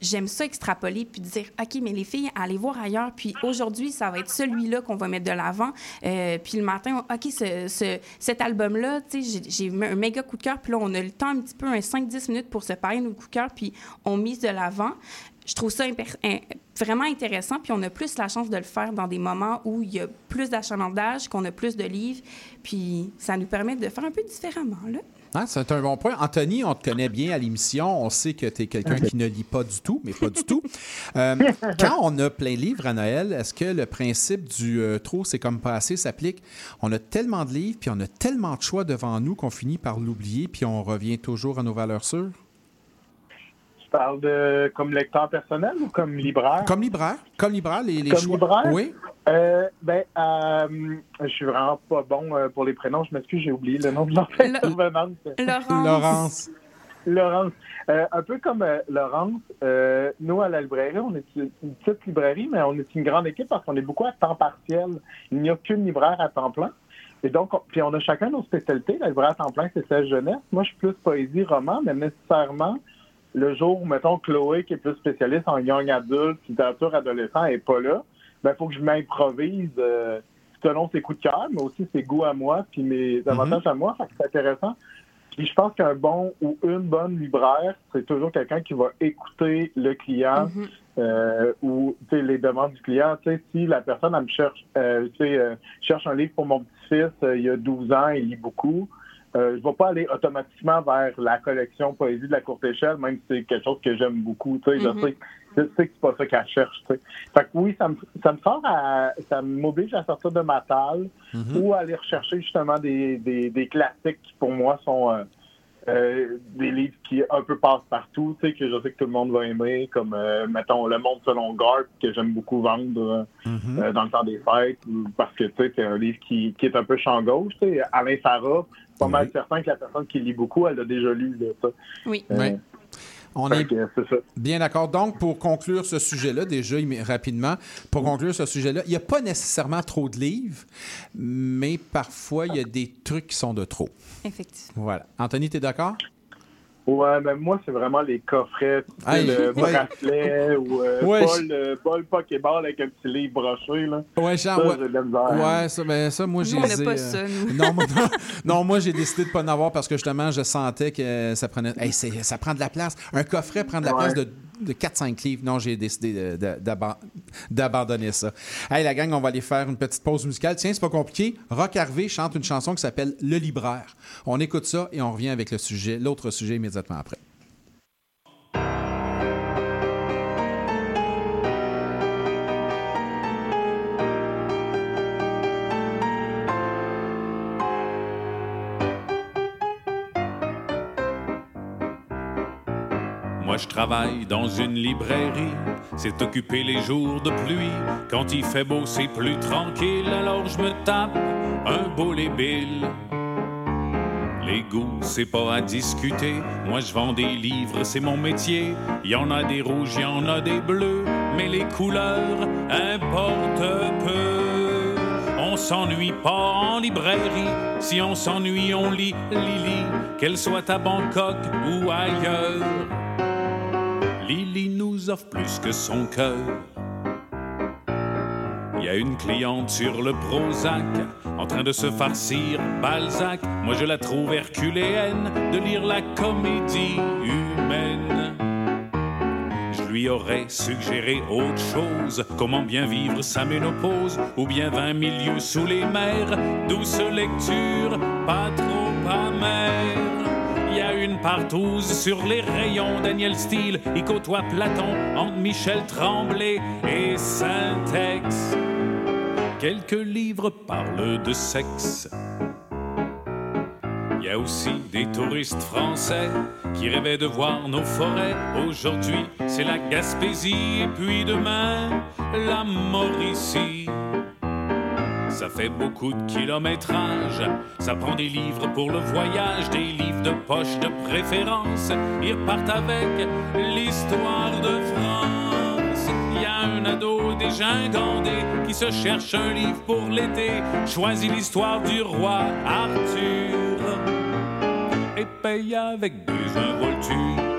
J'aime ça extrapoler puis dire OK mais les filles allez voir ailleurs puis aujourd'hui ça va être celui-là qu'on va mettre de l'avant. Euh, puis le matin OK ce, ce- cet album là tu sais j'ai- un méga coup de cœur puis là on a le temps un petit peu un 5-10 minutes pour se parler de nos coups de cœur puis on mise de l'avant. Je trouve ça vraiment intéressant puis on a plus la chance de le faire dans des moments où il y a plus d'achalandage qu'on a plus de livres puis ça nous permet de faire un peu différemment là Ah, c'est un bon point. Anthony, on te connaît bien à l'émission. On sait que tu es quelqu'un qui ne lit pas du tout, mais pas du tout. Euh, [laughs] quand on a plein de livres à Noël, est-ce que le principe du euh, trop, c'est comme pas assez s'applique? On a tellement de livres, puis on a tellement de choix devant nous qu'on finit par l'oublier, puis on revient toujours à nos valeurs sûres? Parles de comme lecteur personnel ou comme libraire? Comme libraire. Comme libraire, les, les Comme choix. libraire? Oui. Euh, ben, euh, je suis vraiment pas bon euh, pour les prénoms. Je m'excuse, j'ai oublié le nom de l'intervenante. [laughs] Laurence. Laurence. Laurence. Euh, un peu comme euh, Laurence, euh, nous, à la librairie, on est une une petite librairie, mais on est une grande équipe parce qu'on est beaucoup à temps partiel. Il n'y a qu'une libraire à temps plein. Et donc, on- puis on a chacun nos spécialités. La libraire à temps plein, c'est celle jeunesse. Moi, je suis plus poésie, roman, mais nécessairement, le jour où, mettons, Chloé, qui est plus spécialiste en young adulte, littérature adolescent, n'est pas là, ben, il faut que je m'improvise euh, selon ses coups de cœur, mais aussi ses goûts à moi, puis mes avantages à moi. Fait que c'est intéressant. Puis je pense qu'un bon ou une bonne libraire, c'est toujours quelqu'un qui va écouter le client euh, ou les demandes du client. Si la personne elle me cherche, euh, euh, cherche un livre pour mon petit-fils, euh, il y a 12 ans, il lit beaucoup. Euh, je ne vais pas aller automatiquement vers la collection poésie de la courte échelle, même si c'est quelque chose que j'aime beaucoup. Tu sais. Je sais, je sais que c'est pas ça qu'elle cherche. tu sais. Fait que oui, ça me, ça me sort à, ça m'oblige à sortir de ma table Mhm. ou à aller rechercher justement des, des, des classiques qui pour moi sont euh, euh, des livres qui un peu passent partout, tu sais, que je sais que tout le monde va aimer, comme euh, mettons Le Monde selon Garth, que j'aime beaucoup vendre euh, euh, dans le temps des fêtes, ou- parce que tu sais, c'est un livre qui, qui est un peu champ gauche. Tu sais, Alain Farah, pas mal certain que la personne qui lit beaucoup, elle l'a déjà lu. Ça. Oui. Euh, Oui. On est que c'est ça. bien d'accord. Donc, pour conclure ce sujet-là, déjà rapidement, pour conclure ce sujet-là, il n'y a pas nécessairement trop de livres, mais parfois, il y a des trucs qui sont de trop. Effectivement. Voilà. Anthony, tu es d'accord? Ouais, mais moi, c'est vraiment les coffrets, tu sais, Hey, le ouais. bracelet ou euh, [laughs] Ouais, Paul, euh, Paul Pokéball avec un petit livre broché. Là. Ouais, ça, ouais. j'ai de la misère. Ouais, ça, ben, ça, moi, j'ai on pas ça, nous. non, moi, [laughs] non, non, moi, j'ai décidé de pas en avoir parce que justement, je sentais que ça prenait. Hey, ça prend de la place. Un coffret prend de la Ouais. place de, de 4-5 livres. Non, j'ai décidé d'abandonner ça. Hey, la gang, on va aller faire une petite pause musicale. Tiens, c'est pas compliqué. Rock Harvey chante une chanson qui s'appelle Le Libraire. On écoute ça et on revient avec le sujet, l'autre sujet immédiatement après. Je travaille dans une librairie, c'est occuper les jours de pluie. Quand il fait beau, c'est plus tranquille, alors je me tape un beau bill. Les goûts, c'est pas à discuter. Moi je vends des livres, c'est mon métier. Y en a des rouges, y en a des bleus, mais les couleurs importent peu. On s'ennuie pas en librairie. Si on s'ennuie, on lit Lily, qu'elle soit à Bangkok ou ailleurs. Lily nous offre plus que son cœur. Il y a une cliente sur le Prozac en train de se farcir Balzac. Moi je la trouve herculéenne de lire la comédie humaine. Je lui aurais suggéré autre chose, comment bien vivre sa ménopause, ou bien 20 milieux sous les mers, douce lecture, pas trop amère. Y une partouze sur les rayons, Daniel Steele, il côtoie Platon entre Michel Tremblay et Saint-Ex. Quelques livres parlent de sexe. Il y a aussi des touristes français qui rêvaient de voir nos forêts. Aujourd'hui, c'est la Gaspésie et puis demain, la Mauricie. Ça fait beaucoup de kilométrage, ça prend des livres pour le voyage, des livres de poche de préférence. Ils repartent avec l'histoire de France. Il y a un ado déjà ingandé qui se cherche un livre pour l'été, choisit l'histoire du roi Arthur et paye avec des involtures.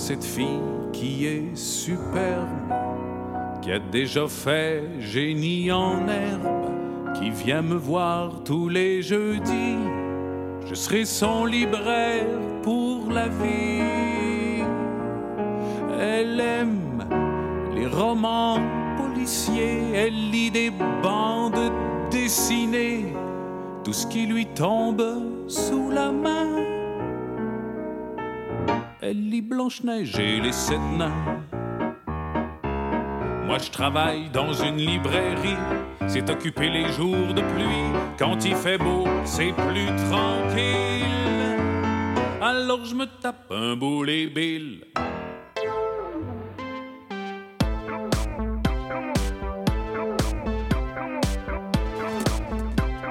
Cette fille qui est superbe, qui a déjà fait génie en herbe, qui vient me voir tous les jeudis. Je serai son libraire pour la vie. Elle aime les romans policiers, elle lit des bandes dessinées, tout ce qui lui tombe sous la main. Elle lit Blanche-Neige et les sept nains. Moi, je travaille dans une librairie. C'est occupé les jours de pluie. Quand il fait beau, c'est plus tranquille. Alors je me tape un beau les billes.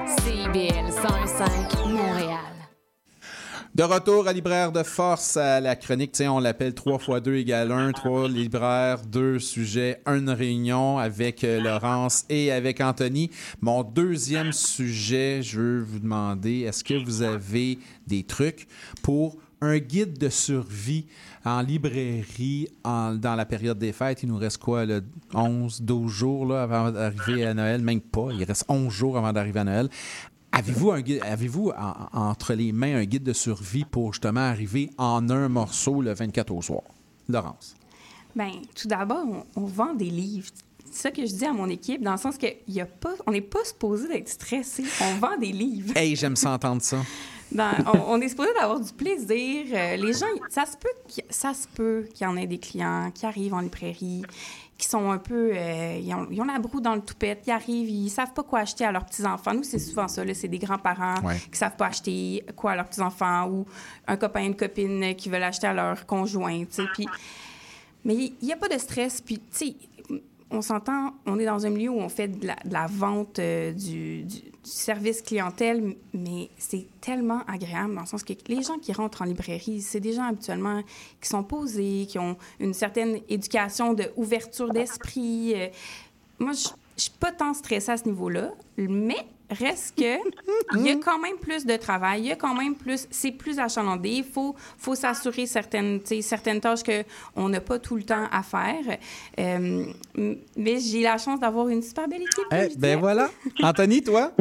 CIBL 105 Montréal. De retour à Libraire de Force, à la chronique, tiens, on l'appelle 3 x 2 égale 1, 3 libraires, 2 sujets, une réunion avec euh, Laurence et avec Anthony. Mon deuxième sujet, je veux vous demander, est-ce que vous avez des trucs pour un guide de survie en librairie en- dans la période des fêtes? Il nous reste quoi, là, 11, 12 jours là, avant d'arriver à Noël? Même pas, il reste 11 jours avant d'arriver à Noël. Avez-vous entre les mains un guide de survie pour justement arriver en un morceau le 24 au soir? Laurence. Bien, tout d'abord, on, on vend des livres. C'est ça que je dis à mon équipe, dans le sens que y a pas, on n'est pas supposé d'être stressé. On vend des livres. Hey, j'aime ça entendre ça. Dans- on, on est supposé d'avoir du plaisir. Euh, les gens, ça se peut, ça se peut qu'il y en ait des clients qui arrivent en librairie, qui sont un peu, euh, ils, ont, ils ont la broue dans le toupette, ils arrivent, ils savent pas quoi acheter à leurs petits enfants. Nous, c'est souvent ça. C'est des grands-parents Ouais. qui savent pas acheter quoi à leurs petits enfants ou un copain, une copine qui veulent acheter à leur conjoint. tu sais. Puis, mais il n'y a pas de stress. Puis, tu sais, on s'entend, on est dans un milieu où on fait de la, de la vente, euh, du service clientèle, mais c'est tellement agréable dans le sens que les gens qui rentrent en librairie, c'est des gens habituellement qui sont posés, qui ont une certaine éducation de ouverture d'esprit. Euh, moi, je je suis pas tant stressée à ce niveau-là, mais reste que il y a quand même plus de travail, il y a quand même plus, c'est plus achalandé. Il faut, faut s'assurer certaines, tu sais, certaines tâches que on n'a pas tout le temps à faire. Euh, mais j'ai la chance d'avoir une super belle équipe. Eh, ben voilà. Anthony, toi? [laughs]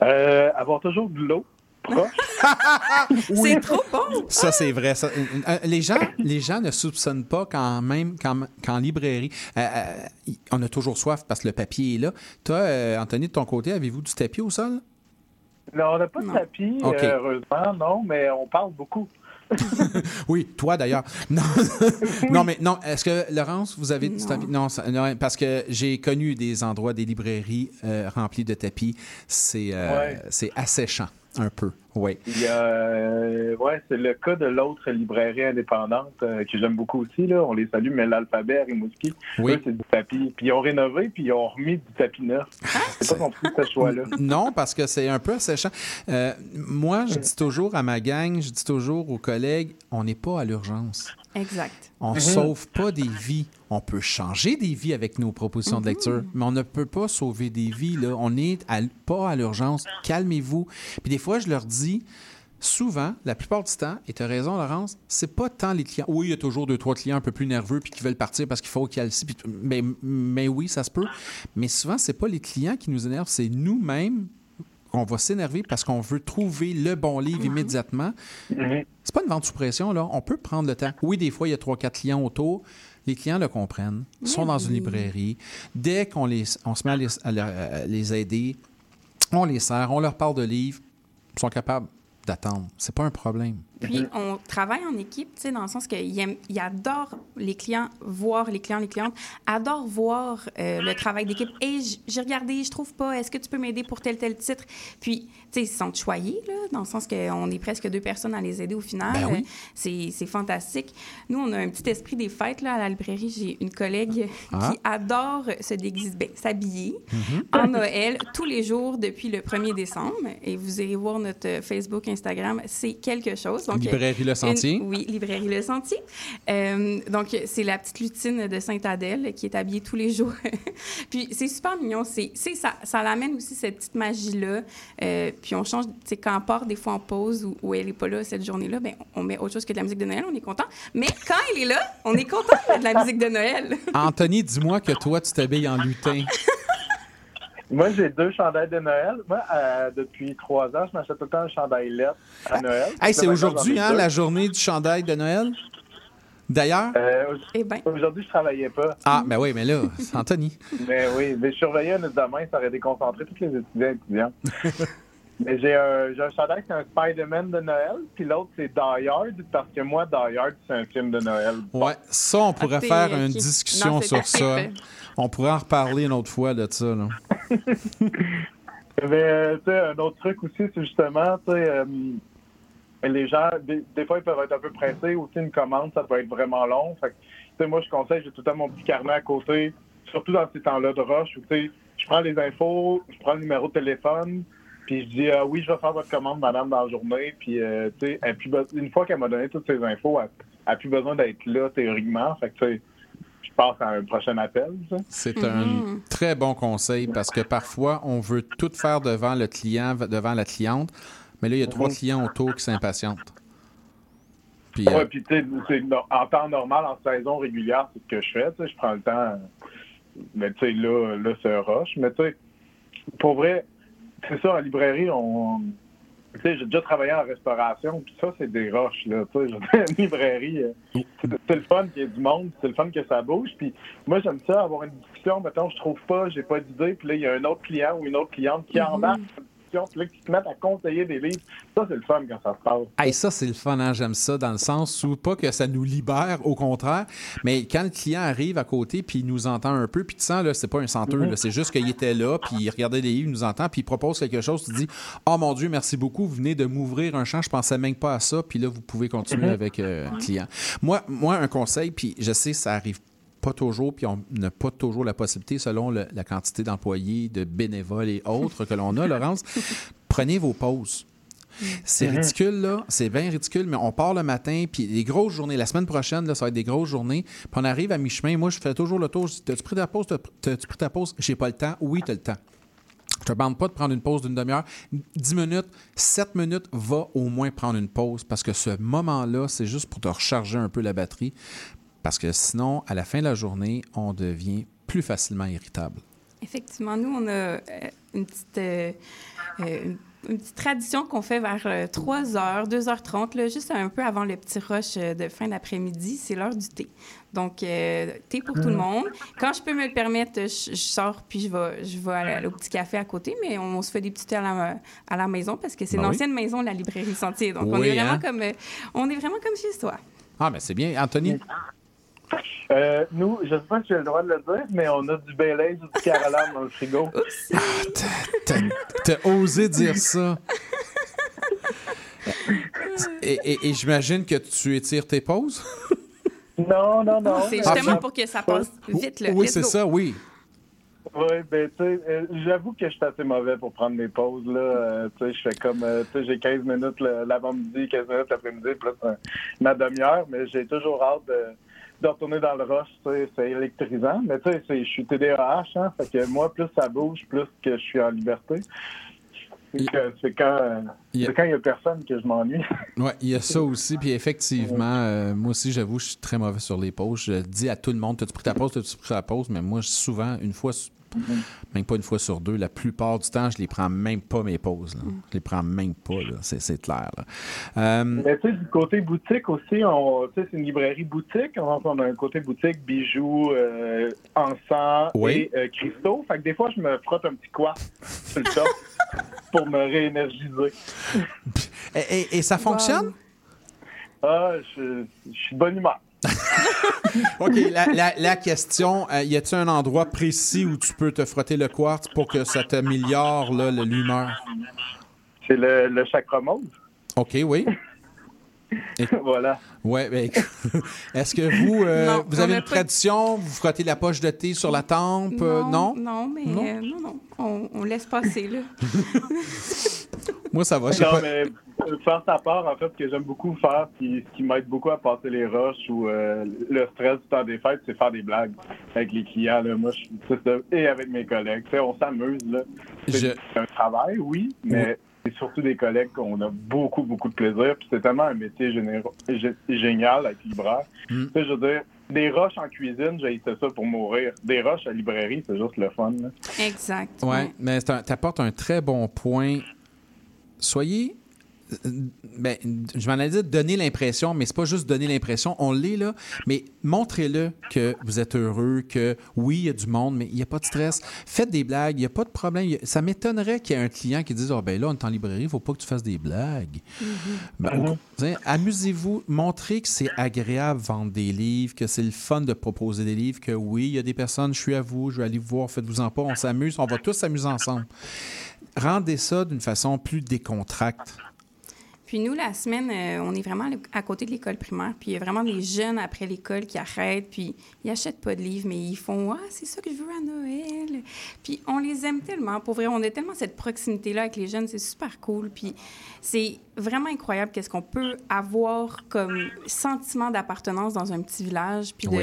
Euh, avoir toujours de l'eau [laughs] C'est trop bon. Ça, c'est vrai. ça. Euh, euh, les, gens, les gens ne soupçonnent pas quand même qu'en, librairie, euh, euh, on a toujours soif parce que le papier est là. Toi, euh, Anthony, de ton côté, avez-vous du tapis au sol? Non, on n'a pas de tapis, euh, heureusement, non, mais on parle beaucoup. [laughs] Oui, toi d'ailleurs. [laughs] Non, non mais non. Est-ce que Laurence, vous avez du tapis? Non, ça- non, parce que j'ai connu des endroits, des librairies euh, remplies de tapis. C'est euh, Ouais. c'est asséchant un peu. Oui. Il y a, euh, ouais, c'est le cas de l'autre librairie indépendante euh, que j'aime beaucoup aussi. Là. On les salue, mais l'Alphabet à Rimouski, Oui. c'est du tapis. Puis ils ont rénové, puis ils ont remis du tapis neuf. C'est pas compris ce choix-là. Non, parce que c'est un peu asséchant. Euh, moi, je dis toujours à ma gang, je dis toujours aux collègues, on n'est pas à l'urgence. Exact. On ne Mhm. sauve pas des vies. On peut changer des vies avec nos propositions de Mhm. lecture, mais on ne peut pas sauver des vies. Là. On n'est à- pas à l'urgence. Calmez-vous. Puis des fois, je leur dis, souvent, la plupart du temps, et tu as raison, Laurence, c'est pas tant les clients. Oui, il y a toujours deux, trois clients un peu plus nerveux puis qui veulent partir parce qu'il faut qu'il y ait le puis- mais, mais oui, ça se peut. Mais souvent, c'est pas les clients qui nous énervent, c'est nous-mêmes qu'on va s'énerver parce qu'on veut trouver le bon livre immédiatement. C'est pas une vente sous pression, là. On peut prendre le temps. Oui, des fois, il y a trois, quatre clients autour. Les clients le comprennent. Ils sont dans une librairie. Dès qu'on les, on se met à les, à leur- à les aider, on les sert, on leur parle de livres, ils sont capables d'attendre. C'est pas un problème. Puis, on travaille en équipe, tu sais, dans le sens qu'il aime- il adore les clients, voir les clients, les clientes, adore voir euh, le travail d'équipe. Et j'ai regardé, je trouve pas, est-ce que tu peux m'aider pour tel, tel titre? Puis, tu sais, ils se sont choyés, là, dans le sens qu'on est presque deux personnes à les aider au final. Ben oui. C'est c'est fantastique. Nous, on a un petit esprit des fêtes, là, à la librairie. J'ai une collègue Ah. qui adore se déguiser, ben, s'habiller Mhm. en Noël tous les jours depuis le 1er décembre. Et vous irez voir notre Facebook, Instagram, c'est quelque chose. Donc, Librairie Le une- Sentier. oui, Librairie Le Sentier. Euh, donc, c'est la petite lutine de Sainte-Adèle qui est habillée tous les jours. [laughs] puis, c'est super mignon. C'est, c'est- ça, ça l'amène aussi cette petite magie-là. Euh, puis, on change, tu sais, quand on part des fois en pause ou, ou elle n'est pas là cette journée-là, ben, on met autre chose que de la musique de Noël, on est content. Mais quand elle est là, on est content de la musique de Noël. [laughs] Anthony, dis-moi que toi, tu t'habilles en lutin. [laughs] Moi, j'ai deux chandails de Noël. Moi, euh, depuis trois ans, je m'achète tout le temps un chandail lettre à Noël. Hey, c'est aujourd'hui, hein, la journée du chandail de Noël? D'ailleurs? Euh, Eh ben. Aujourd'hui, je travaillais pas. Ah, ben oui, mais là, c'est Anthony. [laughs] Mais oui, mais je surveillais un examen, ça aurait déconcentré tous les étudiants et étudiantes. [laughs] mais j'ai un, j'ai un chandail, c'est un Spider-Man de Noël, puis l'autre, c'est Die Hard, parce que moi, Die Hard, c'est un film de Noël. Ouais, ça, on pourrait Ah, faire une discussion Non, sur ça. On pourrait en reparler une autre fois de ça. Là. [laughs] Mais, euh, tu sais, un autre truc aussi, c'est justement, tu sais, euh, les gens, des, des fois, ils peuvent être un peu pressés. Aussi, une commande, ça peut être vraiment long. Fait que, tu sais, moi, je conseille, j'ai tout le temps mon petit carnet à côté, surtout dans ces temps-là de rush où, tu sais, je prends les infos, je prends le numéro de téléphone, puis je dis, ah oui, je vais faire votre commande, madame, dans la journée. Puis, euh, tu sais, une fois qu'elle m'a donné toutes ces infos, elle n'a plus besoin d'être là, théoriquement. Fait que, tu sais, je passe à un prochain appel. C'est un très bon conseil parce que parfois, on veut tout faire devant le client, devant la cliente, mais là, il y a trois Mhm. clients autour qui s'impatientent. Puis, euh, Ouais, puis tu sais, en temps normal, en saison régulière, c'est ce que je fais. tu sais, Je prends le temps. Mais tu sais, là, là c'est un rush. Mais tu sais, pour vrai, c'est ça, en librairie, on. Tu sais, j'ai déjà travaillé en restauration, puis ça, c'est des rushs, là. Tu sais, en librairie, euh, c'est le fun qu'il y ait du monde, c'est le fun que ça bouge. Puis moi, j'aime ça, avoir une discussion. Mettons, je trouve pas, j'ai pas d'idée, puis là, il y a un autre client ou une autre cliente qui embarque dans la discussion, puis là, qui se mettent à conseiller des livres. Ça, c'est le fun quand ça se passe. Hey, ça, c'est le fun, hein? j'aime ça, dans le sens où pas que ça nous libère, au contraire, mais quand le client arrive à côté, puis il nous entend un peu, puis tu sens, là, c'est pas un senteur, Mhm. là, c'est juste qu'il était là, puis il regardait les livres, il nous entend, puis il propose quelque chose, tu dis « Oh mon Dieu, merci beaucoup, vous venez de m'ouvrir un champ, je pensais même pas à ça, puis là, vous pouvez continuer Mhm. avec euh, le client. » Moi, moi, un conseil, puis je sais, ça arrive pas toujours, puis on n'a pas toujours la possibilité, selon le- la quantité d'employés, de bénévoles et autres que l'on a, [laughs] Laurence, prenez vos pauses. C'est Mhm. ridicule, là. C'est bien ridicule, mais on part le matin, puis les grosses journées, la semaine prochaine, là, ça va être des grosses journées, puis on arrive à mi-chemin. Moi, je fais toujours le tour. Je dis T'as-tu pris ta pause? T'as-tu pris ta pause? J'ai pas le temps. Oui, t'as le temps. Je te demande pas de prendre une pause d'une demi-heure. 10 minutes, 7 minutes, va au moins prendre une pause parce que ce moment-là, c'est juste pour te recharger un peu la batterie. Parce que sinon, à la fin de la journée, on devient plus facilement irritable. Effectivement, nous, on a euh, une petite, euh, euh, une, une petite tradition qu'on fait vers euh, 3 h, 2h30, là, juste un peu avant le petit rush de fin d'après-midi. C'est l'heure du thé. Donc, euh, thé pour tout le monde. Quand je peux me le permettre, je, je sors puis je vais, je vais aller au petit café à côté, mais on, se fait des petits thés à la, à la maison parce que c'est Ben oui. l'ancienne maison de la librairie Sentier. Donc, on, Oui, est vraiment hein? comme, on est vraiment comme chez soi. Ah, mais c'est bien. Anthony? Euh, nous, je sais pas si j'ai le droit de le dire, mais on a du Baileys ou du Caroline dans le frigo. T'as t'as osé dire ça. Et, et- et j'imagine que tu étires tes pauses? Non, non, non. C'est justement pour que ça passe vite. Là. Oui, c'est ça, oui. Oui, ben, tu sais, euh, j'avoue que je suis assez mauvais pour prendre mes pauses, là. Euh, tu sais, je fais comme, euh, tu sais, j'ai 15 minutes l'avant-midi, 15 minutes l'après-midi, plus ma demi-heure, mais j'ai toujours hâte de, de retourner dans le rush, c'est électrisant. Mais tu sais, je suis TDAH, hein, fait que moi, plus ça bouge, plus que je suis en liberté. C'est quand il y a personne que je m'ennuie. [laughs] Oui, il y a ça aussi. Puis effectivement, euh, moi aussi, j'avoue, je suis très mauvais sur les pauses. Je dis à tout le monde, t'as-tu pris ta pause, t'as-tu pris ta pause? Mais moi, souvent, une fois, même pas une fois sur deux, la plupart du temps, je les prends même pas, mes pauses. là. Je les prends même pas. C'est, clair. là. Euh, Mais tu sais, du côté boutique aussi, on, tu sais, c'est une librairie boutique. On a un côté boutique, bijoux, euh, encens Oui. et euh, cristaux. Fait que des fois, je me frotte un petit quoi [laughs] sur le top. pour me réénergiser. Et, et- et ça fonctionne? Ah, je, je suis de bonne humeur. [laughs] OK, la, la- la question, euh, y a-t-il un endroit précis où tu peux te frotter le quartz pour que ça t'améliore l'humeur? C'est le, le chakra mauve. OK, oui. [laughs] voilà. Ouais, ben, [laughs] est-ce que vous, euh, Non, vous avez a une tradition? Vous frottez la poche de thé sur la tempe? euh, non? Non, mais Non? euh, non, non. On, on laisse passer, là. Moi, ça va. je sais Non, pas. mais euh, faire sa part, en fait, ce que j'aime beaucoup faire, puis ce qui m'aide beaucoup à passer les roches ou euh, le stress du temps des fêtes, c'est faire des blagues avec les clients. Là. Moi, je, c'est ça, et avec mes collègues. Tu sais, on s'amuse. là. C'est Je- un travail, oui, mais c'est surtout des collègues qu'on a beaucoup, beaucoup de plaisir. Puis c'est tellement un métier généro- gé- génial avec libraire. Mm. Tu sais, je veux dire, des roches en cuisine, j'ai été ça pour mourir. Des roches à librairie, c'est juste le fun. là. Exact. Ouais, mais tu apportes un très bon point. Soyez. euh, Ben, je m'en allais dire donner l'impression, mais c'est pas juste donner l'impression, on l'est là, mais montrez-le que vous êtes heureux, que oui, il y a du monde, mais il n'y a pas de stress. Faites des blagues, il n'y a pas de problème. Ça m'étonnerait qu'il y ait un client qui dise Oh, ben là, on est en librairie, il ne faut pas que tu fasses des blagues. Ben, au- tu sais, Amusez-vous, montrez que c'est agréable vendre des livres, que c'est le fun de proposer des livres, que oui, il y a des personnes, je suis à vous, je vais aller vous voir, faites-vous en pas, on s'amuse, on va tous s'amuser ensemble. Rendez ça d'une façon plus décontracte. Puis nous, la semaine, euh, on est vraiment à côté de l'école primaire. Puis il y a vraiment des jeunes après l'école qui arrêtent, puis ils achètent pas de livres, mais ils font Ah, c'est ça que je veux à Noël. Puis on les aime tellement. Pour vrai, on a tellement cette proximité-là avec les jeunes, c'est super cool. Puis c'est vraiment incroyable qu'est-ce qu'on peut avoir comme sentiment d'appartenance dans un petit village, puis Oui.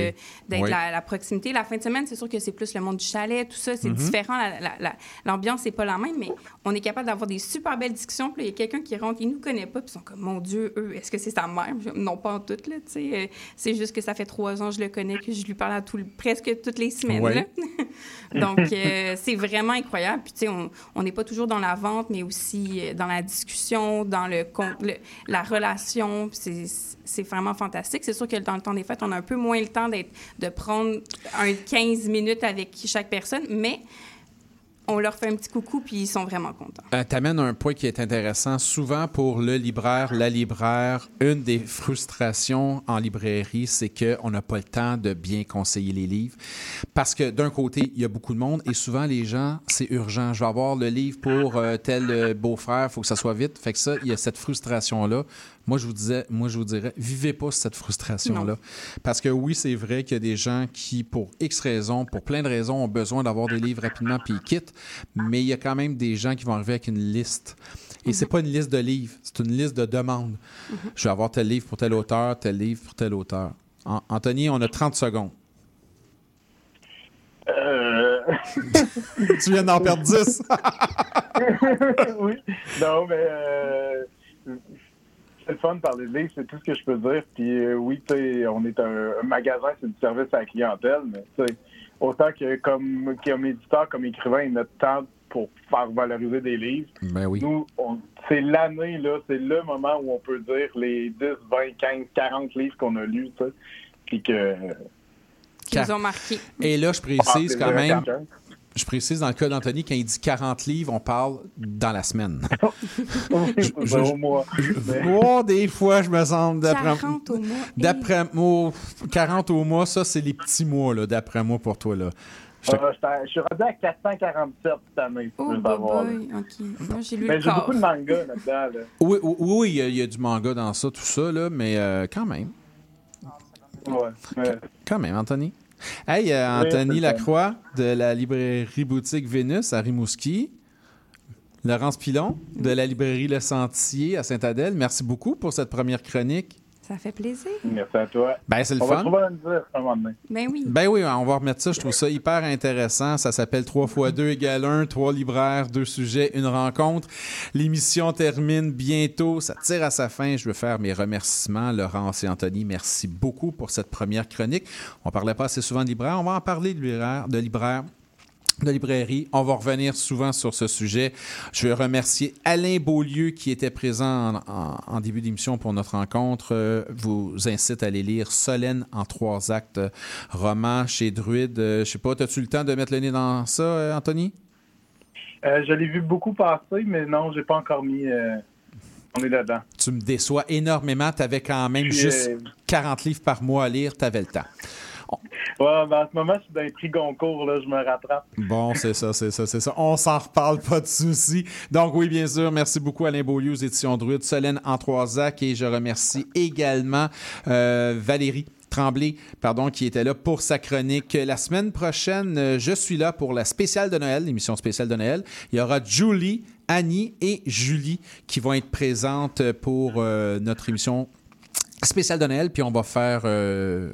d'être Oui. la, la proximité. La fin de semaine, c'est sûr que c'est plus le monde du chalet, tout ça, c'est Mhm. différent. La- la- la- L'ambiance n'est pas la même, mais on est capable d'avoir des super belles discussions. Puis il y a quelqu'un qui rentre, il nous connaît pas, puis ils sont comme, mon Dieu, eux, est-ce que c'est sa mère? Non, pas en tout, là, tu sais. Euh, C'est juste que ça fait trois ans que je le connais, que je lui parle à tout, presque toutes les semaines, là. [laughs] Donc, euh, c'est vraiment incroyable. Puis, tu sais, on- on n'est pas toujours dans la vente, mais aussi euh, dans la discussion, dans le, la relation. C'est vraiment fantastique. C'est sûr que dans le temps des fêtes, on a un peu moins le temps de prendre un 15 minutes avec chaque personne, mais on leur fait un petit coucou, puis ils sont vraiment contents. Euh, T'amènes un point qui est intéressant. Souvent, pour le libraire, la libraire, une des frustrations en librairie, c'est qu'on n'a pas le temps de bien conseiller les livres. Parce que d'un côté, il y a beaucoup de monde et souvent, les gens, c'est urgent. Je vais avoir le livre pour euh, tel euh, beau-frère, il faut que ça soit vite. Fait que ça, il y a cette frustration-là. Moi, je vous disais, moi, je vous dirais, vivez pas cette frustration-là. Parce que oui, c'est vrai qu'il y a des gens qui, pour X raisons, pour plein de raisons, ont besoin d'avoir des livres rapidement puis ils quittent. Mais il y a quand même des gens qui vont arriver avec une liste. Et c'est pas une liste de livres, c'est une liste de demandes. Je vais avoir tel livre pour tel auteur, tel livre pour tel auteur. An- Anthony, on a 30 secondes. Euh... [laughs] tu viens d'en perdre 10. [laughs] oui. Non, mais euh, c'est le fun de parler de livres, c'est tout ce que je peux dire. Puis euh, oui, tu sais, on est un, un magasin, c'est du service à la clientèle, mais tu sais, autant que comme, comme éditeur, comme écrivain, il y a notre temps pour faire valoriser des livres. Ben oui. Nous, on- c'est l'année, là, c'est le moment où on peut dire les 10, 20, 15, 40 livres qu'on a lus, tu sais. Puis que. Qui nous ont marqué. Et là, je précise Ah, quand c'est même, je précise dans le cas d'Anthony, quand il dit 40 livres, on parle dans la semaine. [laughs] Je- au mois. Mais- Oh, des fois, je me sens d'après 40 au mois. D'après moi, 40 au mois, ça, c'est les petits mois, là, d'après moi, pour toi. Là. Je te- Ah, je suis rendu à 447 cette année. Oh, je boy, OK. Moi, j'ai lu Mais j'ai beaucoup de mangas là-dedans. Là. [laughs] Oui, oui, oui, il y, a- il y a du manga dans ça, tout ça, là, mais euh, quand même. Ouais, mais- Quand même, Anthony. Hey, euh, Anthony Lacroix de la librairie boutique Vénus à Rimouski. Laurence Pilon de la librairie Le Sentier à Saint-Adèle. Merci beaucoup pour cette première chronique. Ça fait plaisir. Merci à toi. Ben, c'est le On va fun. trouver un moment donné. Ben oui. Ben oui, on va remettre ça. Je trouve ça hyper intéressant. Ça s'appelle 3 x 2 égale 1, 3 libraires, deux sujets, une rencontre. L'émission termine bientôt. Ça tire à sa fin. Je veux faire mes remerciements. Laurence et Anthony, merci beaucoup pour cette première chronique. On parlait pas assez souvent de libraires. On va en parler de libraires. De libraires de librairie. On va revenir souvent sur ce sujet. Je veux remercier Alain Beaulieu qui était présent en, en- en début d'émission pour notre rencontre. Euh, vous incite à aller lire Solène en trois actes, euh, roman chez Druide. Euh, je sais pas, as-tu le temps de mettre le nez dans ça, euh, Anthony? Euh, je l'ai vu beaucoup passer, mais non, j'ai pas encore mis. on est là-dedans. Tu me déçois énormément. Tu avais quand même Puis, juste euh, 40 livres par mois à lire. Tu avais le temps. Ouais, en ce moment, je suis dans les prix Goncourt, là, je me rattrape. Bon, c'est ça, c'est ça, c'est ça. On s'en reparle, pas de souci. Donc, oui, bien sûr, merci beaucoup Alain Beaulieu aux éditions Druide, Solène Antroisac et je remercie également euh, Valérie. Tremblay, pardon, qui était là pour sa chronique. La semaine prochaine, euh, je suis là pour la spéciale de Noël, l'émission spéciale de Noël. Il y aura Julie, Annie et Julie qui vont être présentes pour euh, notre émission spéciale de Noël, puis on va faire. euh,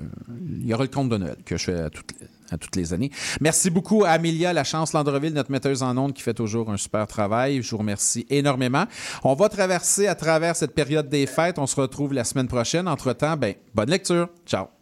il y aura le compte de Noël que je fais à toutes, les années. Merci beaucoup à La Chance Landreville, notre metteuse en ondes, qui fait toujours un super travail. Je vous remercie énormément. On va traverser à travers cette période des fêtes. On se retrouve la semaine prochaine. Entre-temps, ben, bonne lecture. Ciao.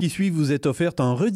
Qui suit vous est offerte en rediffusion